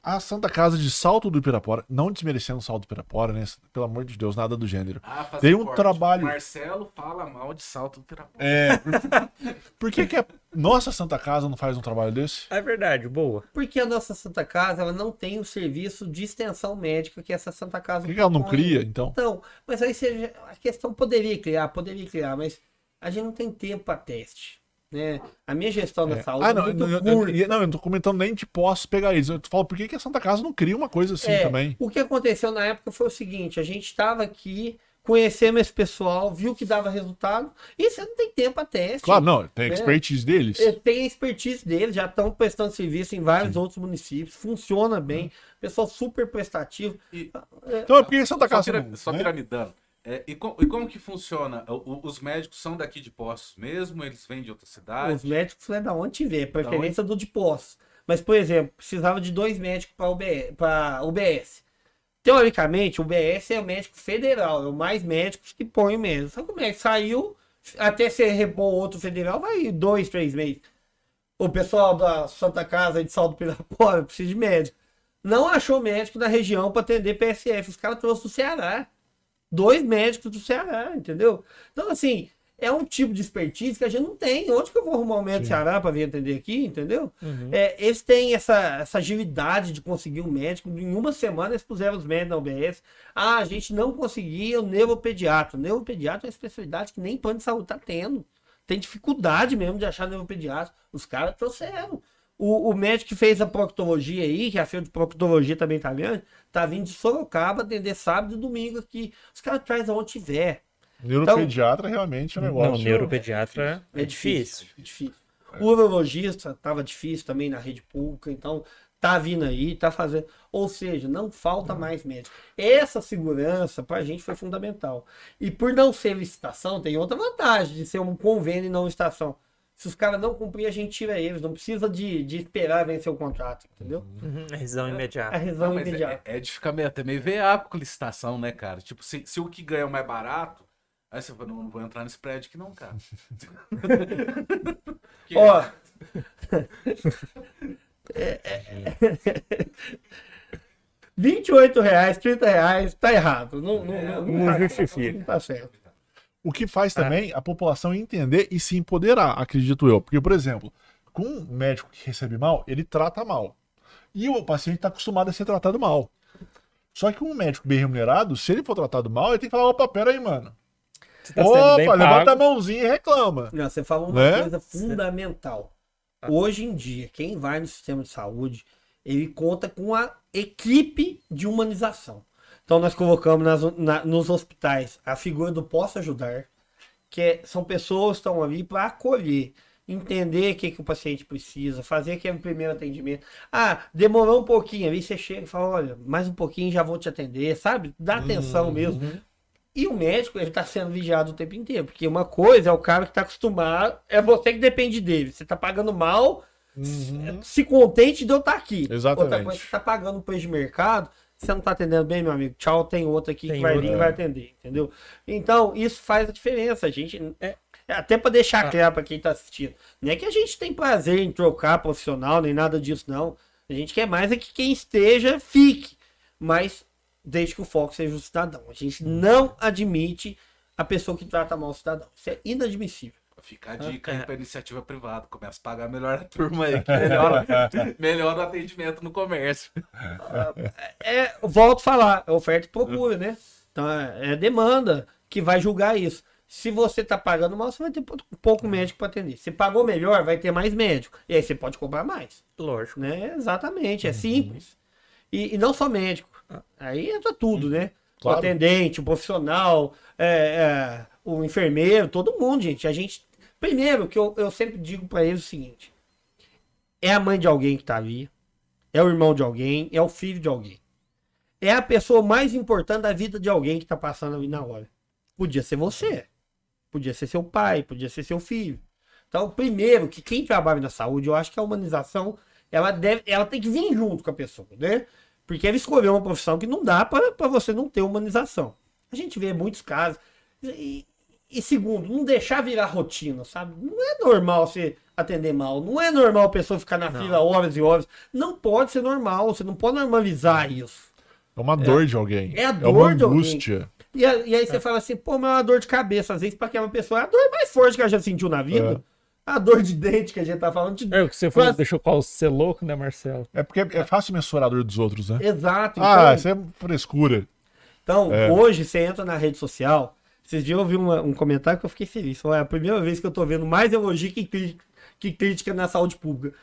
B: A Santa Casa de Salto do Pirapora, não desmerecendo o Salto do Pirapora, né? Pelo amor de Deus, nada do gênero.
D: Ah, fazer
B: Tem um
D: corte.
B: trabalho-
D: Marcelo fala mal de salto do Pirapora.
B: É. Por que, que a nossa Santa Casa não faz um trabalho desse?
A: É verdade, boa.
C: Porque a nossa Santa Casa ela não tem o serviço de extensão médica que essa Santa Casa
B: Por que, que ela não cria, então?
C: Então, mas aí seja, a questão poderia criar, poderia criar, mas a gente não tem tempo para teste. Né? A minha gestão da saúde
B: Ah,
C: é
B: não,
C: muito
B: não, eu,
C: curta.
B: eu- não, eu não tô comentando nem de posso pegar eles. Eu falo, por que, que a Santa Casa não cria uma coisa assim
C: É,
B: também?
C: O que aconteceu na época foi o seguinte: a gente estava aqui, conhecemos esse pessoal, viu que dava resultado, e você não tem tempo para teste.
B: Claro, não, tem a
C: É.
B: expertise deles.
C: Eh, Tem a expertise deles, já estão prestando serviço em vários outros municípios, funciona bem, pessoal super prestativo.
D: E-
B: Então é porque a Santa
D: Só,
B: Casa.
D: pira-
B: não,
D: só
B: né?
D: É, e, com- e como que funciona? O- os médicos são daqui de Poços mesmo? Eles vêm de outra cidade?
C: Os médicos é da onde tiver, preferência do de pós. Mas, por exemplo, precisava de dois médicos para UBS. Teoricamente, o UBS é o médico federal, é o mais médicos que põe mesmo. Só que o médico saiu, até ser repor outro federal, vai dois, três meses. O pessoal da Santa Casa de Saldo Pirapora precisa de médico. Não achou médico na região para atender PSF. Os caras trouxeram do Ceará. Dois médicos do Ceará, entendeu? Então, assim, é um tipo de expertise que a gente não tem. Onde que eu vou arrumar um médico do Ceará para vir atender aqui, entendeu? É, eles têm essa, essa agilidade de conseguir um médico. Em uma semana eles puseram os médicos na UBS. Ah, a gente não conseguia o neuropediatra. O neuropediatra é uma especialidade que nem plano de saúde está tendo. Tem dificuldade mesmo de achar neuropediatra. Os caras trouxeram. O, o médico que fez a proctologia aí, que a feira de proctologia também tá grande, tá vindo de Sorocaba atender sábado e domingo aqui. Os caras trazem aonde tiver.
B: Neuropediatra realmente é um negócio.
A: Não, neuropediatra
C: É
A: é
C: difícil.
A: difícil.
C: É difícil. O urologista estava difícil também na rede pública, então tá vindo aí, tá fazendo. Ou seja, não falta mais médico. Essa segurança para a gente foi fundamental. E por não ser licitação, tem outra vantagem de ser um convênio e não licitação. Se os caras não cumprir, a gente tira eles. Não precisa de, de esperar vencer o contrato, entendeu?
A: Uhum,
C: A
A: imediata.
C: resão
D: Não, mas
C: imediata.
D: é, é de ficar meio, até meio veaco com licitação, né, cara? Tipo, se, se o que ganha é o mais barato, aí você fala, não, não vou entrar nesse prédio aqui não, cara. Que-
C: Ó. 28 reais, 30 reais, tá errado. Não, não, não,
A: não
C: tá-
A: justifica.
C: Não tá certo.
B: O que faz também a população entender e se empoderar, acredito eu. Porque, por exemplo, com um médico que recebe mal, ele trata mal. E o paciente está acostumado a ser tratado mal. Só que um médico bem remunerado, se ele for tratado mal, ele tem que falar, opa, pera aí, mano.
A: Você tá
B: opa, levanta
A: pago.
B: a mãozinha e reclama.
C: Não, você falou uma
B: Né?
C: coisa fundamental. Hoje em dia, quem vai no sistema de saúde, ele conta com a equipe de humanização. Então nós colocamos nas- na- nos hospitais a figura do posso ajudar, que é- são pessoas que estão ali para acolher, entender o que, que o paciente precisa, fazer aquele primeiro atendimento. Ah, demorou um pouquinho, aí você chega e fala, olha, mais um pouquinho já vou te atender, sabe? Dá atenção mesmo. E o médico, ele tá sendo vigiado o tempo inteiro. Porque uma coisa é o cara que tá acostumado, é você que depende dele. Você tá pagando mal, se contente de eu estar aqui.
B: Exatamente.
C: Outra coisa, você tá pagando preço de mercado, você não tá atendendo bem, meu amigo. Tchau, tem outro aqui
A: Tem
C: que vai
A: outro.
C: vir e vai atender, entendeu? Então, isso faz a diferença. A gente. é, É até para deixar ah. claro para quem tá assistindo. Não é que a gente tem prazer em trocar profissional, nem nada disso, não. A gente quer mais é que quem esteja fique. Mas desde que o foco seja o cidadão. A gente não admite a pessoa que trata mal o cidadão. Isso é inadmissível.
D: Fica a dica aí é. pra iniciativa privada. Começa a pagar melhor a turma aí, que melhora, melhora o atendimento no comércio.
C: É, é, volto a falar, é oferta e procura, né? Então é, é demanda que vai julgar isso. Se você tá pagando mal, você vai ter pouco médico para atender. Se pagou melhor, vai ter mais médico. E aí você pode cobrar mais.
A: Lógico.
C: Né? Exatamente, é uhum. simples. E, e, não só médico. Aí entra tudo, né? Claro. O atendente, o profissional, é, é, o enfermeiro, todo mundo, gente. A gente. Primeiro, que eu, eu sempre digo para eles o seguinte: é a mãe de alguém que tá ali, é o irmão de alguém, é o filho de alguém. É a pessoa mais importante da vida de alguém que tá passando ali na hora. Podia ser você, podia ser seu pai, podia ser seu filho. Então, primeiro, que quem trabalha na saúde, eu acho que a humanização ela, deve, ela tem que vir junto com a pessoa, né? Porque ele escolheu uma profissão que não dá para você não ter humanização. A gente vê muitos casos. E, e, segundo, não deixar virar rotina, sabe? Não é normal você atender mal. Não é normal a pessoa ficar na não. fila horas e horas. Não pode ser normal. Você não pode normalizar isso.
B: É uma dor é, de alguém.
C: É a dor é uma de angústia. E, e, aí você é. fala assim, pô, mas é uma dor de cabeça. Às vezes, para aquela pessoa, é a dor mais forte que ela já sentiu na vida. É. A dor de dente que a gente tá falando. De...
A: É o que você falou, deixou qual ser louco, né, Marcelo?
B: É porque é fácil mensurar a dor dos outros, né?
C: Exato.
B: Ah, então... Ah, isso é frescura.
C: Então, é. hoje você entra na rede social. Esses dias eu vi uma, um comentário que eu fiquei feliz. Foi a primeira vez que eu tô vendo mais elogio que crítica, que crítica na saúde pública.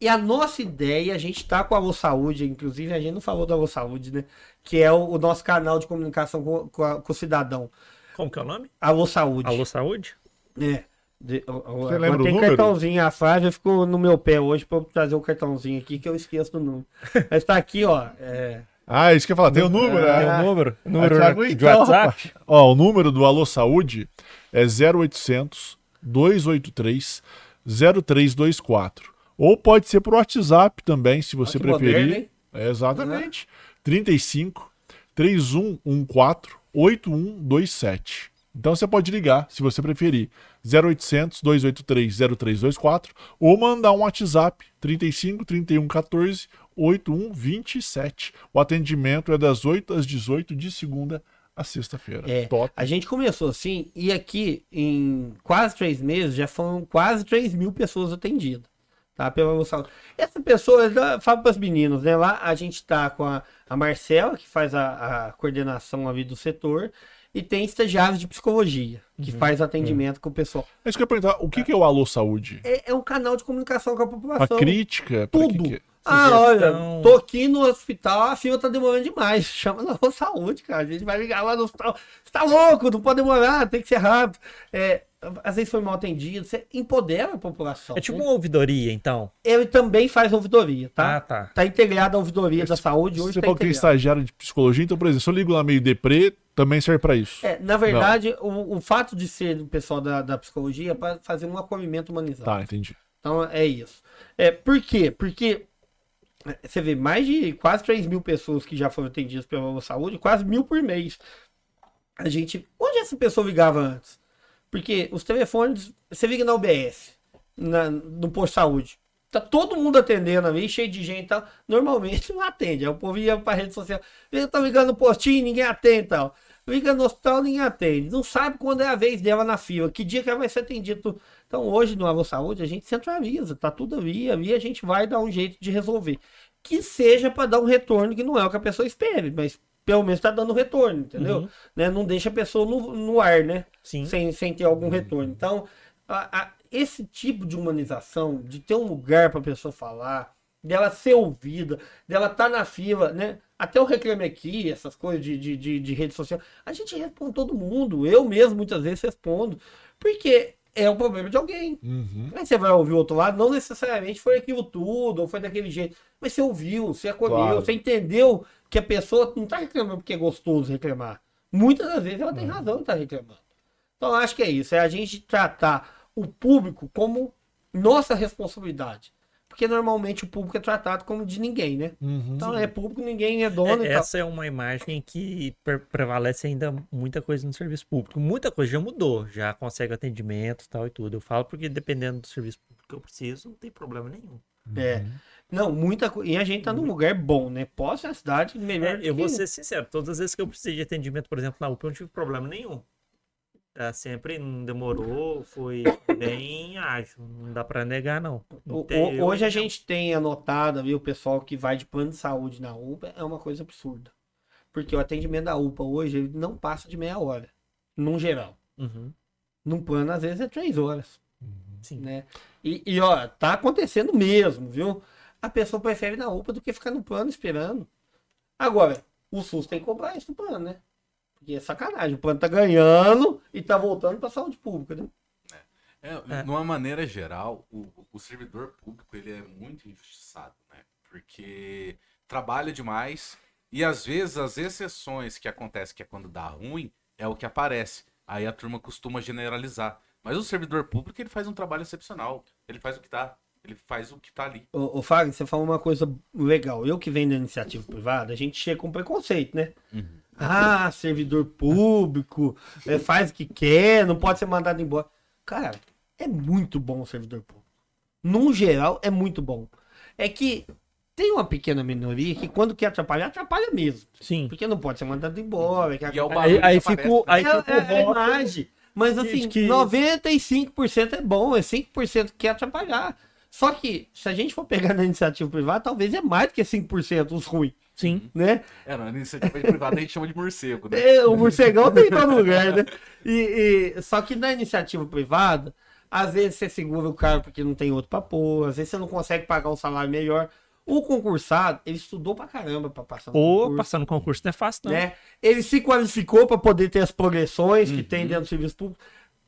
C: E a nossa ideia, a gente tá com a Alô Saúde, inclusive a gente não falou da Alô Saúde, né? Que é o, o nosso canal de comunicação com, com, a, com, o cidadão.
A: Como que é o nome?
C: Alô Saúde.
A: Alô Saúde?
C: É. De, Você lembra tem cartãozinho, a Flávia ficou no meu pé hoje para trazer o cartãozinho aqui que eu esqueço do número. Mas tá aqui, ó. É...
B: Ah, isso que eu ia falar, tem o número,
A: né? Tem o número, número ah, de então, WhatsApp.
B: Ó, o número do Alô Saúde é 0800 283 0324. Ou pode ser por WhatsApp também, se você preferir. Moderno, é, exatamente. Uhum. 35 3114 8127. Então você pode ligar, se você preferir, 0800 283 0324 ou mandar um WhatsApp 35 31 14 81 27. O atendimento é das 8 às 18 de segunda a sexta-feira.
C: É, Top. A gente começou assim e aqui em quase três meses já foram quase 3 mil pessoas atendidas. Tá, pela nossa... Essa pessoa, falo para os meninos, né? Lá a gente está com a, a Marcela, que faz a, a coordenação ali do setor, e tem estagiários de psicologia, que uhum. faz atendimento com o pessoal.
B: É isso que eu ia perguntar, o que, que é o Alô Saúde?
C: É, é um canal de comunicação com a população.
B: A crítica?
C: Tudo. Que que é? Ah, olha, tô aqui no hospital, a fila tá demorando demais. Chama na saúde, cara. A gente vai ligar lá no hospital. Você tá louco, não pode demorar, tem que ser rápido. É, às vezes foi mal atendido, você empodera a população.
A: É tipo né? uma ouvidoria, então.
C: Ele também faz ouvidoria, tá?
A: Ah, tá.
C: Tá integrado a ouvidoria da saúde hoje.
B: Você
C: tá
B: falou que é estagiário de psicologia, então, por exemplo, se eu ligo lá meio deprê, também serve para isso.
C: É, na verdade, o, o, fato de ser do pessoal da, da psicologia é para fazer um acolhimento humanizado.
B: Tá, entendi.
C: Então é isso. É, por quê? Porque você vê mais de quase 3 mil pessoas que já foram atendidas pela saúde, quase mil por mês. A gente. Onde essa pessoa ligava antes? Porque os telefones, você liga na UBS, na, no posto de saúde. Tá todo mundo atendendo ali, cheio de gente e tal. Normalmente não atende. Aí o povo ia pra rede social. Eu tô ligando no postinho, ninguém atende e tal. Liga no hospital, ninguém atende. Não sabe quando é a vez dela na fila, que dia que ela vai ser atendida. Então hoje no Alô Saúde a gente centraliza, tá tudo ali, ali a gente vai dar um jeito de resolver. Que seja para dar um retorno que não é o que a pessoa espere, mas pelo menos está dando retorno, entendeu? Uhum. Né? Não deixa a pessoa no, no ar, né?
A: Sim.
C: Sem, sem ter algum retorno. Então, a, a, esse tipo de humanização, de ter um lugar para a pessoa falar, dela ser ouvida, dela estar tá na fila, né? Até o Reclame Aqui, essas coisas de, de, de, de rede social, a gente responde todo mundo. Eu mesmo muitas vezes respondo. Porque é um problema de alguém. Uhum. Aí você vai ouvir o outro lado, não necessariamente foi aquilo tudo, ou foi daquele jeito. Mas você ouviu, você acolheu, claro. você entendeu que a pessoa não está reclamando porque é gostoso reclamar. Muitas das vezes ela tem uhum. razão de estar tá reclamando. Então acho que é isso, é a gente tratar o público como nossa responsabilidade. Porque normalmente o público é tratado como de ninguém, né?
B: Uhum.
C: Então é público, ninguém é dono.
A: É, essa é uma imagem que pre- prevalece ainda muita coisa no serviço público. Muita coisa já mudou, já consegue atendimento e tal e tudo. Eu falo porque dependendo do serviço público que eu preciso, não tem problema nenhum.
C: É. Não, muita coisa. E a gente tá num lugar bom, né? Posso é a cidade melhor.
A: É, eu
C: que-
A: vou ser sincero, todas as vezes que eu precisei de atendimento, por exemplo, na UPA, eu não tive problema nenhum. Tá, sempre não demorou, foi bem ágil, não dá pra negar, não.
C: O-
A: Tem-
C: o-
A: eu-
C: hoje a gente tem anotado ali o pessoal que vai de plano de saúde na UPA, é uma coisa absurda. Porque o atendimento da UPA hoje ele não passa de meia hora, num geral.
A: Uhum,
C: Num plano, às vezes, é três horas.
A: sim.
C: né? E, e, ó, tá acontecendo mesmo, viu? A pessoa prefere ir na UPA do que ficar no plano esperando. Agora, o SUS tem que cobrar isso do plano, né? Porque é sacanagem. O plano tá ganhando e tá voltando pra saúde pública, né?
D: É,
A: É.
D: De uma maneira geral, o, o servidor público ele é muito injustiçado, né? Porque trabalha demais e às vezes as exceções que acontecem, que é quando dá ruim, é o que aparece. Aí a turma costuma generalizar. Mas o servidor público ele faz um trabalho excepcional. Ele faz o que tá. Ele faz o que tá ali.
C: Ô, ô Fagner, você falou uma coisa legal. Eu que venho da iniciativa privada, a gente chega com preconceito, né? Ah, servidor público, é, faz o que quer, não pode ser mandado embora. Cara, é muito bom o servidor público. Num geral, é muito bom. É que tem uma pequena minoria que quando quer atrapalhar, atrapalha mesmo.
A: Sim.
C: Porque não pode ser mandado embora. que
D: E é o
C: é,
D: barulho
A: Aí, aí ficou, aí
C: é,
A: ficou
C: é a
A: rótulo.
C: imagem. Mas assim,
A: que-
C: 95% é bom, é 5% que quer atrapalhar. Só que, se a gente for pegar na iniciativa privada, talvez é mais do que 5% os ruins,
A: Sim.
C: né?
D: É, na iniciativa privada a gente chama de morcego, né?
C: É, o morcegão tem em todo lugar, né? E, e- só que na iniciativa privada, às vezes você segura o cara porque não tem outro pra pôr, às vezes você não consegue pagar um salário melhor. O concursado, ele estudou pra caramba pra passar no
A: Ou
C: concurso,
A: passar no concurso não é fácil, não.
C: né? Ele se qualificou pra poder ter as progressões que
D: Uhum.
C: tem dentro do serviço público.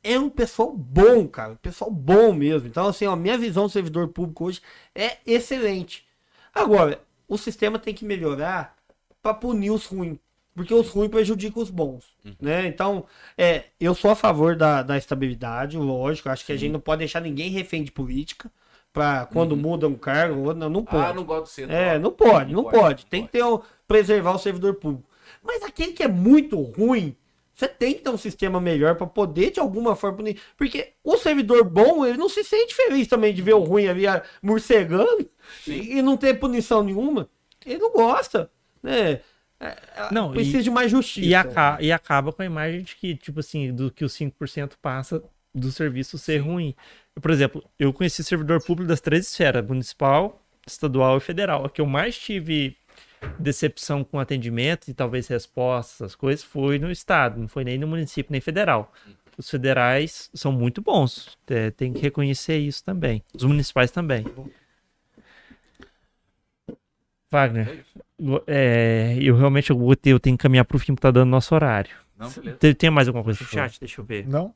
C: É um pessoal bom, cara, um pessoal bom mesmo. Então, assim, ó, a minha visão do servidor público hoje é excelente. Agora, o sistema tem que melhorar pra punir os ruins. Porque os ruins prejudicam os bons, né? Então, é, eu sou a favor da, da estabilidade, lógico. Acho que a gente não pode deixar ninguém refém de política. Pra quando muda um cargo, ou não, não pode.
D: Ah, não gosto centro.
C: É, não pode, não pode. Tem que ter um, preservar o servidor público. Mas aquele que é muito ruim, você tem que ter um sistema melhor para poder, de alguma forma, punir. Porque o servidor bom, ele não se sente feliz também de ver o ruim ali morcegando e, e não ter punição nenhuma. Ele não gosta, né? É, é,
A: Não,
C: precisa
A: e-
C: de mais justiça.
A: E, aca- e acaba com a imagem de que, tipo assim, do que os 5% passa do serviço ser ruim. Por exemplo, eu conheci servidor público das três esferas, municipal, estadual e federal. A que eu mais tive decepção com atendimento e talvez respostas, essas coisas, foi no estado, não foi nem no município, nem federal. Os federais são muito bons, é, tem que reconhecer isso também. Os municipais também. Wagner, é, eu realmente eu, vou ter- eu tenho que caminhar pro fim que tá dando nosso horário.
D: Não, beleza.
A: Tem, tem mais alguma coisa no chat? Deixa eu ver.
B: Não.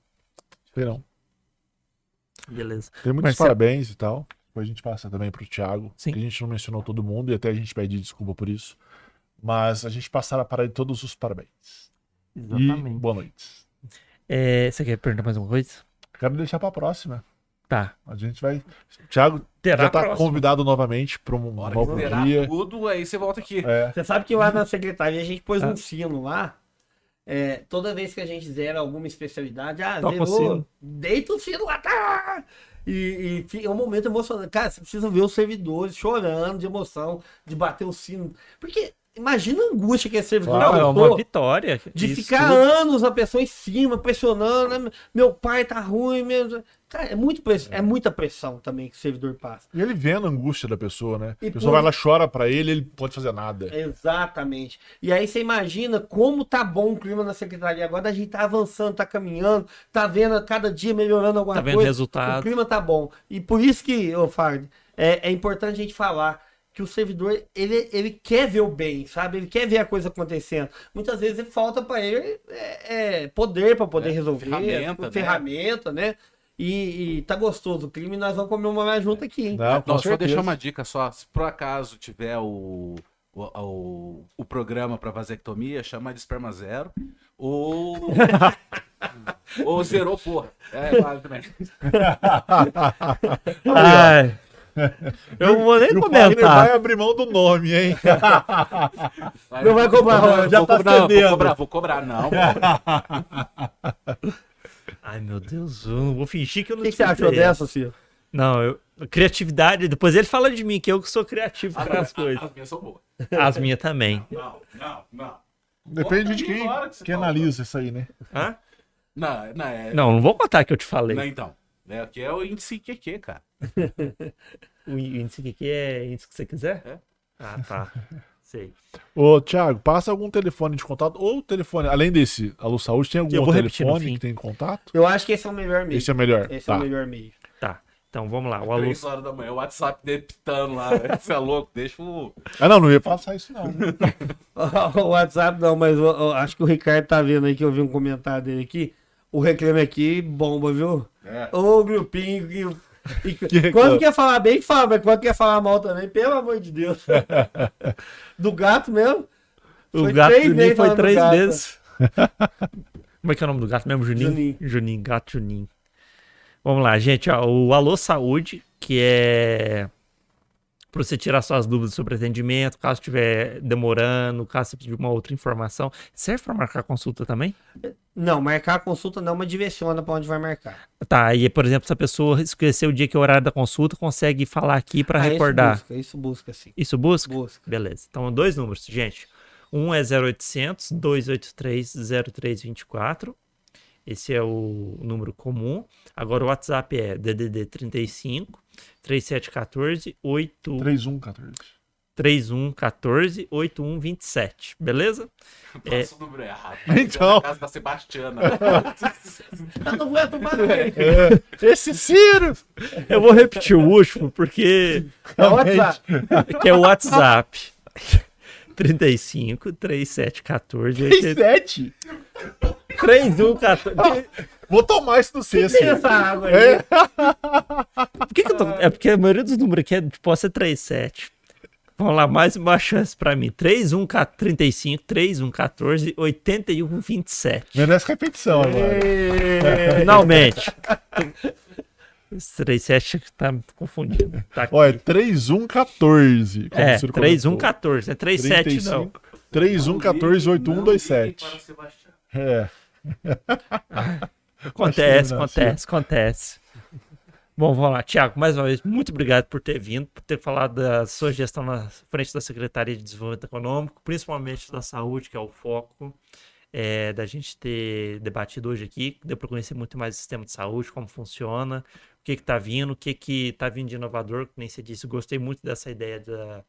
A: Beleza.
B: Tem muitos
A: Marcelo.
B: parabéns e tal. Depois a gente passa também pro Thiago.
A: Sim.
B: Que a gente não mencionou todo mundo e até a gente pede desculpa por isso. Mas a gente passará para de todos os parabéns. E boa noite.
A: É, você quer perguntar mais alguma coisa?
B: Quero deixar para a próxima.
A: Tá.
B: A gente vai. O Thiago
A: Terá
B: já tá
A: próxima.
B: convidado novamente para um
D: Hora
B: novo dia.
D: tudo, aí você volta aqui.
B: É.
C: Você sabe que lá na secretaria a gente pôs
A: Ah.
C: um sino lá. é, toda vez que a gente zera alguma especialidade, ah,
A: Toca o
C: zerou,
A: sino.
C: deita o sino lá, tá! E, e é um momento emocionante. Cara, você precisa ver os servidores chorando de emoção, de bater o sino. Porque imagina a angústia que esse servidor
B: Claro,
A: é uma vitória.
C: de
A: Isso
C: ficar
A: tudo.
C: anos a pessoa em cima, pressionando, né? meu pai tá ruim mesmo. Cara, é, muito press- é muita pressão também que o servidor passa.
B: E ele vendo a angústia da pessoa, né?
C: E
B: a pessoa
C: por-
B: vai lá, chora para ele, ele pode fazer nada.
C: Exatamente. E aí você imagina como tá bom o clima na secretaria agora, a gente tá avançando, tá caminhando, tá vendo a cada dia melhorando alguma
A: Tá vendo
C: coisa.
A: resultado.
C: O clima tá bom. E por isso que, ô Fagner, é, é importante a gente falar que o servidor, ele, ele quer ver o bem, sabe? Ele quer ver a coisa acontecendo. Muitas vezes falta para ele é, é, poder para poder
D: É,
C: resolver,
D: ferramenta, né?
C: ferramenta, né? E, e tá gostoso o clima e nós vamos comemorar junto aqui, hein?
B: Não,
D: Não, só deixar uma dica só. Se por acaso tiver o, o, o, o programa para vasectomia, chama de esperma zero. Ou. ou zerou, porra. É, vale também.
A: Ai, Eu não vou nem
B: E o Fagner vai
A: comentar.
B: abrir mão do nome, hein?
C: Não vai cobrar,
D: Não,
B: já
D: vou
B: tá
D: cobrar, vou
B: cedendo.
D: cobrar, vou cobrar, não.
A: Ai, meu Deus, eu não vou fingir que eu
C: O
A: não
C: que, que você achou
A: escutei.
C: dessa, Ciro?
A: Não, eu, criatividade. Depois ele fala de mim, que eu que sou criativo
D: As,
A: para as
D: as-
A: coisas.
D: as minhas são boas.
A: As minhas também.
D: Não, não, não.
B: Depende de quem,
D: que
B: quem analisa isso aí, né?
A: Hã?
D: Não, não, é,
A: Não, não vou contar que eu te falei.
D: não, então. É, aqui é o índice QQ, cara.
A: O índice que que é índice que você quiser?
D: É.
A: Ah, tá. Sei.
B: Ô, Thiago, passa algum telefone de contato ou telefone, além desse Alô Saúde, tem algum telefone que tem contato?
C: Eu acho que esse é o melhor meio.
B: Esse é melhor.
C: Esse
B: tá.
C: é o melhor meio.
A: Tá. Então vamos lá. O alô.
D: Três horas da manhã, o WhatsApp depitando lá. Você é louco, deixa o.
B: Ah, não, não ia passar isso não.
C: o WhatsApp não, mas eu, eu acho que o Ricardo tá vendo aí que eu vi um comentário dele aqui. O Reclame Aqui bomba, viu?
D: É.
C: Ô grupinho que. e-
B: Que
C: quando quer falar bem, fala, mas quando quer falar mal também, pelo amor de Deus. Do gato mesmo.
A: O
C: Foi
A: gato
C: três
A: Juninho foi três
C: gato.
A: vezes. Como é que é o nome do gato mesmo? Juninho?
C: Juninho.
A: Juninho, gato Juninho. Vamos lá, gente. Ó, o Alô Saúde, que é para você tirar suas dúvidas sobre atendimento, caso estiver demorando, caso você de uma outra informação. Serve para marcar consulta também?
C: Não, marcar a consulta não, mas direciona pra onde vai marcar.
A: Tá, e por exemplo, se a pessoa esquecer o dia que é o horário da consulta, consegue falar aqui para
C: Ah,
A: recordar.
C: Isso busca, isso busca sim.
A: Isso busca?
C: Busca.
A: Beleza. Então, dois números, gente. Um é 0800 283 0324. Esse é o número comum. Agora o WhatsApp é DDD 35 3714 8
B: 3114.
A: 3114 8127. Beleza? É.
D: Passa o número errado.
B: Então.
D: Na casa da Sebastiana.
C: Eu não vou tomar ninguém.
B: Esse Ciro!
A: Eu vou repetir o último porque
C: É o WhatsApp.
A: que é o WhatsApp. 35 3714 80
B: 37?
A: 3114.
B: Vou tomar isso do C,
C: Tem
B: Ciro.
C: essa água aí.
B: É.
A: Por que que eu tô... É porque a maioria dos números aqui é, pode ser 37. Vamos lá, mais uma chance pra mim. 3135 3114 8127.
B: Merece repetição agora.
A: Finalmente. Esse 37 tá me confundindo. Tá aqui.
B: Olha, 3114. como
A: é,
B: o Ciro comentou.
A: 3114. É 37 não.
B: 3114 8127.
D: Para Sebastiana.
B: É.
A: Acontece,
B: Acho que não,
A: acontece, acontece. Bom, vamos lá. Tiago, mais uma vez, muito obrigado por ter vindo, por ter falado da sua gestão na frente da Secretaria de Desenvolvimento Econômico, principalmente da saúde, que é o foco é, da gente ter debatido hoje aqui. Deu para conhecer muito mais o sistema de saúde, como funciona, o que está vindo, o que está vindo de inovador, que nem você disse. Gostei muito dessa ideia da,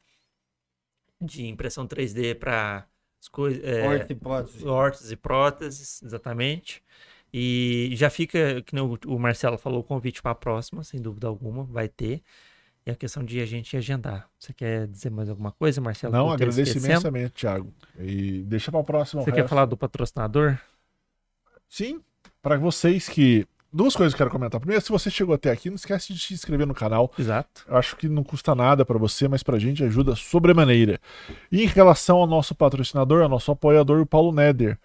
A: de impressão 3D para as coisas. é,
C: Horta hipótese.
A: órteses e próteses, exatamente. E já fica, que nem o, Marcelo falou, o convite para a próxima, sem dúvida alguma, vai ter. E a questão de a gente agendar. Você quer dizer mais alguma coisa, Marcelo?
B: Não, agradeço imensamente, Thiago. E deixa pra próxima. o
A: Você quer falar do patrocinador?
B: Sim, para vocês que. Duas coisas que eu quero comentar. Primeiro, se você chegou até aqui, não esquece de se inscrever no canal.
A: Exato.
B: Eu acho que não custa nada para você, mas pra gente ajuda sobremaneira. E em relação ao nosso patrocinador, ao nosso apoiador, o Paulo Neder.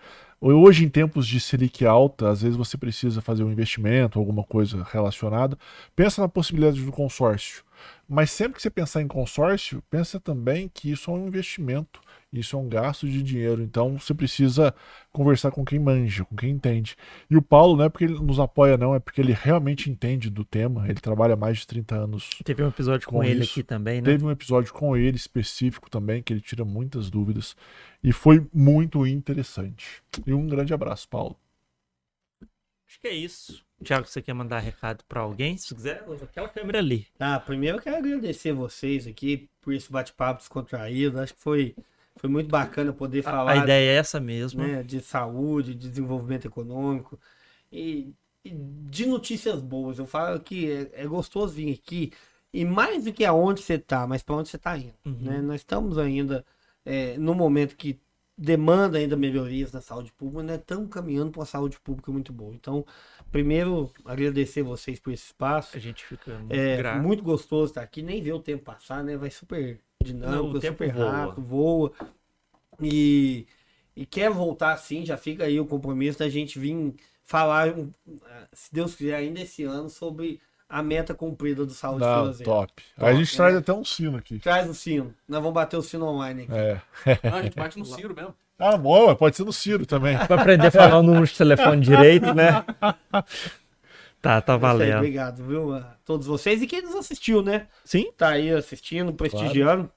B: Hoje, em tempos de Selic alta, às vezes você precisa fazer um investimento, alguma coisa relacionada. Pensa na possibilidade do consórcio. Mas sempre que você pensar em consórcio, pensa também que isso é um investimento, isso é um gasto de dinheiro. Então você precisa conversar com quem manja, com quem entende. E o Paulo não é porque ele nos apoia, não, é porque ele realmente entende do tema. Ele trabalha há mais de 30 anos
A: Teve um episódio com,
B: Com
A: ele
B: isso.
A: aqui também, né?
B: Teve um episódio com ele específico também, que ele tira muitas dúvidas. E foi muito interessante. E um grande abraço, Paulo.
A: Acho que é isso. Tiago, você quer mandar recado para alguém? Se quiser, aquela câmera ali.
C: Tá, primeiro eu quero agradecer vocês aqui por esse bate-papo descontraído. Acho que foi, foi muito bacana poder falar
A: a ideia é essa mesmo.
C: né, de saúde, de desenvolvimento econômico e, e de notícias boas. Eu falo que é, é gostoso vir aqui e mais do que aonde você está, mas para onde você está indo.
A: Uhum.
C: né? Nós estamos ainda é, no momento que demanda ainda melhorias na saúde pública, né? Estamos caminhando para uma saúde pública muito boa. Então, primeiro, agradecer vocês por esse espaço.
A: A gente fica muito
C: É
A: grato.
C: muito gostoso estar aqui, nem ver o tempo passar, né? Vai super
A: Não,
C: dinâmico,
A: o tempo
C: super
A: voa.
C: rápido, voa. E, e quer voltar sim, já fica aí o compromisso da gente vir falar, se Deus quiser, ainda esse ano, sobre a meta cumprida do Saúde
B: Não,
C: Financeira.
B: top.
C: Top,
B: Aí a gente
C: né?
B: traz até um sino aqui.
C: Traz o sino. Nós vamos bater o sino online aqui.
B: É.
D: Não, a gente bate no Ciro mesmo.
B: Ah, bom, pode ser no Ciro também.
A: Pra aprender a falar o número de telefone direito, né? Tá, tá
C: aí,
A: valendo.
C: obrigado, viu? A todos vocês e quem nos assistiu, né?
A: Sim?
C: Tá aí assistindo, prestigiando.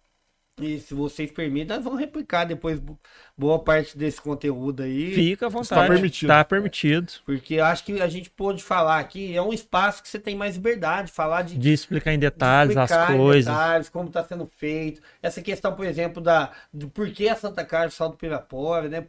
C: E se vocês permitem, nós vamos replicar depois bo- boa parte desse conteúdo aí.
A: Fica à vontade.
B: Tá permitido.
A: Tá permitido.
C: Porque acho que a gente pôde falar aqui, é um espaço que você tem mais liberdade, falar de
A: De explicar em detalhes
C: de explicar
A: as
C: em
A: coisas.
C: detalhes, como está sendo feito. Essa questão, por exemplo, da, do porquê a Santa Casa só do Pirapora, né?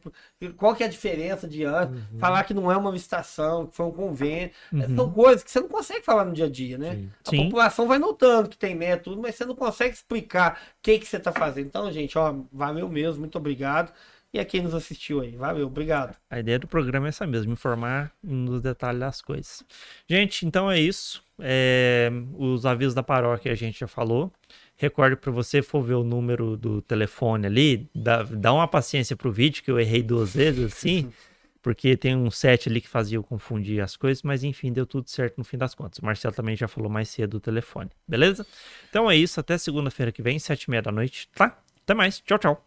C: Qual que é a diferença de antes?
A: Uhum.
C: Falar que não é uma licitação, que foi um convênio. São coisas que você não consegue falar no dia a dia, né? A
A: Sim.
C: população vai notando que tem método, mas você não consegue explicar o que, que você está fazendo. Então, gente, ó, valeu mesmo, muito obrigado. E a quem nos assistiu aí, valeu, obrigado.
A: A ideia do programa é essa mesmo, informar nos detalhes das coisas. Gente, então é isso. É, os avisos da paróquia a gente já falou. Recorde para você for ver o número do telefone ali, dá, dá uma paciência pro vídeo, que eu errei duas vezes assim, porque tem um set ali que fazia eu confundir as coisas, mas enfim, deu tudo certo no fim das contas. O Marcelo também já falou mais cedo o telefone, beleza? Então é isso, até segunda-feira que vem, sete e meia da noite, tá? Até mais, tchau, tchau.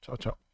B: Tchau, tchau.